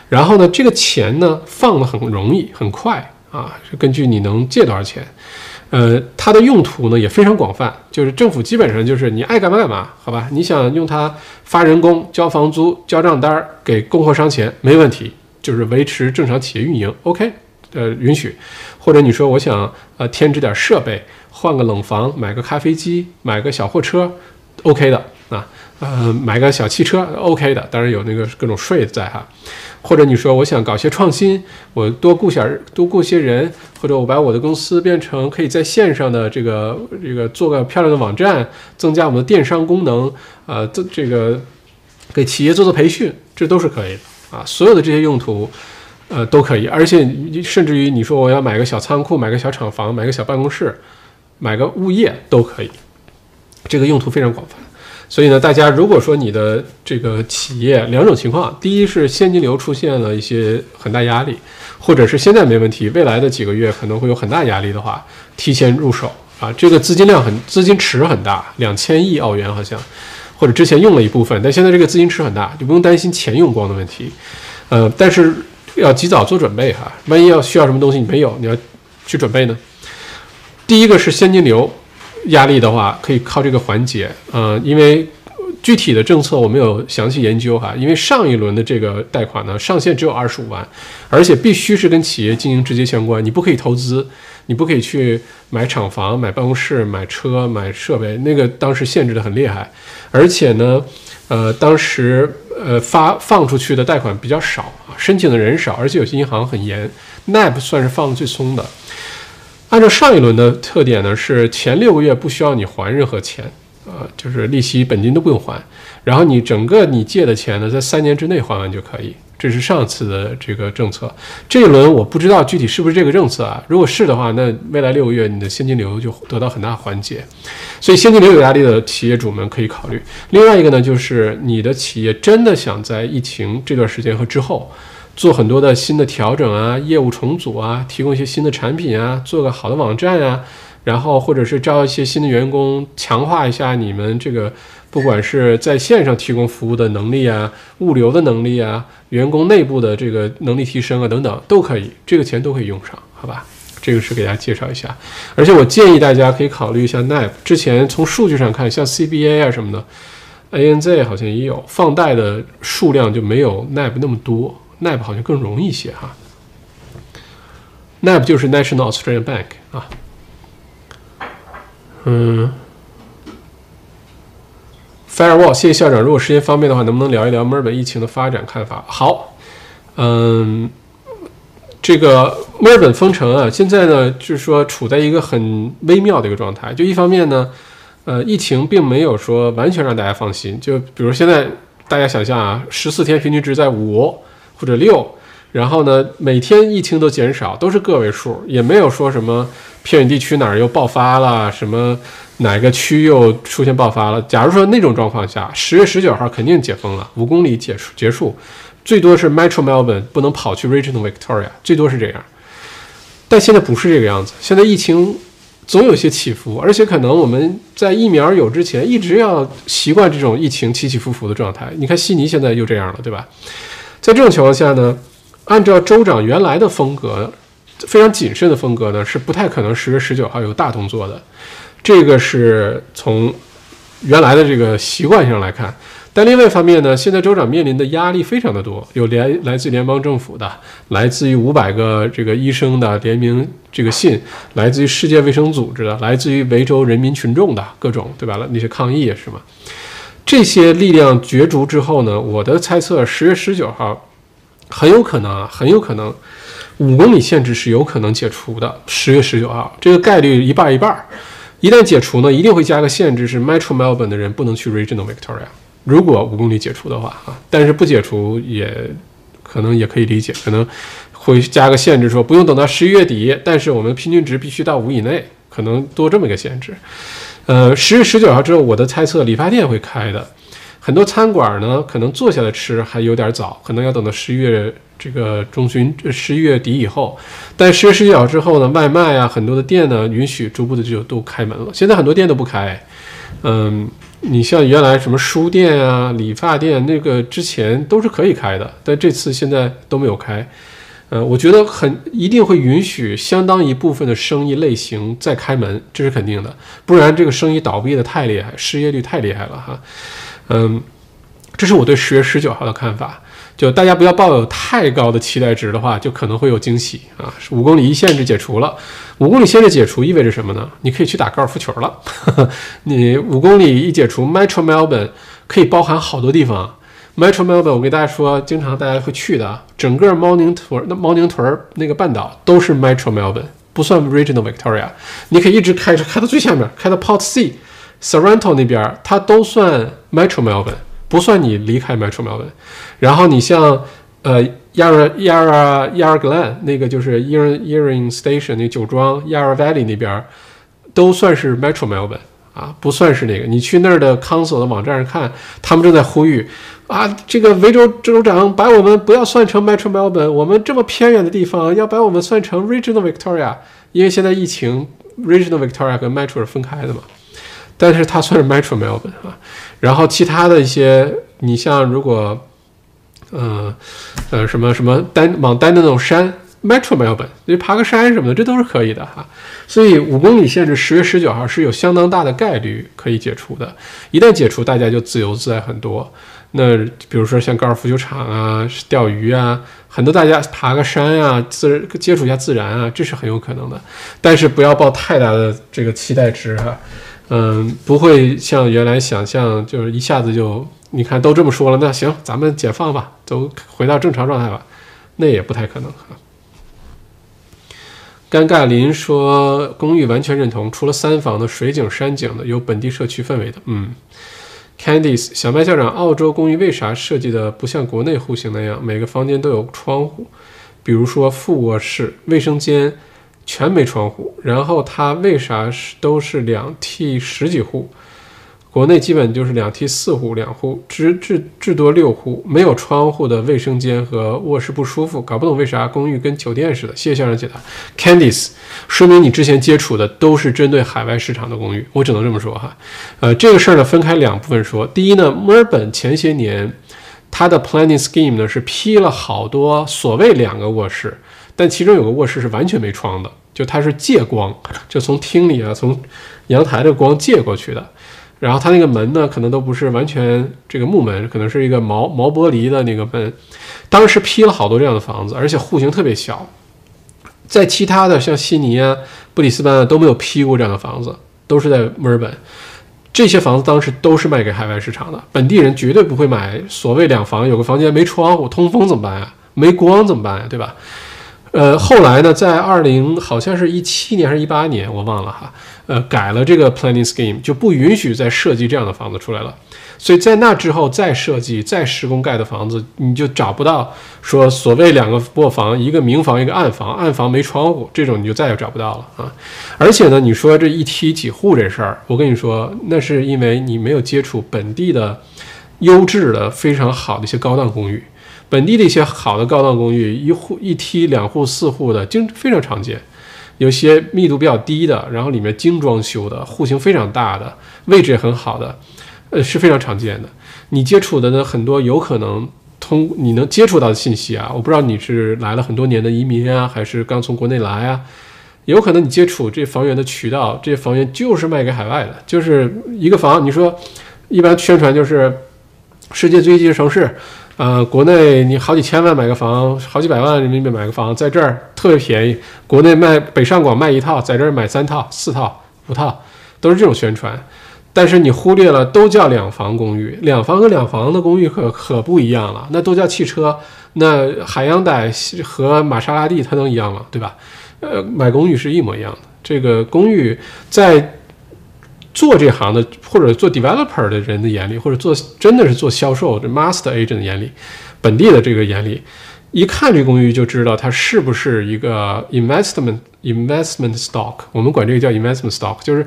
S1: 然后呢，这个钱呢放的很容易、很快啊，是根据你能借多少钱。呃，它的用途呢也非常广泛，就是政府基本上就是你爱干嘛干嘛，好吧？你想用它发人工、交房租、交账单儿、给供货商钱，没问题，就是维持正常企业运营，OK，呃，允许。或者你说我想呃添置点设备，换个冷房，买个咖啡机，买个小货车，OK 的啊，呃，买个小汽车，OK 的，当然有那个各种税在哈。或者你说我想搞些创新，我多雇些多雇些人，或者我把我的公司变成可以在线上的这个这个做个漂亮的网站，增加我们的电商功能，呃，这这个给企业做做培训，这都是可以的啊。所有的这些用途，呃，都可以。而且甚至于你说我要买个小仓库，买个小厂房，买个小办公室，买个物业都可以，这个用途非常广泛。所以呢，大家如果说你的这个企业两种情况，第一是现金流出现了一些很大压力，或者是现在没问题，未来的几个月可能会有很大压力的话，提前入手啊，这个资金量很资金池很大，两千亿澳元好像，或者之前用了一部分，但现在这个资金池很大，就不用担心钱用光的问题，呃，但是要及早做准备哈，万一要需要什么东西你没有，你要去准备呢。第一个是现金流。压力的话，可以靠这个缓解，呃，因为具体的政策我没有详细研究哈，因为上一轮的这个贷款呢，上限只有二十五万，而且必须是跟企业经营直接相关，你不可以投资，你不可以去买厂房、买办公室、买车、买设备，那个当时限制的很厉害，而且呢，呃，当时呃发放出去的贷款比较少，申请的人少，而且有些银行很严，NAB 算是放的最松的。按照上一轮的特点呢，是前六个月不需要你还任何钱，啊，就是利息、本金都不用还，然后你整个你借的钱呢，在三年之内还完就可以。这是上次的这个政策，这一轮我不知道具体是不是这个政策啊。如果是的话，那未来六个月你的现金流就得到很大缓解，所以现金流有压力的企业主们可以考虑。另外一个呢，就是你的企业真的想在疫情这段时间和之后。做很多的新的调整啊，业务重组啊，提供一些新的产品啊，做个好的网站啊，然后或者是招一些新的员工，强化一下你们这个不管是在线上提供服务的能力啊，物流的能力啊，员工内部的这个能力提升啊等等都可以，这个钱都可以用上，好吧？这个是给大家介绍一下，而且我建议大家可以考虑一下 NAB。之前从数据上看，像 CBA 啊什么的，ANZ 好像也有放贷的数量就没有 NAB 那么多。NAB 好像更容易一些哈，NAB 就是 National Australia Bank 啊，嗯，Firewall，谢谢校长。如果时间方便的话，能不能聊一聊墨尔本疫情的发展看法？好，嗯，这个墨尔本封城啊，现在呢就是说处在一个很微妙的一个状态。就一方面呢，呃，疫情并没有说完全让大家放心。就比如现在大家想象啊，十四天平均值在五。或者六，然后呢，每天疫情都减少，都是个位数，也没有说什么偏远地区哪儿又爆发了，什么哪个区又出现爆发了。假如说那种状况下，十月十九号肯定解封了，五公里结束结束，最多是 Metro Melbourne 不能跑去 Regional Victoria，最多是这样。但现在不是这个样子，现在疫情总有些起伏，而且可能我们在疫苗有之前一直要习惯这种疫情起起伏伏的状态。你看悉尼现在又这样了，对吧？在这种情况下呢？按照州长原来的风格，非常谨慎的风格呢，是不太可能十月十九号有大动作的。这个是从原来的这个习惯上来看。但另外一方面呢，现在州长面临的压力非常的多，有联来自联邦政府的，来自于五百个这个医生的联名这个信，来自于世界卫生组织的，来自于维州人民群众的各种，对吧？那些抗议也是嘛。这些力量角逐之后呢，我的猜测，十月十九号。很有可能啊，很有可能，五公里限制是有可能解除的。十月十九号，这个概率一半一半。一旦解除呢，一定会加个限制，是 Metro Melbourne 的人不能去 Regional Victoria。如果五公里解除的话啊，但是不解除也可能也可以理解，可能会加个限制，说不用等到十一月底，但是我们平均值必须到五以内，可能多这么一个限制。呃，十月十九号之后，我的猜测，理发店会开的。很多餐馆呢，可能坐下来吃还有点早，可能要等到十一月这个中旬、十一月底以后。但十月十九号之后呢，外卖啊，很多的店呢，允许逐步的就都开门了。现在很多店都不开，嗯，你像原来什么书店啊、理发店，那个之前都是可以开的，但这次现在都没有开。呃，我觉得很一定会允许相当一部分的生意类型再开门，这是肯定的，不然这个生意倒闭的太厉害，失业率太厉害了哈。嗯，这是我对十月十九号的看法。就大家不要抱有太高的期待值的话，就可能会有惊喜啊！五公里一限制解除了，五公里限制解除意味着什么呢？你可以去打高尔夫球了。你五公里一解除，Metro Melbourne 可以包含好多地方。Metro Melbourne，我给大家说，经常大家会去的，整个猫宁屯那猫宁屯那个半岛都是 Metro Melbourne，不算 Regional Victoria。你可以一直开车开到最下面，开到 Port C。Sorrento 那边它都算 Metro Melbourne，不算你离开 Metro Melbourne。然后你像呃 Yarra Yarra Yarra Glen 那个就是 Yarra Yarra Station 那个酒庄 Yarra Valley 那边都算是 Metro Melbourne 啊，不算是那个。你去那儿的 Council 的网站上看，他们正在呼吁啊，这个维州州长把我们不要算成 Metro Melbourne，我们这么偏远的地方要把我们算成 Regional Victoria，因为现在疫情 Regional Victoria 跟 Metro 是分开的嘛。但是它算是 Metro Melbourne 啊，然后其他的一些，你像如果，呃，呃什么什么单往单的那种山，Metro Melbourne，你爬个山什么的，这都是可以的哈。所以五公里限制十月十九号是有相当大的概率可以解除的，一旦解除，大家就自由自在很多。那比如说像高尔夫球场啊、钓鱼啊，很多大家爬个山啊，自接触一下自然啊，这是很有可能的。但是不要抱太大的这个期待值哈。嗯，不会像原来想象，就是一下子就你看都这么说了，那行，咱们解放吧，都回到正常状态吧，那也不太可能哈。尴尬林说，公寓完全认同，除了三房的水景山景的，有本地社区氛围的。嗯，Candice 小麦校长，澳洲公寓为啥设计的不像国内户型那样，每个房间都有窗户？比如说副卧室、卫生间。全没窗户，然后它为啥是都是两梯十几户？国内基本就是两梯四户两户，至至至多六户，没有窗户的卫生间和卧室不舒服，搞不懂为啥公寓跟酒店似的。谢谢校长解答，Candice，说明你之前接触的都是针对海外市场的公寓，我只能这么说哈。呃，这个事儿呢分开两部分说，第一呢，墨尔本前些年它的 planning scheme 呢是批了好多所谓两个卧室。但其中有个卧室是完全没窗的，就它是借光，就从厅里啊，从阳台的光借过去的。然后它那个门呢，可能都不是完全这个木门，可能是一个毛毛玻璃的那个门。当时批了好多这样的房子，而且户型特别小。在其他的像悉尼啊、布里斯班啊都没有批过这样的房子，都是在墨尔本。这些房子当时都是卖给海外市场的，本地人绝对不会买。所谓两房有个房间没窗户，通风怎么办呀？没光怎么办呀？对吧？呃，后来呢，在二零好像是一七年还是一八年，我忘了哈。呃，改了这个 planning scheme，就不允许再设计这样的房子出来了。所以在那之后再设计、再施工盖的房子，你就找不到说所谓两个卧房，一个明房，一个暗房，暗房没窗户这种，你就再也找不到了啊！而且呢，你说这一梯几户这事儿，我跟你说，那是因为你没有接触本地的优质的、非常好的一些高档公寓。本地的一些好的高档公寓，一户一梯两户四户的，经非常常见。有些密度比较低的，然后里面精装修的，户型非常大的，位置也很好的。呃，是非常常见的。你接触的呢，很多有可能通你能接触到的信息啊，我不知道你是来了很多年的移民啊，还是刚从国内来啊？有可能你接触这房源的渠道，这房源就是卖给海外的，就是一个房。你说一般宣传就是世界最低的城市，呃，国内你好几千万买个房，好几百万人民币买个房，在这儿特别便宜。国内卖北上广卖一套，在这儿买三套、四套、五套，都是这种宣传。但是你忽略了，都叫两房公寓，两房和两房的公寓可可不一样了。那都叫汽车，那海洋傣和玛莎拉蒂它能一样吗？对吧？呃，买公寓是一模一样的。这个公寓在做这行的或者做 developer 的人的眼里，或者做真的是做销售的 master agent 的眼里，本地的这个眼里，一看这公寓就知道它是不是一个 investment investment stock。我们管这个叫 investment stock，就是。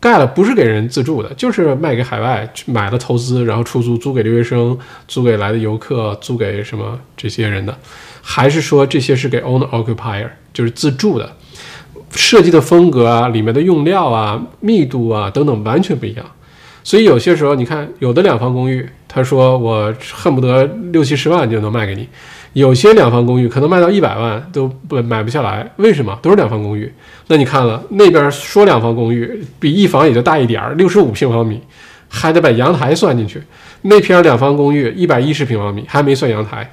S1: 盖了不是给人自住的，就是卖给海外买了投资，然后出租租给留学生，租给来的游客，租给什么这些人的，还是说这些是给 owner occupier，就是自住的，设计的风格啊，里面的用料啊，密度啊等等完全不一样。所以有些时候你看，有的两房公寓，他说我恨不得六七十万就能卖给你。有些两房公寓可能卖到一百万都不买不下来，为什么？都是两房公寓。那你看了那边说两房公寓比一房也就大一点儿，六十五平方米，还得把阳台算进去。那片两房公寓一百一十平方米，还没算阳台。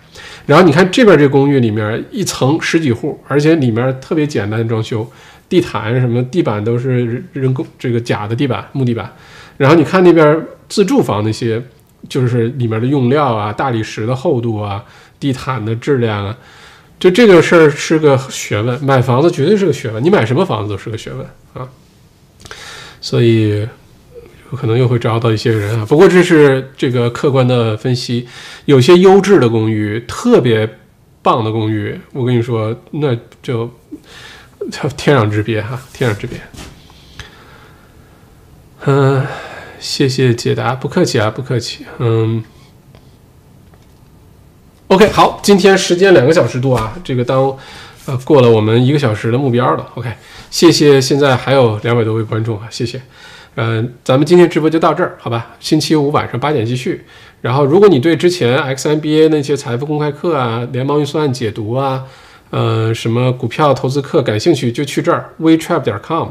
S1: 然后你看这边这公寓里面一层十几户，而且里面特别简单装修，地毯什么地板都是人工这个假的地板木地板。然后你看那边自住房那些，就是里面的用料啊，大理石的厚度啊。地毯的质量啊，就这个事儿是个学问。买房子绝对是个学问，你买什么房子都是个学问啊。所以可能又会招到一些人啊。不过这是这个客观的分析。有些优质的公寓，特别棒的公寓，我跟你说，那就天壤之别哈，天壤之别。嗯，谢谢解答，不客气啊，不客气。嗯。OK，好，今天时间两个小时多啊，这个当呃过了我们一个小时的目标了。OK，谢谢，现在还有两百多位观众啊，谢谢。嗯，咱们今天直播就到这儿，好吧？星期五晚上八点继续。然后，如果你对之前 XNBA 那些财富公开课啊、联邦预算解读啊、呃什么股票投资课感兴趣，就去这儿 WeTrap 点 com。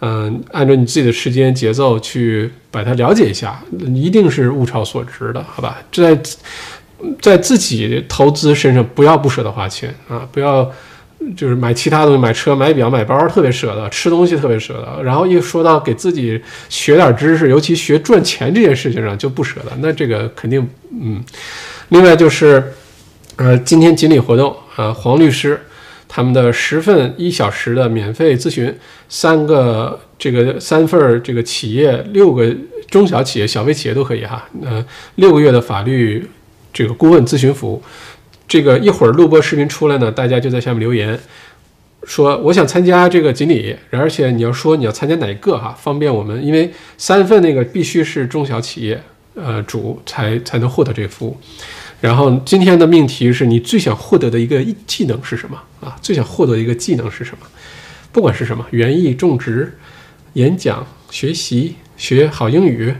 S1: 嗯，按照你自己的时间节奏去把它了解一下，一定是物超所值的，好吧？这在。在自己投资身上不要不舍得花钱啊！不要就是买其他东西，买车、买表、买包特别舍得，吃东西特别舍得。然后一说到给自己学点知识，尤其学赚钱这件事情上就不舍得。那这个肯定嗯。另外就是，呃，今天锦鲤活动啊，黄律师他们的十份一小时的免费咨询，三个这个三份这个企业六个中小企业、小微企业都可以哈。呃，六个月的法律。这个顾问咨询服务，这个一会儿录播视频出来呢，大家就在下面留言，说我想参加这个锦鲤，而且你要说你要参加哪个哈，方便我们，因为三份那个必须是中小企业呃主才才能获得这个服务。然后今天的命题是你最想获得的一个技能是什么啊？最想获得一个技能是什么？不管是什么，园艺、种植、演讲、学习、学好英语，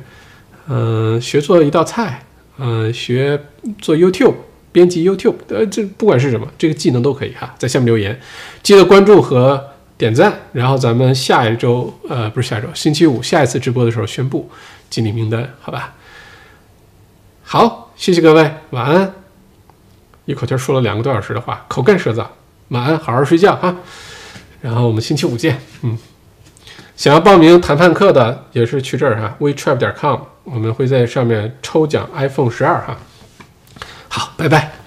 S1: 嗯，学做一道菜。嗯，学做 YouTube 编辑 YouTube，呃，这不管是什么，这个技能都可以哈，在下面留言，记得关注和点赞，然后咱们下一周，呃，不是下周，星期五下一次直播的时候宣布锦鲤名单，好吧？好，谢谢各位，晚安。一口气说了两个多小时的话，口干舌燥，晚安，好好睡觉哈。然后我们星期五见，嗯。想要报名谈判课的也是去这儿哈，wetrap 点 com，我们会在上面抽奖 iPhone 十二哈。好拜拜。